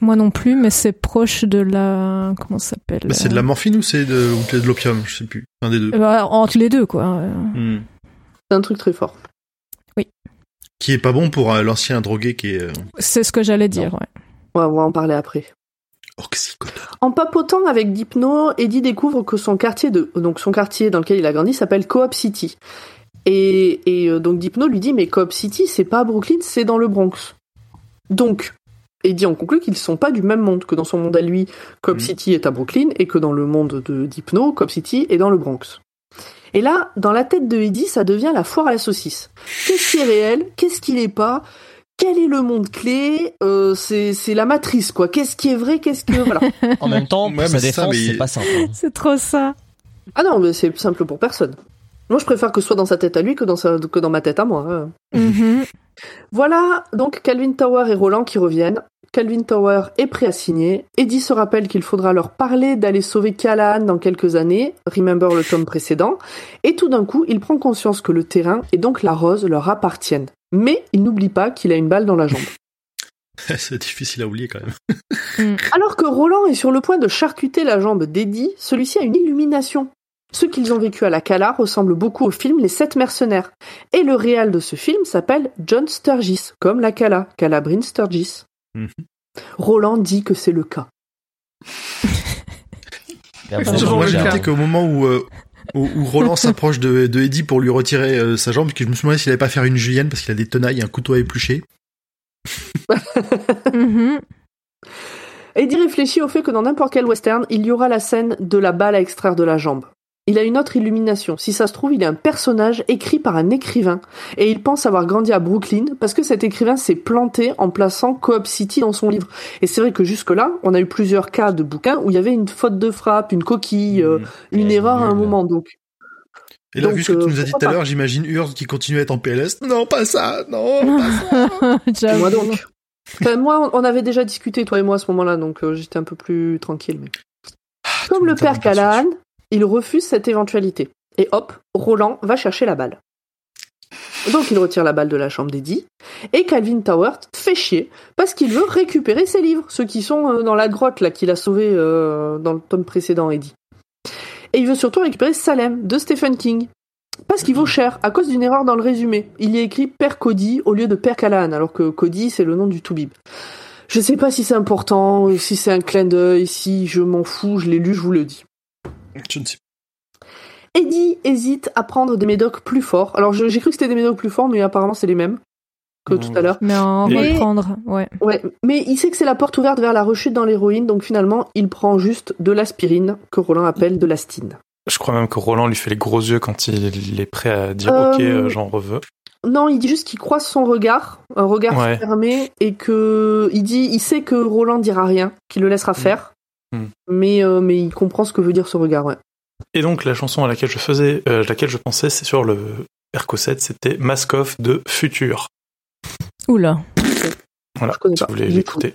Moi non plus, mais c'est proche de la. Comment ça s'appelle Bah, c'est de la morphine ou c'est de, ou de l'opium Je sais plus. Un des deux. Euh, bah, Entre les deux, quoi. Euh, Hmm. C'est un truc très fort. Qui est pas bon pour euh, l'ancien drogué qui est euh, C'est ce que j'allais dire, ouais. Ouais, on va en parler après. Oxycodone. En papotant avec Dipno, Eddie découvre que son quartier de donc son quartier dans lequel il a grandi s'appelle Coop City. Et, et euh, donc Dipno lui dit mais Coop City c'est pas à Brooklyn, c'est dans le Bronx. Donc Eddie en conclut qu'ils sont pas du même monde que dans son monde à lui, Coop Mhm. City est à Brooklyn et que dans le monde de Dipno, Coop City est dans le Bronx. Et là, dans la tête de Eddie, ça devient la foire à la saucisse. Qu'est-ce qui est réel? Qu'est-ce qui n'est pas? Quel est le monde clé? Euh, C'est c'est la matrice quoi. Qu'est-ce qui est vrai Qu'est-ce que voilà. <laughs> En même temps, pour sa c'est ça, défense, mais- c'est pas simple. hein. C'est trop ça. Ah non, mais c'est simple pour personne. Moi, je préfère que ce soit dans sa tête à lui que dans, sa, que dans ma tête à moi. hein. Mhm. Voilà donc Calvin Tower et Roland qui reviennent. Calvin Tower est prêt à signer. Eddie se rappelle qu'il faudra leur parler d'aller sauver Callahan dans quelques années. Remember le tome précédent. Et tout d'un coup, il prend conscience que le terrain et donc la rose leur appartiennent. Mais il n'oublie pas qu'il a une balle dans la jambe. <laughs> c'est difficile à oublier quand même. <laughs> Alors que Roland est sur le point de charcuter la jambe d'Eddie, celui-ci a une illumination. Ce qu'ils ont vécu à la Cala ressemble beaucoup au film Les Sept Mercenaires. Et le réal de ce film s'appelle John Sturgis, comme la Cala, Calabrine Sturgis. Mhm. Roland dit que c'est le cas. <laughs> Moi, j'ai noté qu'au moment où, euh, où, où Roland <laughs> s'approche de, de Eddie pour lui retirer euh, sa jambe, que je me suis demandé s'il allait pas faire une julienne parce qu'il a des tenailles et un couteau à éplucher. <laughs> Mhm. Eddie réfléchit au fait que dans n'importe quel western, il y aura la scène de la balle à extraire de la jambe. Il a une autre illumination. Si ça se trouve, il est un personnage écrit par un écrivain. Et il pense avoir grandi à Brooklyn parce que cet écrivain s'est planté en plaçant Coop City dans son livre. Et c'est vrai que jusque-là, on a eu plusieurs cas de bouquins où il y avait une faute de frappe, une coquille, euh, Mm. une Et erreur à un nul. moment. Donc, Et là, Donc, vu ce que euh, tu nous as dit tout à l'heure, j'imagine Urs qui continue à être en PLS. Non, pas ça, non, pas ça. <laughs> Moi donc. Enfin, moi, on avait déjà discuté, toi et moi, à ce moment-là, donc euh, j'étais un peu plus tranquille. Mais... Comme le père Callahan, il refuse cette éventualité. Et hop, Roland va chercher la balle. Donc il retire la balle de la chambre d'Eddie, et Calvin Tower fait chier, parce qu'il veut récupérer ses livres, ceux qui sont euh, dans la grotte là qu'il a sauvé euh, dans le tome précédent, Eddie. Et il veut surtout récupérer Salem de Stephen King. Parce qu'il vaut cher, à cause d'une erreur dans le résumé. Il y a écrit Père Cody au lieu de Père Callahan, alors que Cody c'est le nom du Toubib. Je sais pas si c'est important, si c'est un clin d'œil, si je m'en fous, je l'ai lu, je vous le dis. Je ne sais Eddie hésite à prendre des médocs plus forts. Alors j'ai cru que c'était des médocs plus forts, mais apparemment c'est les mêmes que tout à l'heure. Mais en Mais- reprendre, ouais. Ouais, mais il sait que c'est la porte ouverte vers la rechute dans l'héroïne, donc finalement il prend juste de l'aspirine, que Roland appelle de l'astine. Je crois même que Roland lui fait les gros yeux quand il, il est prêt à dire Euh, ok, euh, j'en reveux. Non, il dit juste qu'il croise son regard, un regard Ouais. fermé, et que il dit, il sait que Roland dira rien, qu'il le laissera faire, Mm. mais euh, mais il comprend ce que veut dire ce regard. Ouais. Et donc la chanson à laquelle je faisais, euh, laquelle je pensais, c'est sur le Percocet, c'était Mask Off de Futur. Oula. Voilà, Je connais si pas vous voulez l'écouter. Et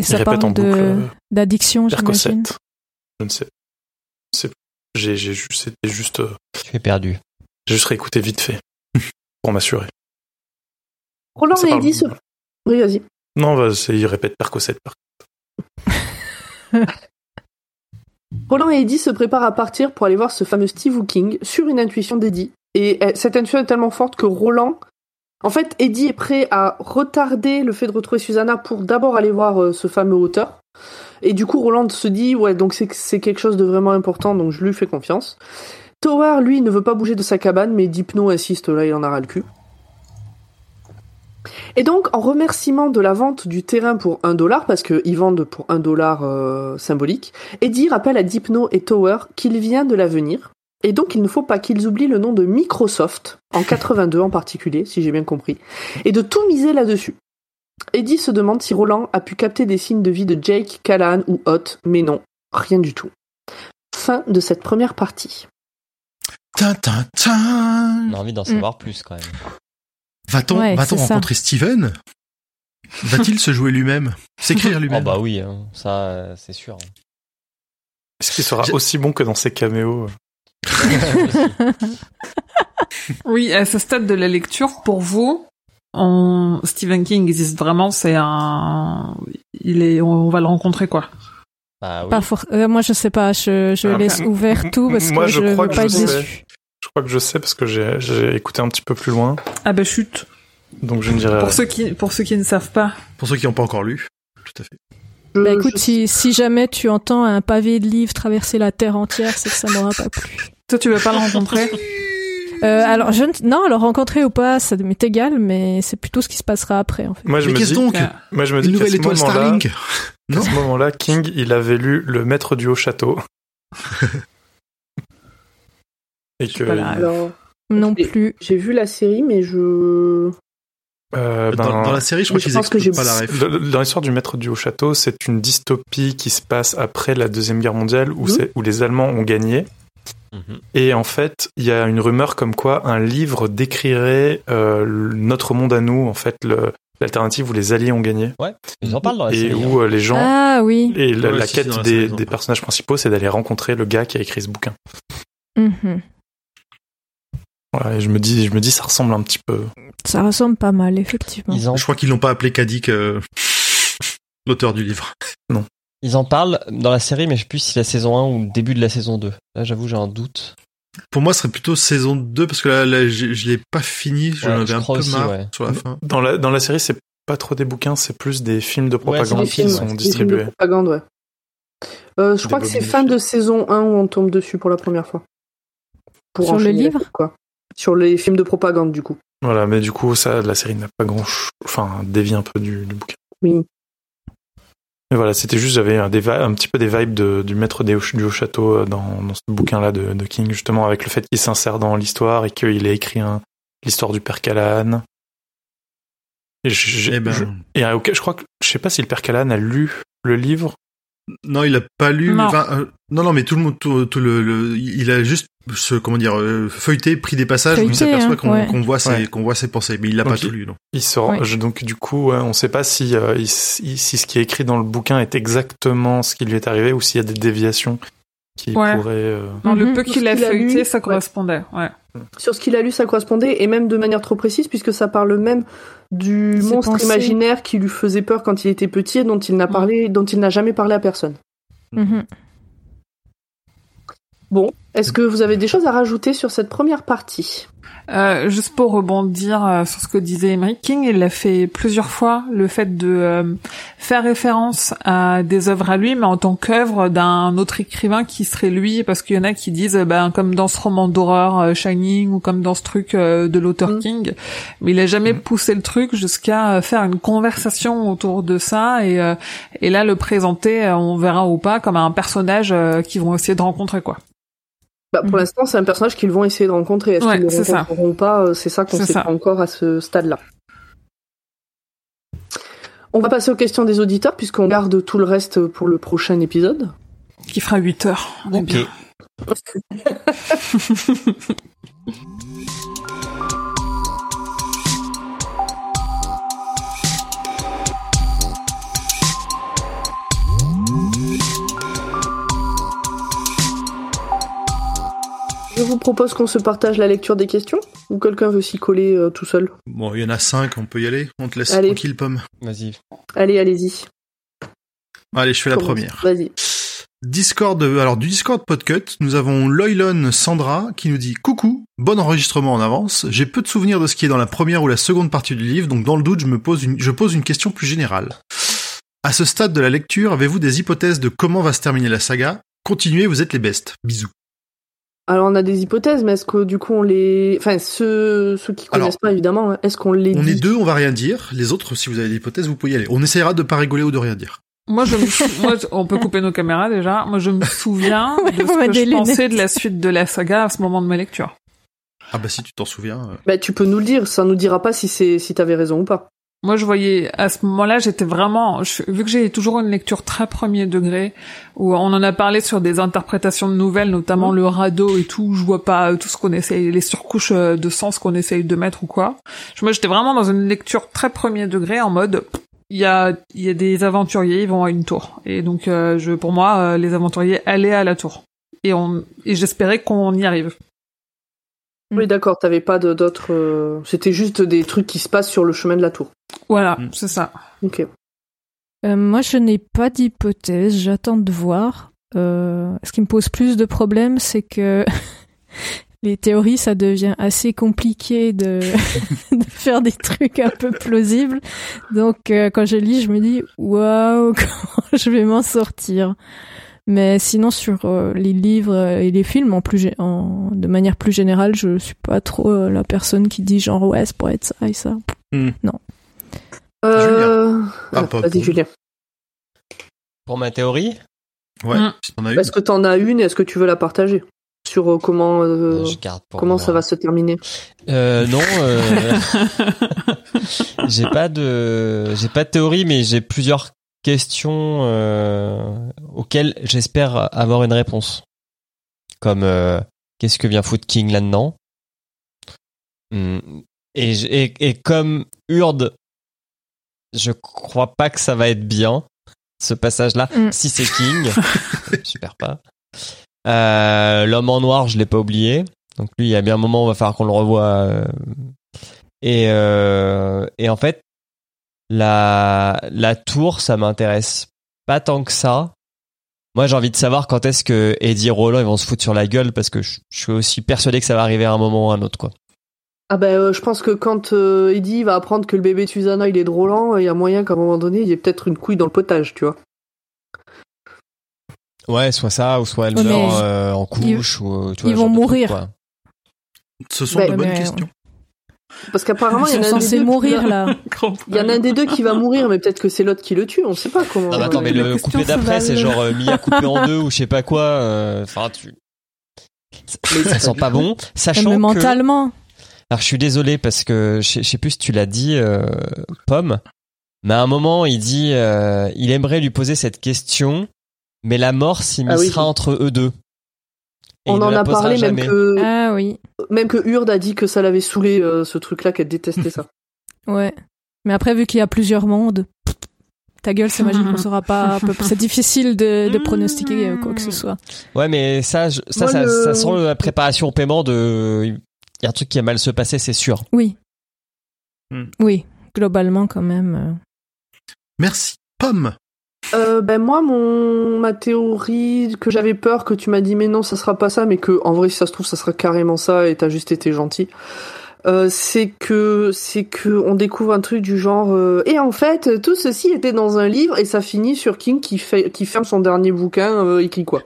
Il ça répète en parle boucle de euh, d'addiction, Percocet. j'imagine. Je ne sais. C'est- J'ai j'ai juste, c'était juste, euh, Tu es perdu. j'ai juste réécouté vite fait <laughs> pour m'assurer. Roland parle- Eddie se... Oui, vas-y. Non, bah, c'est- il répète Percocet. par- <laughs> Roland et Eddie se préparent à partir pour aller voir ce fameux Steve Hooking sur une intuition d'Eddie. Et euh, cette intuition est tellement forte que Roland... En fait, Eddie est prêt à retarder le fait de retrouver Susanna pour d'abord aller voir euh, ce fameux auteur. Et du coup, Roland se dit, ouais, donc c'est c'est quelque chose de vraiment important, donc je lui fais confiance. Tower, lui, ne veut pas bouger de sa cabane, mais Dipno insiste, là, il en a ras le cul. Et donc, en remerciement de la vente du terrain pour un dollar, parce qu'ils vendent pour un dollar euh, symbolique, Eddie rappelle à Dipno et Tower qu'il vient de l'avenir, et donc il ne faut pas qu'ils oublient le nom de Microsoft, en 82 en particulier, si j'ai bien compris, et de tout miser là-dessus. Eddie se demande si Roland a pu capter des signes de vie de Jake, Callahan ou Hot, mais non, rien du tout. Fin de cette première partie. Tin, tin, tin. On a envie d'en savoir plus quand même. Va-t-on Ouais, rencontrer Steven? Va-t-il se jouer lui-même? S'écrire <laughs> Oh lui-même bah oui, hein, ça euh, c'est sûr. Est-ce qu'il sera aussi bon que dans ses caméos <laughs> Oui, à ce stade de la lecture, pour vous, on... Stephen King existe vraiment, c'est un... Il est... On va le rencontrer, quoi. Bah oui. Pas for- euh, moi, je sais pas. Je, je Ah, laisse ouvert tout parce moi, que je je crois veux que pas je être sais. déçu. Je crois que je sais parce que j'ai écouté un petit peu plus loin, Ah bah chut. donc je ne dirais Pour ceux qui pour ceux qui ne savent pas. Pour ceux qui n'ont pas encore lu. Tout à fait. Bah écoute, je- si, si jamais tu entends un pavé de livres traverser la terre entière, c'est que ça m'aura pas plu. Toi tu veux pas le rencontrer Euh, alors, je ne... non, le rencontrer ou pas, ça m'est égal, mais c'est plutôt ce qui se passera après, en fait. Moi je Mais me qu'est-ce dis, donc moi je me Une dis qu'à ce moment-là, King, il avait lu Le Maître du Haut Château. <laughs> Et que pas là. Alors, Non plus. j'ai vu la série, mais je. euh, ben, dans, dans la série, je crois qu'ils expliquent pas la ref. Dans l'histoire du maître du haut château, c'est une dystopie qui se passe après la deuxième guerre mondiale où, les Allemands ont gagné. Mhm. Et en fait, il y a une rumeur comme quoi un livre décrirait euh, notre monde à nous, en fait, l'alternative où les Alliés ont gagné. Ils en parlent dans la et série. où hein. euh, les gens. Ah oui. Et la, Ouais, la si, quête des, série, personnages principaux, c'est d'aller rencontrer le gars qui a écrit ce bouquin. Mhm. Voilà, et je me dis, je me dis, ça ressemble un petit peu. Ça ressemble pas mal, effectivement. Ils en, Je crois qu'ils l'ont pas appelé Kadik, euh, <laughs> l'auteur du livre. ils en parlent dans la série, mais je sais plus si c'est la saison 1 ou le début de la saison 2. Là, j'avoue, j'ai un doute. Pour moi, ce serait plutôt saison 2 parce que là, là je, je l'ai pas fini. J'en Ouais, avais je un peu aussi, marre ouais. sur la fin. Dans la, dans la série, c'est pas trop des bouquins, c'est plus des films de propagande qui sont ouais, des films de distribués. propagande, ouais. Euh, je Des crois que c'est fin de saison 1 où on tombe dessus pour la première fois. Pour Sur le livre quoi. Sur les films de propagande, du coup. Voilà, mais du coup, ça, la série n'a pas grand, enfin, dévie un peu du, du bouquin. Oui. Mais voilà, c'était juste, j'avais un, un petit peu des vibes de- du maître des, du haut château euh, dans, dans ce bouquin-là de, de King, justement, avec le fait qu'il s'insère dans l'histoire et qu'il a écrit l'histoire du père Callahan. Et, je, Eh ben, je- et, euh, je crois que, je sais pas si le père Callahan a lu le livre. Non, il a pas lu. Non. enfin, euh, non, non, mais tout le monde, tout, tout le, le- il a juste, ce, comment dire, euh, feuilleté, pris des passages où il s'aperçoit hein, qu'on ouais. voit ses, Ouais. qu'on voit ses pensées, mais il l'a pas tout lu, non. Il sort, je- donc du coup, ouais, on sait pas si, euh, il- si, si ce qui est écrit dans le bouquin est exactement ce qui lui est arrivé ou s'il y a des déviations qui Ouais. pourraient. euh, Non, le Mhm. peu qu'il a feuilleté, ça ouais. correspondait. Ouais. Sur ce qu'il a lu, ça correspondait, et même de manière trop précise, puisque ça parle même du monstre imaginaire qui lui faisait peur quand il était petit et dont il n'a parlé, dont il n'a jamais parlé à personne. Mhm. Bon, est-ce que vous avez des choses à rajouter sur cette première partie? Euh, juste pour rebondir euh, sur ce que disait Emery King, il a fait plusieurs fois le fait de euh, faire référence à des œuvres à lui, mais en tant qu'œuvre d'un autre écrivain qui serait lui, parce qu'il y en a qui disent, euh, ben comme dans ce roman d'horreur euh, Shining ou comme dans ce truc euh, de l'auteur Mm. King, mais il a jamais Mm. poussé le truc jusqu'à faire une conversation autour de ça et euh, et là le présenter, on verra ou pas, comme un personnage euh, qu'ils vont essayer de rencontrer quoi. Bah, Pour Mhm. l'instant, c'est un personnage qu'ils vont essayer de rencontrer. Est-ce Ouais, qu'ils le c'est ça. rencontreront pas euh, C'est ça qu'on sait ça. pas encore à ce stade-là. On va passer aux questions des auditeurs, puisqu'on garde tout le reste pour le prochain épisode. Qui fera 8 heures. On bien. <laughs> Je vous propose qu'on se partage la lecture des questions, ou quelqu'un veut s'y coller euh, tout seul. Bon, il y en a cinq, on peut y aller. On te laisse Allez. tranquille, pomme. Vas-y. Allez, allez-y. Allez, je fais la première. Vas-y. Discord, euh, alors du Discord Podcut, nous avons Loylon Sandra qui nous dit coucou, bon enregistrement en avance. J'ai peu de souvenirs de ce qui est dans la première ou la seconde partie du livre, donc dans le doute, je me pose une, je pose une question plus générale. À ce stade de la lecture, avez-vous des hypothèses de comment va se terminer la saga? Continuez, vous êtes les bestes. Bisous. Alors on a des hypothèses, mais est-ce que du coup on les... Enfin, ceux, ceux qui connaissent Alors, pas évidemment, hein, est-ce qu'on les On dit est deux, on va rien dire. Les autres, si vous avez des hypothèses, vous pouvez y aller. On essaiera de pas rigoler ou de rien dire. Moi, je me sou- <laughs> moi, je- on peut couper nos caméras déjà. Moi, je me <laughs> souviens Ouais, de ce que je pensais de la suite de la saga à ce moment de ma lecture. Ah bah si tu t'en souviens. euh. Bah tu peux nous le dire, ça nous dira pas si c'est si t'avais raison ou pas. Moi, je voyais à ce moment-là, j'étais vraiment, je- vu que j'ai toujours une lecture très premier degré, où on en a parlé sur des interprétations de nouvelles, notamment le radeau et tout. Je vois pas tout ce qu'on essaye, les surcouches euh, de sens qu'on essaye de mettre ou quoi. Moi, j'étais vraiment dans une lecture très premier degré, en mode, il y a, il y a des aventuriers, ils vont à une tour, et donc, euh, je, pour moi, euh, les aventuriers allaient à la tour, et on, et j'espérais qu'on y arrive. Oui d'accord, t'avais pas d'autres... C'était juste des trucs qui se passent sur le chemin de la tour. Voilà, Mm. c'est ça. Ok. Euh, moi, je n'ai pas d'hypothèse, j'attends de voir. Euh, ce qui me pose plus de problèmes, c'est que <laughs> les théories, ça devient assez compliqué de, <laughs> de faire des trucs un peu plausibles. Donc, euh, quand je lis, je me dis, waouh, <laughs> comment je vais m'en sortir? Mais sinon, sur euh, les livres et les films, en plus, en, de manière plus générale, je suis pas trop euh, la personne qui dit genre, ouais, ça pourrait être ça et ça. Euh... Ah, pas Vas-y, pour- Julien. Pour ma théorie, Ouais, Mm. si t'en as une. Est-ce que t'en as une et est-ce que tu veux la partager sur euh, comment euh, je garde pour comment moi. ça va se terminer? Euh, non, euh, <laughs> j'ai pas de, j'ai pas de théorie, mais j'ai plusieurs questions euh, auxquelles j'espère avoir une réponse. Comme euh, qu'est-ce que vient foutre King là-dedans? Hmm. et, et et comme Urde, je crois pas que ça va être bien ce passage-là. Mm. Si c'est King, <laughs> j'espère pas. Euh, L'homme en noir, je l'ai pas oublié. Donc lui, il y a bien un moment, on va falloir qu'on le revoie. euh. Et, euh, et en fait, la, la tour, ça m'intéresse pas tant que ça. Moi, j'ai envie de savoir quand est-ce que Eddie et Roland ils vont se foutre sur la gueule parce que je, je suis aussi persuadé que ça va arriver à un moment ou à un autre, quoi. Ah ben euh, je pense que quand euh, Eddie va apprendre que le bébé de Susanna il est drôlant, il y a moyen qu'à un moment donné il y ait peut-être une couille dans le potage, tu vois. Ouais, soit ça, ou soit elle Ouais, meurt mais euh, en couche, ou tu vois, ils vont truc, mourir. Ce sont Ouais, de bonnes mais- questions. Parce qu'apparemment il y Ils en a un des censés deux qui mourir va- là. <laughs> Il y en a un des deux qui va mourir, mais peut-être que c'est l'autre qui le tue, on sait pas comment. Non, mais attends, mais le couplet d'après, c'est genre euh, Mia coupé en deux ou je sais pas quoi. euh, Enfin, tu. <laughs> Ça sent pas bon. <laughs> Sachant Mais que. mentalement. Alors, je suis désolé parce que je sais- je sais plus si tu l'as dit, euh, Pomme. Mais à un moment, il dit, euh, il aimerait lui poser cette question, mais la mort s'immiscera Ah oui. entre eux deux. Et On en a parlé même que Ah oui. même que Urde a dit que ça l'avait saoulé euh, ce truc-là, qu'elle détestait ça. <laughs> Ouais. Mais après, vu qu'il y a plusieurs mondes, ta gueule, c'est magique, on saura pas. <laughs> C'est difficile de, de pronostiquer euh, quoi que ce soit. Ouais, mais ça, je- ça, Moi, ça, le- ça sent la préparation au paiement de. Il y a un truc qui va mal se passer, c'est sûr. Oui. Hmm. Oui, globalement, quand même. euh. Merci. Pomme. Euh, ben moi, mon ma théorie que j'avais peur que tu m'as dit mais non, ça sera pas ça, mais que en vrai, si ça se trouve, ça sera carrément ça et t'as juste été gentil. Euh, c'est que c'est que on découvre un truc du genre euh, et en fait tout ceci était dans un livre et ça finit sur King qui fait qui ferme son dernier bouquin euh, écrit quoi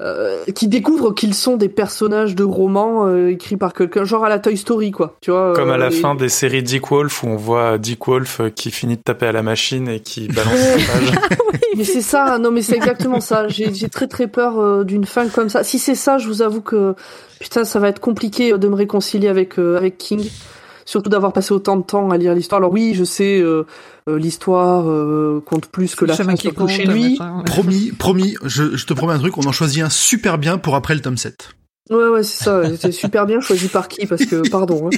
Euh, qui découvre qu'ils sont des personnages de romans euh, écrits par quelqu'un genre à la Toy Story quoi tu vois Comme à euh, la et- fin des séries Dick Wolf où on voit Dick Wolf euh, qui finit de taper à la machine et qui balance Ouais. sa page. <laughs> Mais c'est ça, non mais c'est exactement ça. J'ai j'ai très très peur euh, d'une fin comme ça. Si c'est ça, je vous avoue que putain, ça va être compliqué euh, de me réconcilier avec euh, avec King. Surtout d'avoir passé autant de temps à lire l'histoire. Alors oui, je sais, euh, euh, l'histoire euh, compte plus que la Le fin chemin qui compte, chez lui. Promis, promis, je, je te promets un truc, on en choisit un super bien pour après le tome 7. Ouais, ouais, c'est ça. C'était super bien choisi par qui? Parce que, pardon. Hein.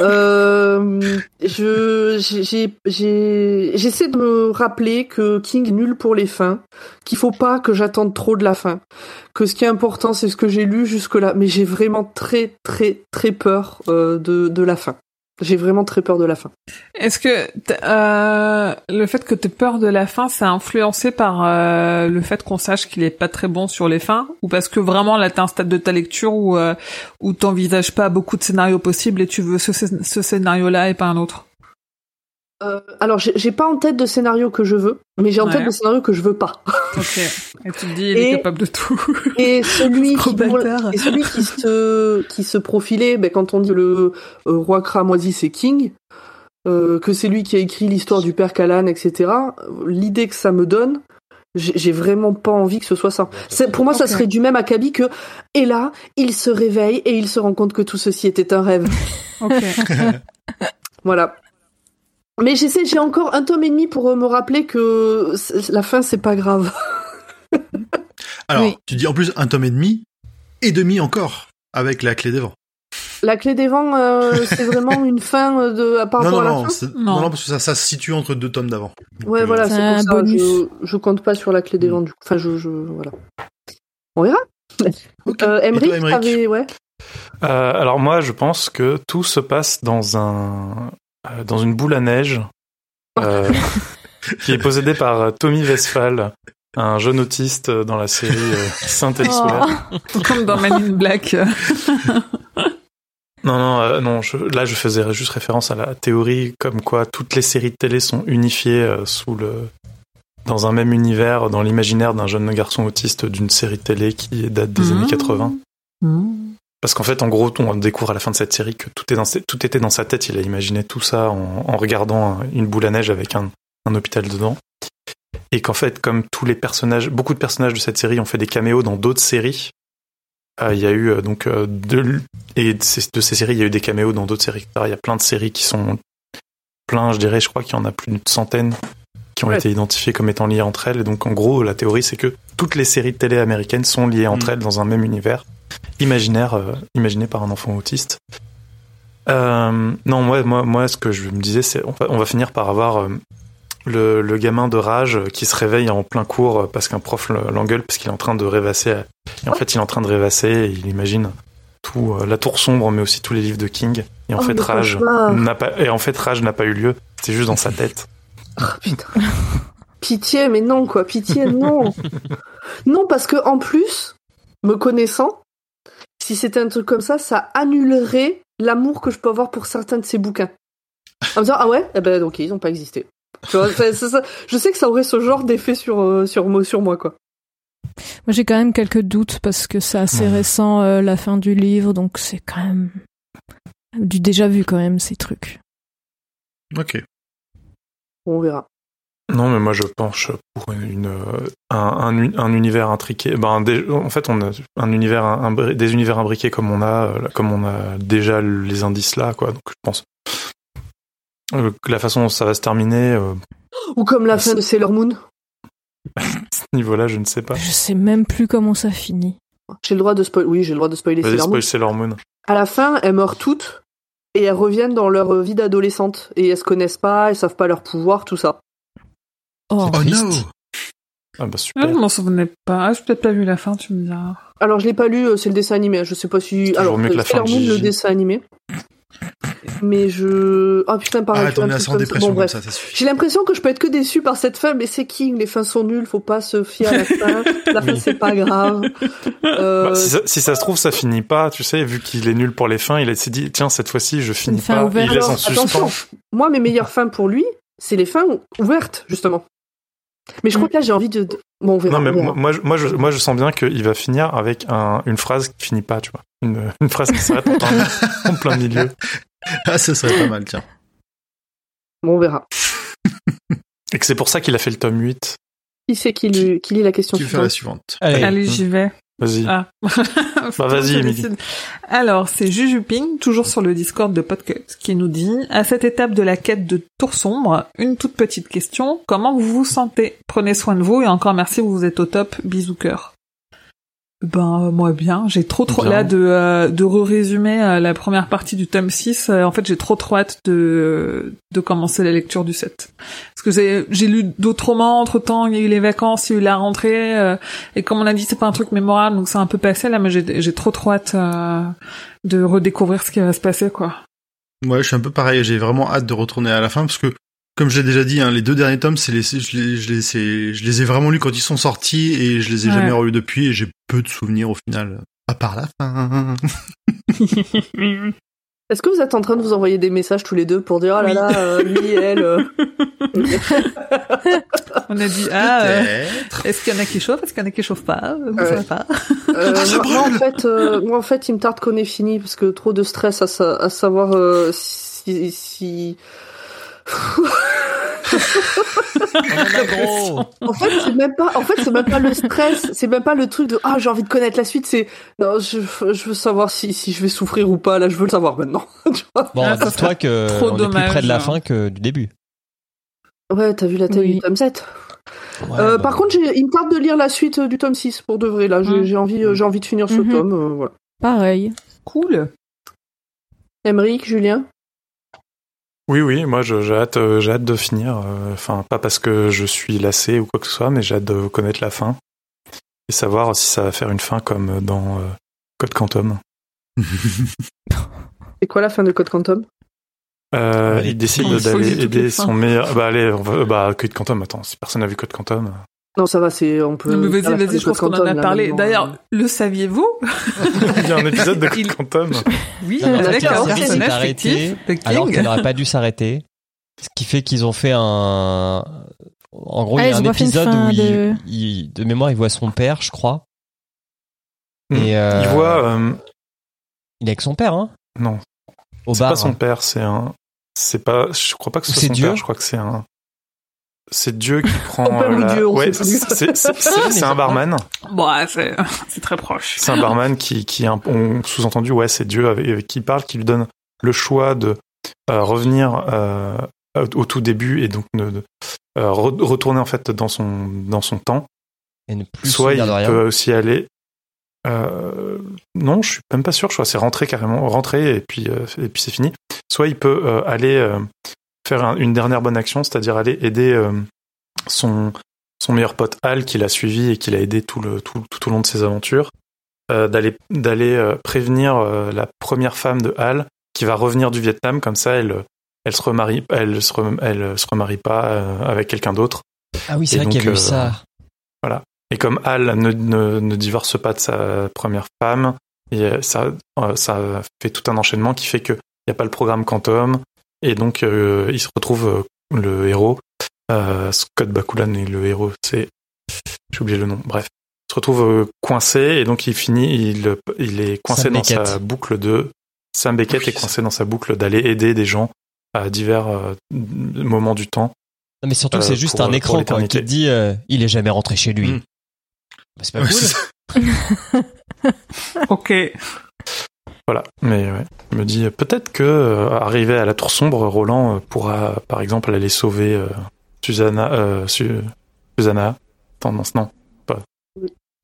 Euh, je, j'ai, j'ai, j'essaie de me rappeler que King nul pour les fins, qu'il faut pas que j'attende trop de la fin, que ce qui est important c'est ce que j'ai lu jusque là, mais j'ai vraiment très, très, très peur euh, de, de la fin. J'ai vraiment très peur de la fin. Est-ce que euh, le fait que tu peur de la fin, c'est influencé par euh, le fait qu'on sache qu'il est pas très bon sur les fins, ou parce que vraiment là t'es un stade de ta lecture où euh, où t'envisages pas beaucoup de scénarios possibles et tu veux ce scénario-là et pas un autre? Euh, alors, j'ai, pas en tête de scénario que je veux, mais j'ai en Ouais. tête de scénario que je veux pas. Ok. <laughs> Et tu te dis il Et- est capable de tout. <laughs> Et celui qui, pour- bâtard. et celui qui se qui se profilait, ben, quand on dit le euh, roi cramoisi, c'est King, euh, que c'est lui qui a écrit l'histoire du père Callan, etc. L'idée que ça me donne, j'ai vraiment pas envie que ce soit ça. Pour moi, ça serait du même acabit que et là, il se réveille et il se rend compte que tout ceci était un rêve. ok. <laughs> Voilà. Mais j'essaie, j'ai encore un tome et demi pour euh, me rappeler que la fin, c'est pas grave. <laughs> Alors, Oui. tu dis en plus un tome et demi, et demi encore, avec la clé des vents. La clé des vents, euh, <laughs> c'est vraiment une fin euh, de à par Non, non, à la non, fin? Non. non, non, parce que ça, ça se situe entre deux tomes d'avant. Ouais, euh, voilà, C'est pour ça. bonus. Je, je compte pas sur la clé des vents du coup. Enfin, je, je voilà. On verra. <laughs> ok. Euh, toi, Emmerich ouais. Euh, alors moi, je pense que tout se passe dans un dans une boule à neige euh, <laughs> qui est possédée par euh, Tommy Westphal, un jeune autiste dans la série euh, Saint-Exupéry. Oh. Comme dans Man in Black. <laughs> Non, non, euh, non. Je, là, je faisais juste référence à la théorie comme quoi toutes les séries de télé sont unifiées euh, sous le dans un même univers, dans l'imaginaire d'un jeune garçon autiste d'une série de télé qui date des Mhm. années 80. Mmh. Parce qu'en fait, en gros, on découvre à la fin de cette série que tout, est dans, ses- tout était dans sa tête. Il a imaginé tout ça en, en regardant un- une boule à neige avec un, un hôpital dedans. Et qu'en fait, comme tous les personnages, beaucoup de personnages de cette série ont fait des caméos dans d'autres séries, euh, il y a eu euh, donc euh, de, et de ces, de ces séries, il y a eu des caméos dans d'autres séries. Il y a plein de séries qui sont plein, je dirais, je crois qu'il y en a plus d'une centaine qui ont Ouais. été identifiées comme étant liées entre elles. Et donc, en gros, la théorie, c'est que toutes les séries de télé américaines sont liées entre Mm. elles dans un même univers imaginaire, euh, imaginé par un enfant autiste. Euh, non, moi, moi, moi, ce que je me disais, c'est on va, on va finir par avoir euh, le, le gamin de rage qui se réveille en plein cours parce qu'un prof le- l'engueule parce qu'il est en train de rêvasser. Et en fait, il est en train de rêvasser et il imagine tout euh, la tour sombre, mais aussi tous les livres de King. Et en Oh, fait, rage n'a pas. Et en fait, rage n'a pas eu lieu. C'était juste dans sa tête. Ah, putain. Pitié, mais non, quoi. Pitié, non. <laughs> non, parce que en plus, me connaissant, si c'était un truc comme ça, ça annulerait l'amour que je peux avoir pour certains de ces bouquins. En me disant, ah ouais, eh ben ok, ils ont pas existé. Tu vois, c'est- c'est ça. Je sais que ça aurait ce genre d'effet sur, euh, sur, moi- sur moi, quoi. Moi, j'ai quand même quelques doutes parce que c'est assez récent, euh, la fin du livre, donc c'est quand même du déjà vu quand même ces trucs. Ok. On verra. Non, mais moi je penche pour une, euh, un, un, un univers intriqué. Ben, des- en fait, on a un univers, un- un- des univers imbriqués comme on a, euh, comme on a déjà les indices là, quoi. Donc je pense euh, que la façon dont ça va se terminer, euh, Ou comme la Ah, fin de Sailor Moon. à <laughs> ce niveau-là, je ne sais pas. Je sais même plus comment ça finit. J'ai le droit de spoiler. Oui, j'ai le droit de spoiler Sailor Moon. Sailor Moon. À la fin, elles meurent toutes et elles reviennent dans leur vie d'adolescente et elles se connaissent pas, elles savent pas leur pouvoir, tout ça. Oh, Oh no Ah bah Ah, super. je m'en souvenais pas. Ah, J'ai peut-être pas vu la fin, tu me diras. Alors je l'ai pas lu, euh, c'est le dessin animé. Je sais pas si. Alors mieux que la euh, Sailor fin Moon, le dessin animé. Mais je. Ah putain, pareil. À truc sans comme ça. dépression Bon comme bref. ça, ça suffit. J'ai l'impression que je peux être que déçu par cette fin, mais c'est King, les fins sont nulles, faut pas se fier à la fin. <laughs> la fin c'est pas grave. Euh, Bah, si, ça, si ça se trouve, ça finit pas, tu sais, vu qu'il est nul pour les fins, il a s'est dit, tiens, cette fois-ci, je finis pas. Il laisse en alors, attention, suspens. moi mes meilleures fins pour lui, c'est les fins ouvertes justement. Mais je crois que là j'ai envie de. Bon, on verra. Non, mais moi, moi, je- moi, je, moi, je sens bien qu'il va finir avec un, une phrase qui finit pas, tu vois. Une, une phrase qui s'arrête en, plein- <laughs> en plein milieu. Ah, ça serait pas mal, tiens. Bon, on verra. Et que c'est pour ça qu'il a fait le tome 8. Qui c'est qui, qui lit la question Tu fais la suivante suivante. Allez. Allez, j'y vais. Vas-y. Ah. <laughs> Bah, vas-y, Émilie. décide. Alors, c'est Jujuping, toujours sur le Discord de Podcut, qui nous dit « À cette étape de la quête de Tour Sombre, une toute petite question. Comment vous vous sentez? Prenez soin de vous et encore merci, vous êtes au top. Bisous cœur. » Ben, euh, moi bien. J'ai trop trop Bien. là de, euh, de re-résumer euh, la première partie du tome 6. Euh, en fait, j'ai trop trop hâte de, de commencer la lecture du 7. Parce que j'ai j'ai lu d'autres romans entre-temps, il y a eu les vacances, il y a eu la rentrée... euh, et comme on a dit, c'est pas un truc mémorable, donc c'est un peu passé là, mais j'ai j'ai trop trop hâte euh, de redécouvrir ce qui va se passer, quoi. Ouais, je suis un peu pareil. J'ai vraiment hâte de retourner à la fin parce que, comme je l'ai déjà dit, hein, les deux derniers tomes, c'est les, je, les, je, les, c'est- je les ai vraiment lus quand ils sont sortis et je les ai Ouais. jamais relus depuis et j'ai peu de souvenirs au final. À part la fin. <laughs> Est-ce que vous êtes en train de vous envoyer des messages tous les deux pour dire ah là Oui. là, euh, lui, elle. euh, <laughs> On a dit, ah, euh, est-ce qu'il y en a qui chauffent, est-ce qu'il y en a qui chauffent pas Vous Ouais. savez pas. euh, <laughs> Ah, ça moi, moi, en fait, euh, moi en fait, il me tarde qu'on ait fini parce que trop de stress à, sa- à savoir euh, si. si... En fait, c'est même pas. En fait, c'est même pas le stress. C'est même pas le truc de ah j'ai envie de connaître la suite. C'est non, je, je veux savoir si si je vais souffrir ou pas. Là, je veux le savoir maintenant. <laughs> Tu vois Bon, Ah, serait que trop on est plus près de la hein. fin que du début. ouais, t'as vu la taille Oui. du tome 7 Ouais, Euh, bah, Par contre, j'ai- il me tarde de lire la suite euh, du tome 6 pour de vrai. Là, j'ai j'ai envie, euh, j'ai envie de finir ce Mhm. tome. euh, voilà. Pareil. Cool. Emeric, Julien? Oui, oui, moi je- j'ai hâte, euh, j'ai hâte de finir. euh, Enfin, pas parce que je suis lassé ou quoi que ce soit, mais j'ai hâte de connaître la fin et savoir si ça va faire une fin comme dans euh, Code Quantum. <laughs> C'est quoi la fin de Code Quantum? Euh, Allez, il décide d'aller aider son meilleur. Bah allez, va... bah Code Quantum. Attends, si personne n'a vu Code Quantum, Non, ça va, c'est on peut. Non, mais vas-y, vas-y, de je pense qu'on en a parlé. D'ailleurs, euh. le saviez-vous <laughs> Il y a un épisode de <laughs> Il- Quantum. <laughs> Oui, Non, non, la avec un personnage de alors qu'il n'aurait pas dû s'arrêter. Ce qui fait qu'ils ont fait un. En gros, Ah, il y a un épisode où il, de- il- de mémoire, il voit son père, je crois. Mm. Et euh, Il voit, euh, il est avec son père, hein non, Au c'est pas son père, c'est un, c'est pas, je crois pas que ce soit c'est son Dieu père, je crois que c'est un, c'est Dieu qui <laughs> prend la- Dieu, on ouais, c'est, c'est, c'est- c'est un barman, Bon, c'est <laughs> c'est très proche. c'est un barman qui, qui, un- on sous-entendu, ouais, c'est Dieu avec, avec qui il parle, qui lui donne le choix de euh, revenir euh, au tout début et donc de, de, euh, re- retourner en fait dans son dans son temps. Et ne plus Soit il rien. peut aussi aller. Euh, non, je suis même pas sûr. Je crois c'est rentrer carrément, rentrer et puis euh, et puis c'est fini. Soit il peut euh, aller euh, faire un- une dernière bonne action, c'est-à-dire aller aider euh, son son meilleur pote Al qui l'a suivi et qui l'a aidé tout le tout, tout au long de ses aventures, euh, d'aller d'aller euh, prévenir la première femme de Al qui va revenir du Vietnam comme ça elle elle se remarie elle se rem- elle se remarie pas avec quelqu'un d'autre. Ah oui, c'est vrai qu'il y a eu ça. Et comme Al ne, ne, ne divorce pas de sa première femme, et ça, ça fait tout un enchaînement qui fait qu'il n'y a pas le programme Quantum, et donc euh, il se retrouve euh, le héros, euh, Scott Bakula est le héros, c'est j'ai oublié le nom, bref, il se retrouve euh, coincé, et donc il finit, il, il est coincé Sam dans Beckett. sa boucle de Sam Beckett Oui, est coincé dans sa boucle d'aller aider des gens à divers euh, moments du temps. Non, mais surtout, euh, c'est juste pour- un écran quoi, qui te dit euh, il est jamais rentré chez lui. Mm. Bah, c'est pas <laughs> Ouais, cool. <laughs> Ok. Voilà, mais ouais, je me dis peut-être que euh, arrivé à la tour sombre, Roland euh, pourra par exemple aller sauver euh, Susanna. Euh, Su- Susanna. Attends, non, non,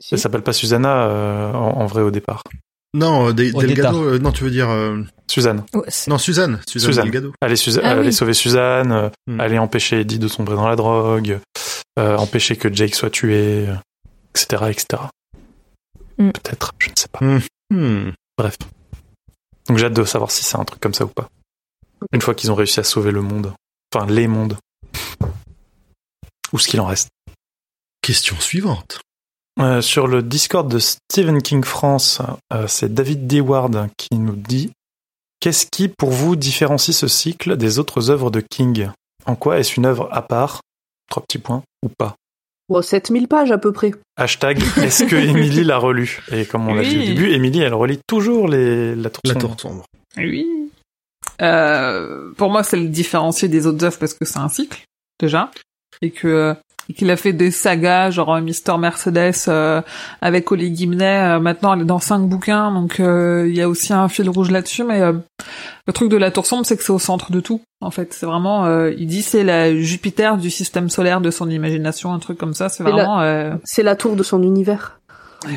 Si. elle s'appelle pas Susanna euh, en, en vrai au départ. Non, euh, Au Delgado. euh, non, tu veux dire euh, Suzanne. Ouais, non Suzanne. Suzanne, Suzanne. Delgado. Aller, Ah aller oui. sauver Suzanne, euh, Hmm. aller empêcher Eddie de sombrer dans la drogue, euh, empêcher que Jake soit tué, euh, etc., etc. Hmm. Peut-être, je ne sais pas. Hmm. Bref. Donc j'ai hâte de savoir si c'est un truc comme ça ou pas. Une fois qu'ils ont réussi à sauver le monde. Enfin, les mondes. Ou ce qu'il en reste. Question suivante. Euh, sur le Discord de Stephen King France, euh, c'est David Deward qui nous dit Qu'est-ce qui, pour vous, différencie ce cycle des autres œuvres de King? En quoi est-ce une œuvre à part? Trois petits points ou pas? Bon, 7000 pages à peu près. Hashtag Est-ce que <laughs> Émilie l'a relu? Et comme on l'a dit au début, Émilie, elle relit toujours les, la tour La sombre. tour sombre. Oui. Euh, pour moi, c'est le différencier des autres œuvres parce que c'est un cycle, déjà. Et que, et qu'il a fait des sagas, genre euh, Mister Mercedes, euh, avec Oli Gimney. euh, maintenant, elle est dans cinq bouquins, donc euh, il y a aussi un fil rouge là-dessus. Mais euh, le truc de la tour sombre, c'est que c'est au centre de tout. En fait, c'est vraiment, euh, il dit c'est la Jupiter du système solaire de son imagination, un truc comme ça. C'est vraiment, euh, C'est la tour de son univers.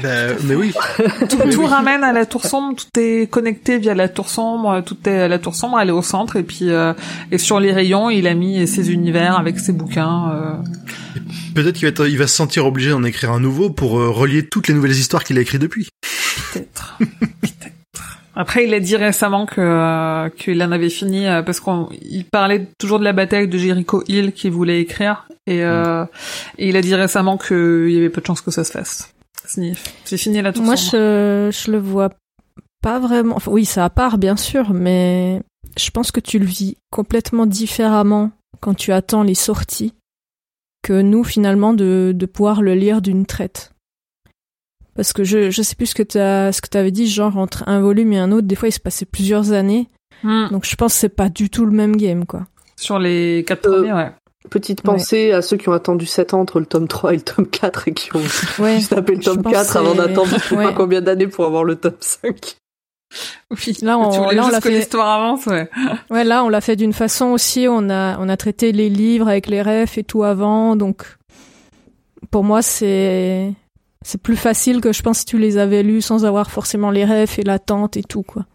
Ben, mais oui. <laughs> tout, Oui, tout oui. ramène à la tour sombre, tout est connecté via la tour sombre, tout est la tour sombre, elle est au centre et puis euh, et sur les rayons, il a mis ses univers avec ses bouquins. euh. Peut-être qu'il va, être- il va se sentir obligé d'en écrire un nouveau pour euh, relier toutes les nouvelles histoires qu'il a écrites depuis. Peut-être. Peut-être. Après, il a dit récemment que euh, qu'il en avait fini euh, parce qu'on il parlait toujours de la bataille de Jericho Hill qu'il voulait écrire et, euh, et il a dit récemment qu'il y avait peu de chances que ça se fasse. Sniff. C'est fini la tour Moi, je, je le vois pas vraiment. Enfin, oui, ça à part, bien sûr, mais je pense que tu le vis complètement différemment quand tu attends les sorties que nous, finalement, de, de pouvoir le lire d'une traite. Parce que je, je sais plus ce que tu ce que avais dit, genre entre un volume et un autre, des fois il se passait plusieurs années. Hmm. Donc je pense que c'est pas du tout le même game, quoi. Sur les quatre Euh, premiers, ouais. Petite pensée à ceux qui ont attendu 7 ans entre le tome 3 et le tome 4 et qui ont <laughs> Ouais. juste tapé le tome pense 4 que avant d'attendre je sais pas combien d'années pour avoir le tome 5. Oui. Là, on- là, on juste l'a que fait- l'histoire avance, ouais. <laughs> Ouais, là, on l'a fait d'une façon aussi. On a, on a traité les livres avec les refs et tout avant. Donc, pour moi, c'est, c'est plus facile que je pense si tu les avais lus sans avoir forcément les refs et l'attente et tout, quoi.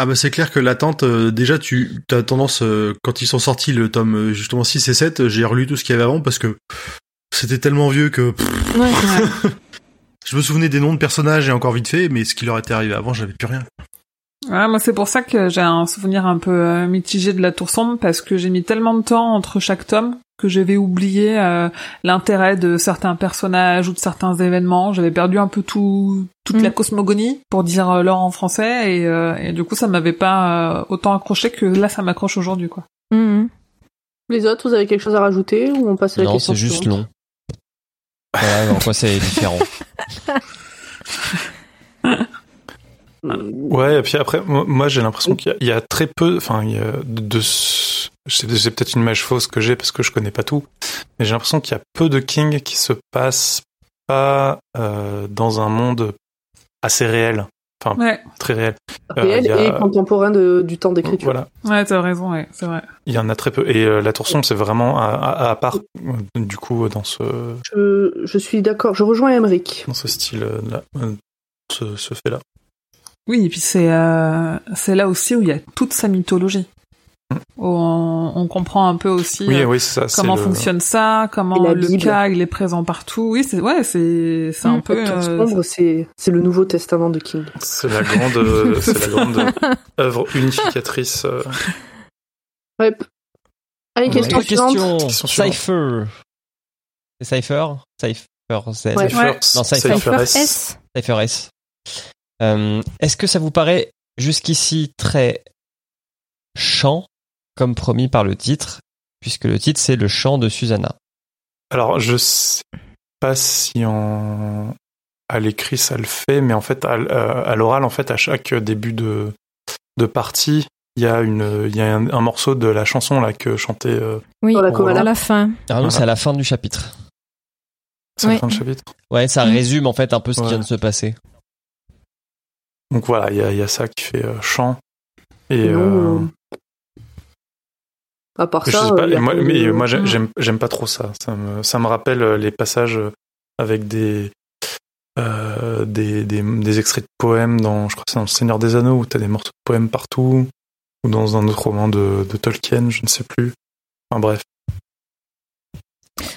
Ah bah c'est clair que l'attente, euh, déjà tu as tendance, euh, quand ils sont sortis le tome euh, justement 6 et 7, euh, j'ai relu tout ce qu'il y avait avant parce que c'était tellement vieux que Ouais. <laughs> je me souvenais des noms de personnages et encore vite fait, mais ce qui leur était arrivé avant, j'avais plus rien. Ouais, moi c'est pour ça que j'ai un souvenir un peu mitigé de la Tour sombre parce que j'ai mis tellement de temps entre chaque tome que j'avais oublié euh, l'intérêt de certains personnages ou de certains événements. J'avais perdu un peu tout toute Mm. la cosmogonie pour dire euh, l'or en français et, euh, et du coup ça m'avait pas euh, autant accroché que là ça m'accroche aujourd'hui quoi. Mhm. Les autres, vous avez quelque chose à rajouter ou on passe à la Non, question c'est juste long. Voilà, en quoi c'est différent. Ouais, et puis après, moi, j'ai l'impression qu'il y, a- il y a très peu, enfin, de, c'est peut-être une image fausse que j'ai parce que je connais pas tout, mais j'ai l'impression qu'il y a peu de King qui se passe pas euh, dans un monde assez réel, Ouais, très réel. Euh, Réel a- et contemporain de, du temps d'écriture. Voilà, ouais, t'as raison, ouais, c'est vrai. il y en a très peu. Et euh, la tour sombre, c'est vraiment à, à, à part, du coup, dans ce Je, je suis d'accord, je rejoins Emmerich. dans ce style-là, euh, ce, ce fait-là. Oui, et puis c'est euh, c'est là aussi où il y a toute sa mythologie. Où on, on comprend un peu aussi Oui, euh, oui, ça. comment le- fonctionne ça, comment la le Bible. cas il est présent partout. Oui, c'est ouais, c'est c'est un Mm. peu euh, sombre, c'est c'est le Nouveau Testament de King. C'est la grande, euh, <laughs> c'est la grande œuvre unificatrice. Ouais. Allez, question Autre suivante. question. Cypher. C'est Cypher? Cypher Z. Ouais. Non, Cypher. Cypher Cypher S. S. Cypher S. Euh, Est-ce que ça vous paraît jusqu'ici très chant, comme promis par le titre, puisque le titre c'est le chant de Susanna Alors, je sais pas si en à l'écrit ça le fait, mais en fait, à, euh, à l'oral, en fait, à chaque début de de partie, il y a une, il y a un, un morceau de la chanson là que chantait. Euh, Oui, la à Comala. la fin. Ah non, c'est à la fin du chapitre. c'est la Oui. fin du chapitre. Ouais, ça Mm. résume en fait un peu ce qui Ouais. vient de se passer. Donc voilà, il y a, il y a ça qui fait euh, chant. Et euh, À part je ça, sais pas, euh, moi, de- mais moi j'ai- Mm. j'aime j'aime pas trop ça. Ça me, ça me rappelle euh, les passages avec des euh, des, des, des extraits de poèmes dans, je crois que c'est dans Le Seigneur des Anneaux où t'as des morceaux de poèmes partout, ou dans un autre roman de, de Tolkien, je ne sais plus. Enfin bref,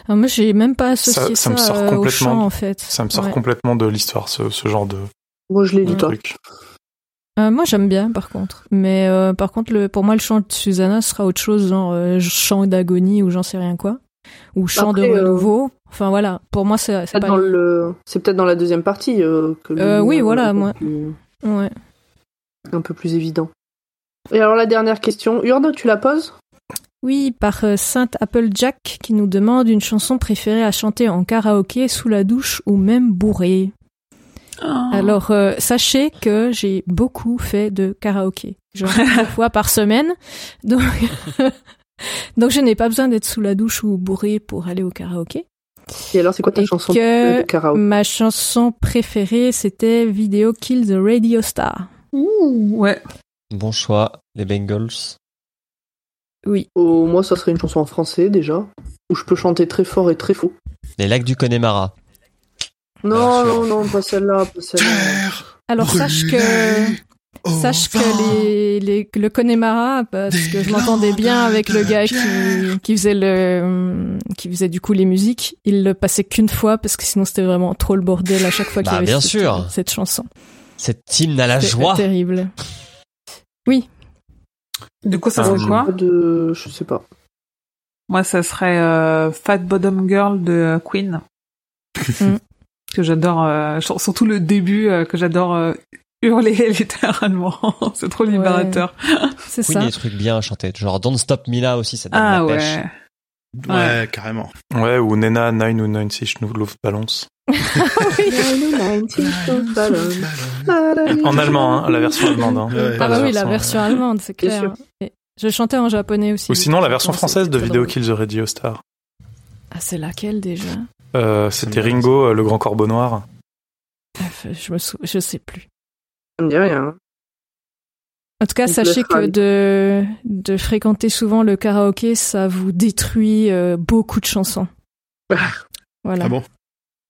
Alors moi, j'ai même pas associé ça ça, me sort euh, au complètement. chant, en fait. ça me sort Ouais. complètement de l'histoire, ce, ce genre de, Moi, je l'ai lu pas. truc. Euh, moi, j'aime bien, par contre. Mais euh, par contre, le, pour moi, le chant de Susanna sera autre chose, genre euh, chant d'agonie ou j'en sais rien quoi. Ou chant Après, de renouveau. Enfin, voilà. Pour moi, c'est c'est Peut-être pas... dans le... C'est peut-être dans la deuxième partie que Euh, oui, voilà, moi. plus- Ouais. un peu plus évident. Et alors la dernière question, Urde, tu la poses? Oui, par Sainte Applejack qui nous demande une chanson préférée à chanter en karaoké, sous la douche ou même bourré. Alors, euh, sachez que j'ai beaucoup fait de karaoké. Genre <laughs> deux fois par semaine. Donc, <laughs> donc je n'ai pas besoin d'être sous la douche ou bourré pour aller au karaoké. Et alors c'est quoi ta Et chanson que de karaoké? Ma chanson préférée, c'était Video Kill the Radio Star. Ouh, ouais. Bon choix, les Bengals. Oui. Oh, Moi, ça serait une chanson en français déjà, où je peux chanter très fort et très faux. Les lacs du Connemara. Non, non, non, pas celle-là, pas celle-là. Alors sache que sache que les, les le Connemara parce que je m'entendais bien avec le gars qui qui faisait le qui faisait du coup les musiques, il le passait qu'une fois parce que sinon c'était vraiment trop le bordel à chaque fois qu'il y Bah, avait bien cette, sûr. cette chanson. Cette hymne à la joie. terrible. Du coup, ça Ah, serait quoi de... Je sais pas. Moi, ça serait euh, Fat Bottom Girl de Queen. Que j'adore, euh, sur- surtout le début, euh, que j'adore euh, hurler <laughs> littéralement. <laughs> C'est trop libérateur. C'est Oui, ça. des trucs bien à chanter. Genre Don't Stop Me Now aussi, ça donne Ah la pêche. ouais. Ouais, Ouais. carrément. Ouais, ou Nena 9 ou 9 si nous balance. <laughs> En allemand, hein, la version allemande. Hein. Ouais. Ah bah oui, la version allemande, c'est clair. Et je chantais en japonais aussi. Ou sinon la version Ouais, française de c'était Video. Kill the Radio Star. Ah, c'est laquelle déjà? Euh, C'était Ringo, euh, le grand corbeau noir. Je me sou... je sais plus. Ça me dit rien. En tout cas, sachez que de, de fréquenter souvent le karaoké, ça vous détruit euh, beaucoup de chansons. <laughs> Voilà. Ah bon?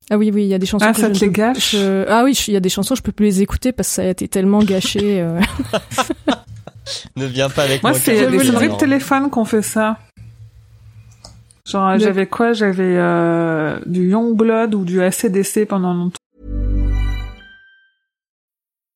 Ah oui, oui, il y a des chansons Ah, que ça je te ne les gâche? je- Ah oui, il y a des chansons, je peux plus les écouter parce que ça a été tellement gâché. euh. <laughs> Ne viens pas avec Moi, moi. c'est je des vous le sonneries de téléphone qu'on fait ça. Genre, j'avais quoi? J'avais euh, du Youngblood ou du ACDC pendant longtemps.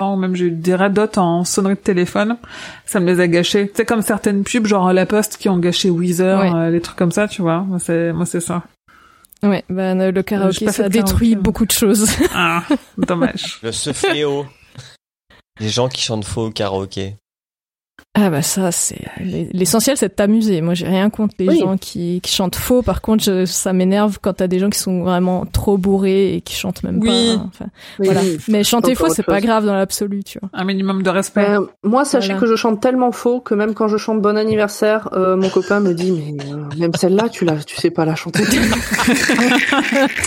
Ou même j'ai eu des red dots en sonnerie de téléphone, ça me les a gâchés. C'est comme certaines pubs, genre La Poste, qui ont gâché Weezer, Ouais. euh, les trucs comme ça, tu vois. Moi, c'est, moi, c'est ça. Ouais, ben le j'ai karaoké, ça détruit karaoké. beaucoup de choses. Ah, dommage. Le ce fléau. <laughs> Les gens qui chantent faux au karaoké. Ah bah ça, c'est l'essentiel, c'est de t'amuser. Moi, j'ai rien contre les Oui. gens qui, qui chantent faux. Par contre, je- ça m'énerve quand t'as des gens qui sont vraiment trop bourrés et qui chantent même Oui. pas. hein. Enfin, Oui, voilà. oui. Mais chanter faux, c'est pas grave dans l'absolu, tu vois. Un minimum de respect. Euh, moi, sachez Voilà. que je chante tellement faux que même quand je chante Bon anniversaire, euh, mon copain me dit mais euh, même celle-là, tu la, tu sais pas la chanter. <laughs>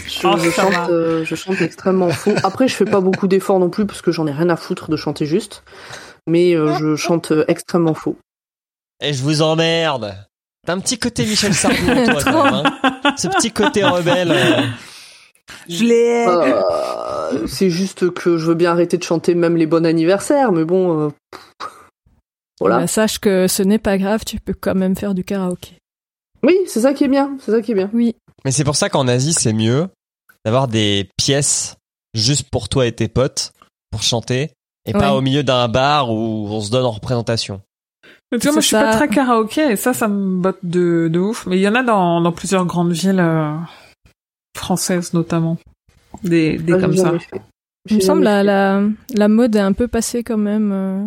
je, Oh, je chante, euh, je chante extrêmement faux. Après, je fais pas beaucoup d'efforts non plus parce que j'en ai rien à foutre de chanter juste. Mais euh, je chante euh, extrêmement faux. Et je vous emmerde. T'as un petit côté Michel Sardou toi, quand même, hein. <laughs> Ce petit côté rebelle. euh. Je l'ai. Euh, c'est juste que je veux bien arrêter de chanter même les bons anniversaires, mais bon. euh, voilà. Bah, sache que ce n'est pas grave, tu peux quand même faire du karaoké. Oui, c'est ça qui est bien. C'est ça qui est bien. Oui. Mais c'est pour ça qu'en Asie, c'est mieux d'avoir des pièces juste pour toi et tes potes pour chanter et pas au milieu d'un bar où on se donne en représentation. Mais tu vois, moi, je suis pas très karaoké et ça, ça me botte de, de ouf. Mais il y en a dans, dans plusieurs grandes villes euh, françaises, notamment. Des, des comme ça. Il me semble la, la, la mode est un peu passée quand même. euh.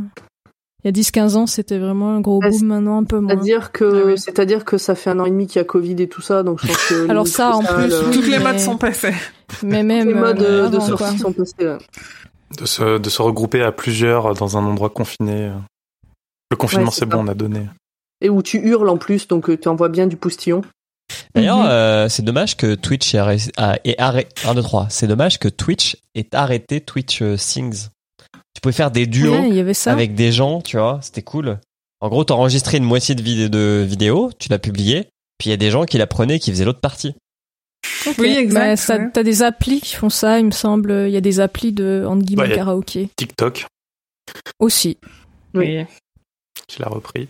Il y a 10-15 ans, c'était vraiment un gros Bah, boom, maintenant un peu moins. C'est-à-dire que, Ah oui. c'est-à-dire que ça fait un an et demi qu'il y a Covid et tout ça, donc je pense que. <laughs> Alors ça, en plus, oui. Toutes les mais- modes sont passées. Mais même les modes euh, de avant, sortie sont passés. ouais. De se, de se regrouper à plusieurs dans un endroit confiné. Le confinement, Ouais, c'est bon, on a donné. Et où tu hurles en plus, donc euh, tu envoies bien du poustillon. D'ailleurs, Mhm. euh, c'est dommage que Twitch ait arrêté. ah, ait arrêté 1, 2, 3. C'est dommage que Twitch ait arrêté Twitch euh, Sings. Tu pouvais faire des duos Ouais, il y avait ça. avec des gens, tu vois, c'était cool. En gros, t'enregistrais une moitié de, vidéo, de vidéo, tu l'as publié, puis il y a des gens qui la prenaient et qui faisaient l'autre partie. Oui, exact, Bah, ça- ouais. T'as des applis qui font ça, il me semble. Il y a des applis de entre guillemets a- karaoké TikTok, aussi. Oui. qui l'a repris.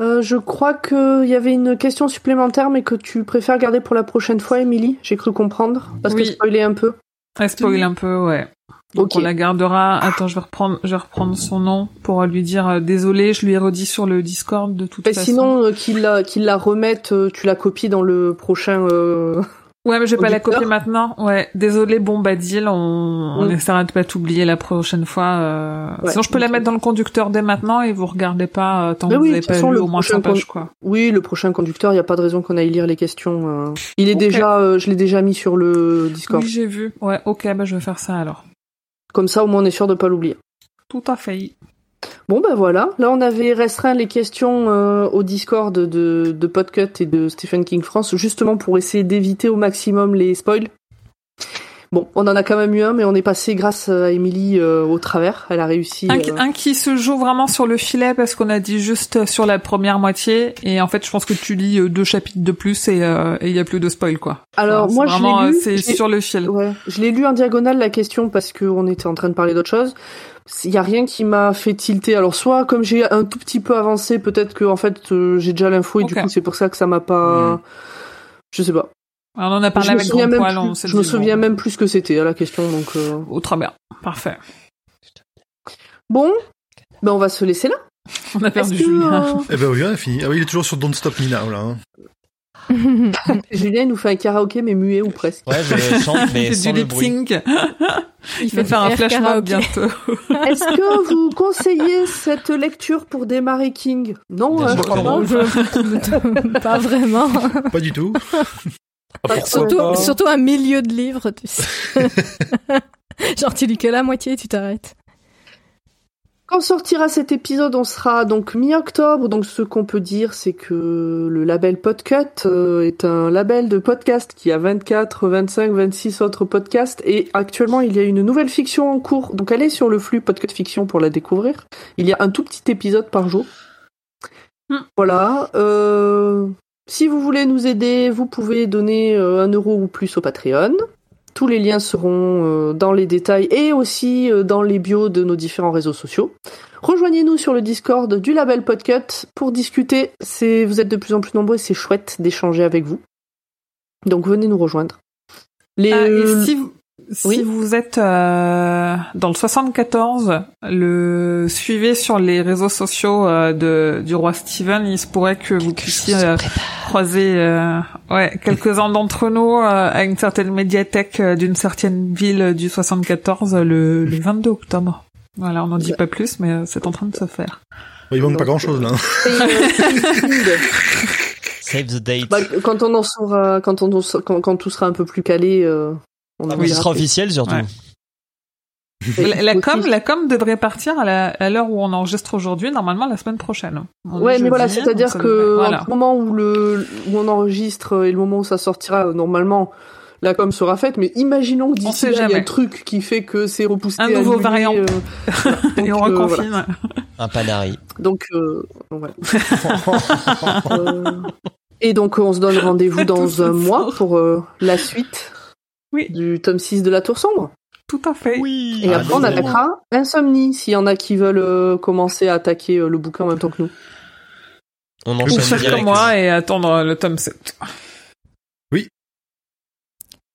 Euh, je crois qu'il y avait une question supplémentaire, mais que tu préfères garder pour la prochaine fois, Émilie? J'ai cru comprendre. Parce que spoiler un peu. Elle spoil un peu, ouais. Donc on la gardera. Attends, je vais reprendre, je vais reprendre son nom pour lui dire euh, désolé. Je lui ai redit sur le Discord de toute Mais façon. sinon, euh, qu'il la, qu'il la remette, euh, tu la copies dans le prochain. euh, <laughs> Ouais, mais je vais pas la copier maintenant. Ouais, désolé, bon bah deal, on, on Mm. essaiera de pas t'oublier la prochaine fois. Ouais, Sinon, je peux la mettre dans le conducteur dès maintenant et vous regardez pas euh, tant Mais que oui, vous de avez toute pas façon, lu le au moins prochain 100 pages, quoi. Oui, le prochain conducteur, il n'y a pas de raison qu'on aille lire les questions. Il est Ok. déjà, euh, je l'ai déjà mis sur le Discord. Oui, j'ai vu. Ouais, ok, bah je vais faire ça alors. Comme ça, au moins, on est sûr de pas l'oublier. Tout à fait. Bon, ben voilà. Là, on avait restreint les questions euh, au Discord de, de Podcut et de Stephen King France, justement pour essayer d'éviter au maximum les spoils. Bon, on en a quand même eu un, mais on est passé grâce à Émilie euh, au travers. Elle a réussi. Un, euh, un qui se joue vraiment sur le filet parce qu'on a dit juste euh, sur la première moitié et en fait je pense que tu lis euh, deux chapitres de plus et euh, et il y a plus de spoil quoi. Alors, Enfin, moi, je vraiment, l'ai lu. euh, c'est sur le fil. Ouais, je l'ai lu en diagonale la question parce qu'on était en train de parler d'autre chose. Il y a rien qui m'a fait tilter. Alors soit comme j'ai un tout petit peu avancé, peut-être que en fait euh, j'ai déjà l'info et du coup c'est pour ça que ça m'a pas. Je sais pas. Alors, on en a parlé je avec Grand Poil, plus, je me souviens même plus ce que c'était à la question donc. euh, Oh, très bien. Parfait. Bon, ben on va se laisser là. <laughs> On a perdu Julien. euh, Eh ben oui, on a fini. Ah oui, il est toujours sur Don't Stop Me Now, là. hein. <laughs> Julien nous fait un karaoké mais muet ou presque. Ouais, je chante, <laughs> mais C'est sans du le lip bruit. sync. Il vais faire un flash mob bientôt. Est-ce que vous conseillez cette lecture pour démarrer King? Non, hein, je crois. Je- pas vraiment. Pas du tout. Surtout un milieu de livre, tu sais. <laughs> Genre, tu lis que la moitié et tu t'arrêtes. Quand sortira cet épisode, on sera donc mi-octobre. Donc ce qu'on peut dire, c'est que le label Podcut euh, est un label de podcast qui a 24, 25, 26 autres podcasts. Et actuellement, il y a une nouvelle fiction en cours. Donc allez sur le flux Podcut Fiction pour la découvrir. Il y a un tout petit épisode par jour. Hmm. Voilà. Euh, si vous voulez nous aider, vous pouvez donner euh, un euro ou plus au Patreon. Tous les liens seront euh, dans les détails et aussi euh, dans les bios de nos différents réseaux sociaux. Rejoignez-nous sur le Discord du label Podcut pour discuter. C'est, vous êtes de plus en plus nombreux et c'est chouette d'échanger avec vous. Donc venez nous rejoindre. Les, Ah, et si vous, si oui. vous êtes euh, dans le 74, le suivez sur les réseaux sociaux euh, de du roi Steven. Il se pourrait que vous puissiez euh, croiser euh, ouais quelques-uns d'entre nous euh, à une certaine médiathèque euh, d'une certaine ville du 74 euh, le, le 22 octobre. Voilà, on n'en dit pas plus, mais euh, c'est en train de se faire. Il manque pas grand chose là. Save the date. bah, quand on en saura, quand on quand tout sera un peu plus calé, euh, on en oui, dira sera officiel surtout. Ouais. La, com, la com devrait partir à l'heure où on enregistre aujourd'hui, normalement la semaine prochaine. On Ouais, mais voilà, c'est-à-dire que voilà. le moment où le où on enregistre et le moment où ça sortira, normalement, la com sera faite. Mais imaginons que d'ici là, il y a un truc qui fait que c'est repoussé. Un nouveau annulé, variant. euh, <laughs> et on euh, reconfine. Un panari. Donc, euh, voilà. <laughs> Euh, et donc, on se donne rendez-vous <laughs> dans un mois pour euh, la suite Oui. du tome 6 de la Tour Sombre. Tout à fait. Oui. Et Ah, après, on attaquera Insomnie, s'il y en a qui veulent euh, commencer à attaquer euh, le bouquin en même temps que nous. On Ou enchaîne faire direct. comme moi et attendre le tome 7.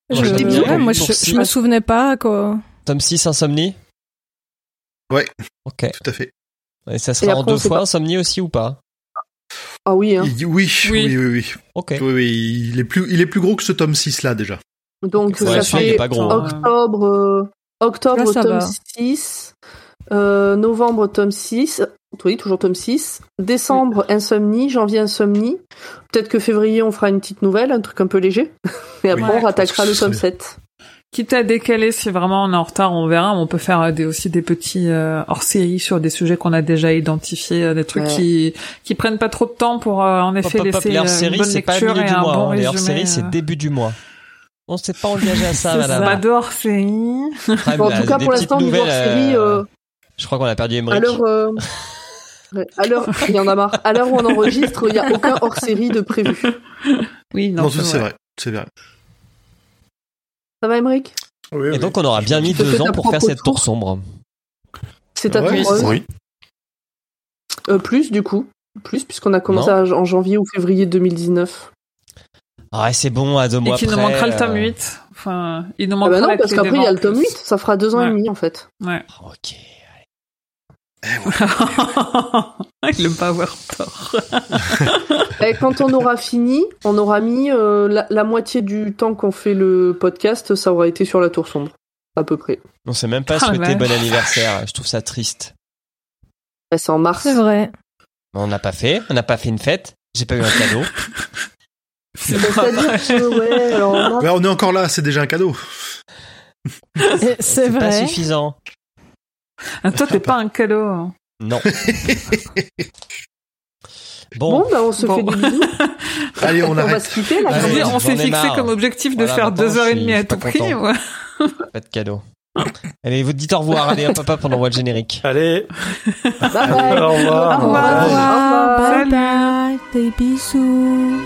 Je, Ouais, j'ai bien ouais, vu moi, pour je, me souvenais pas, quoi. Tome 6, Insomnie? Ouais. Ok. Tout à fait. Et ça sera en après, deux fois, pas. Insomnie aussi ou pas? Ah oui, hein. Il- oui, oui, Oui. oui, oui, Ok. oui, oui, il est plus, il est plus gros que ce tome 6 là déjà. Donc, Ouais, ça fait pas gros. Euh, octobre, euh, octobre Là, tome va. 6, euh, novembre tome 6, oui, toujours tome 6, décembre Insomnie, janvier Insomnie, peut-être que février on fera une petite nouvelle, un truc un peu léger, <laughs> et après Oui. on rattaquera le tome c'est 7. Quitte à décaler si vraiment on est en retard, on verra. On peut faire euh, des, aussi des petits euh, hors-série sur des sujets qu'on a déjà identifiés, des trucs Ouais. qui qui prennent pas trop de temps pour euh, en effet Hop, hop, hop, laisser les une hors-séries, c'est pas milieu du mois. bon hein. Les résumé. hors-séries, c'est début du mois. On s'est pas engagé à ça, <laughs> madame. Ah, Bon, en tout cas, pour petites l'instant, niveau nouvelles, hors-série, euh, euh, Je crois qu'on a perdu Emmerich. euh, ouais, à l'heure, il y en a marre, à l'heure où on enregistre, il n'y a aucun hors-série de prévu. Oui, non, Non, ça, c'est vrai, c'est vrai. Ça va, Emmerich? Oui, Et donc, on aura bien mis deux ans pour faire cette tour sombre. C'est à Ouais, ton oui. Euh, plus, du coup. Plus, puisqu'on a commencé à- en janvier ou février 2019. Ah, ouais, c'est bon, à deux Et mois qu'il près. nous manquera le tome euh, 8. Enfin, il nous Ah manquera bah non, la parce qu'après, il y a le tome plus. 8. Ça fera deux ans Ouais. et demi, en fait. Ouais. Ok. <laughs> il aime pas avoir tort. <laughs> Et quand on aura fini, on aura mis euh, la, la moitié du temps qu'on fait le podcast, ça aura été sur la tour sombre. À peu près. On s'est même pas Ah, souhaité vache. bon anniversaire. Je trouve ça triste. Ouais, c'est en mars. C'est vrai. On n'a pas fait. On n'a pas fait une fête. J'ai pas eu un cadeau. <laughs> Bah, pas C'est-à-dire <laughs> ouais, alors mars, Ouais, on est encore là, c'est déjà un cadeau. C'est pas vrai. suffisant. Ah, Toi, t'es pas un cadeau. hein. Non. <laughs> Bon, Bon, bah, on se Bon. fait des bisous. <laughs> Allez, on on va arrête. se quitter, là. Allez, on s'est fixé marre. comme objectif de Voilà, faire deux heures et demie à pas tout prix. ouais. pas de cadeau. Allez, vous dites au revoir. Allez, hop, on envoie le générique. Allez, Bye bye. au revoir. Au revoir. Au revoir. Bye bye. Des bisous.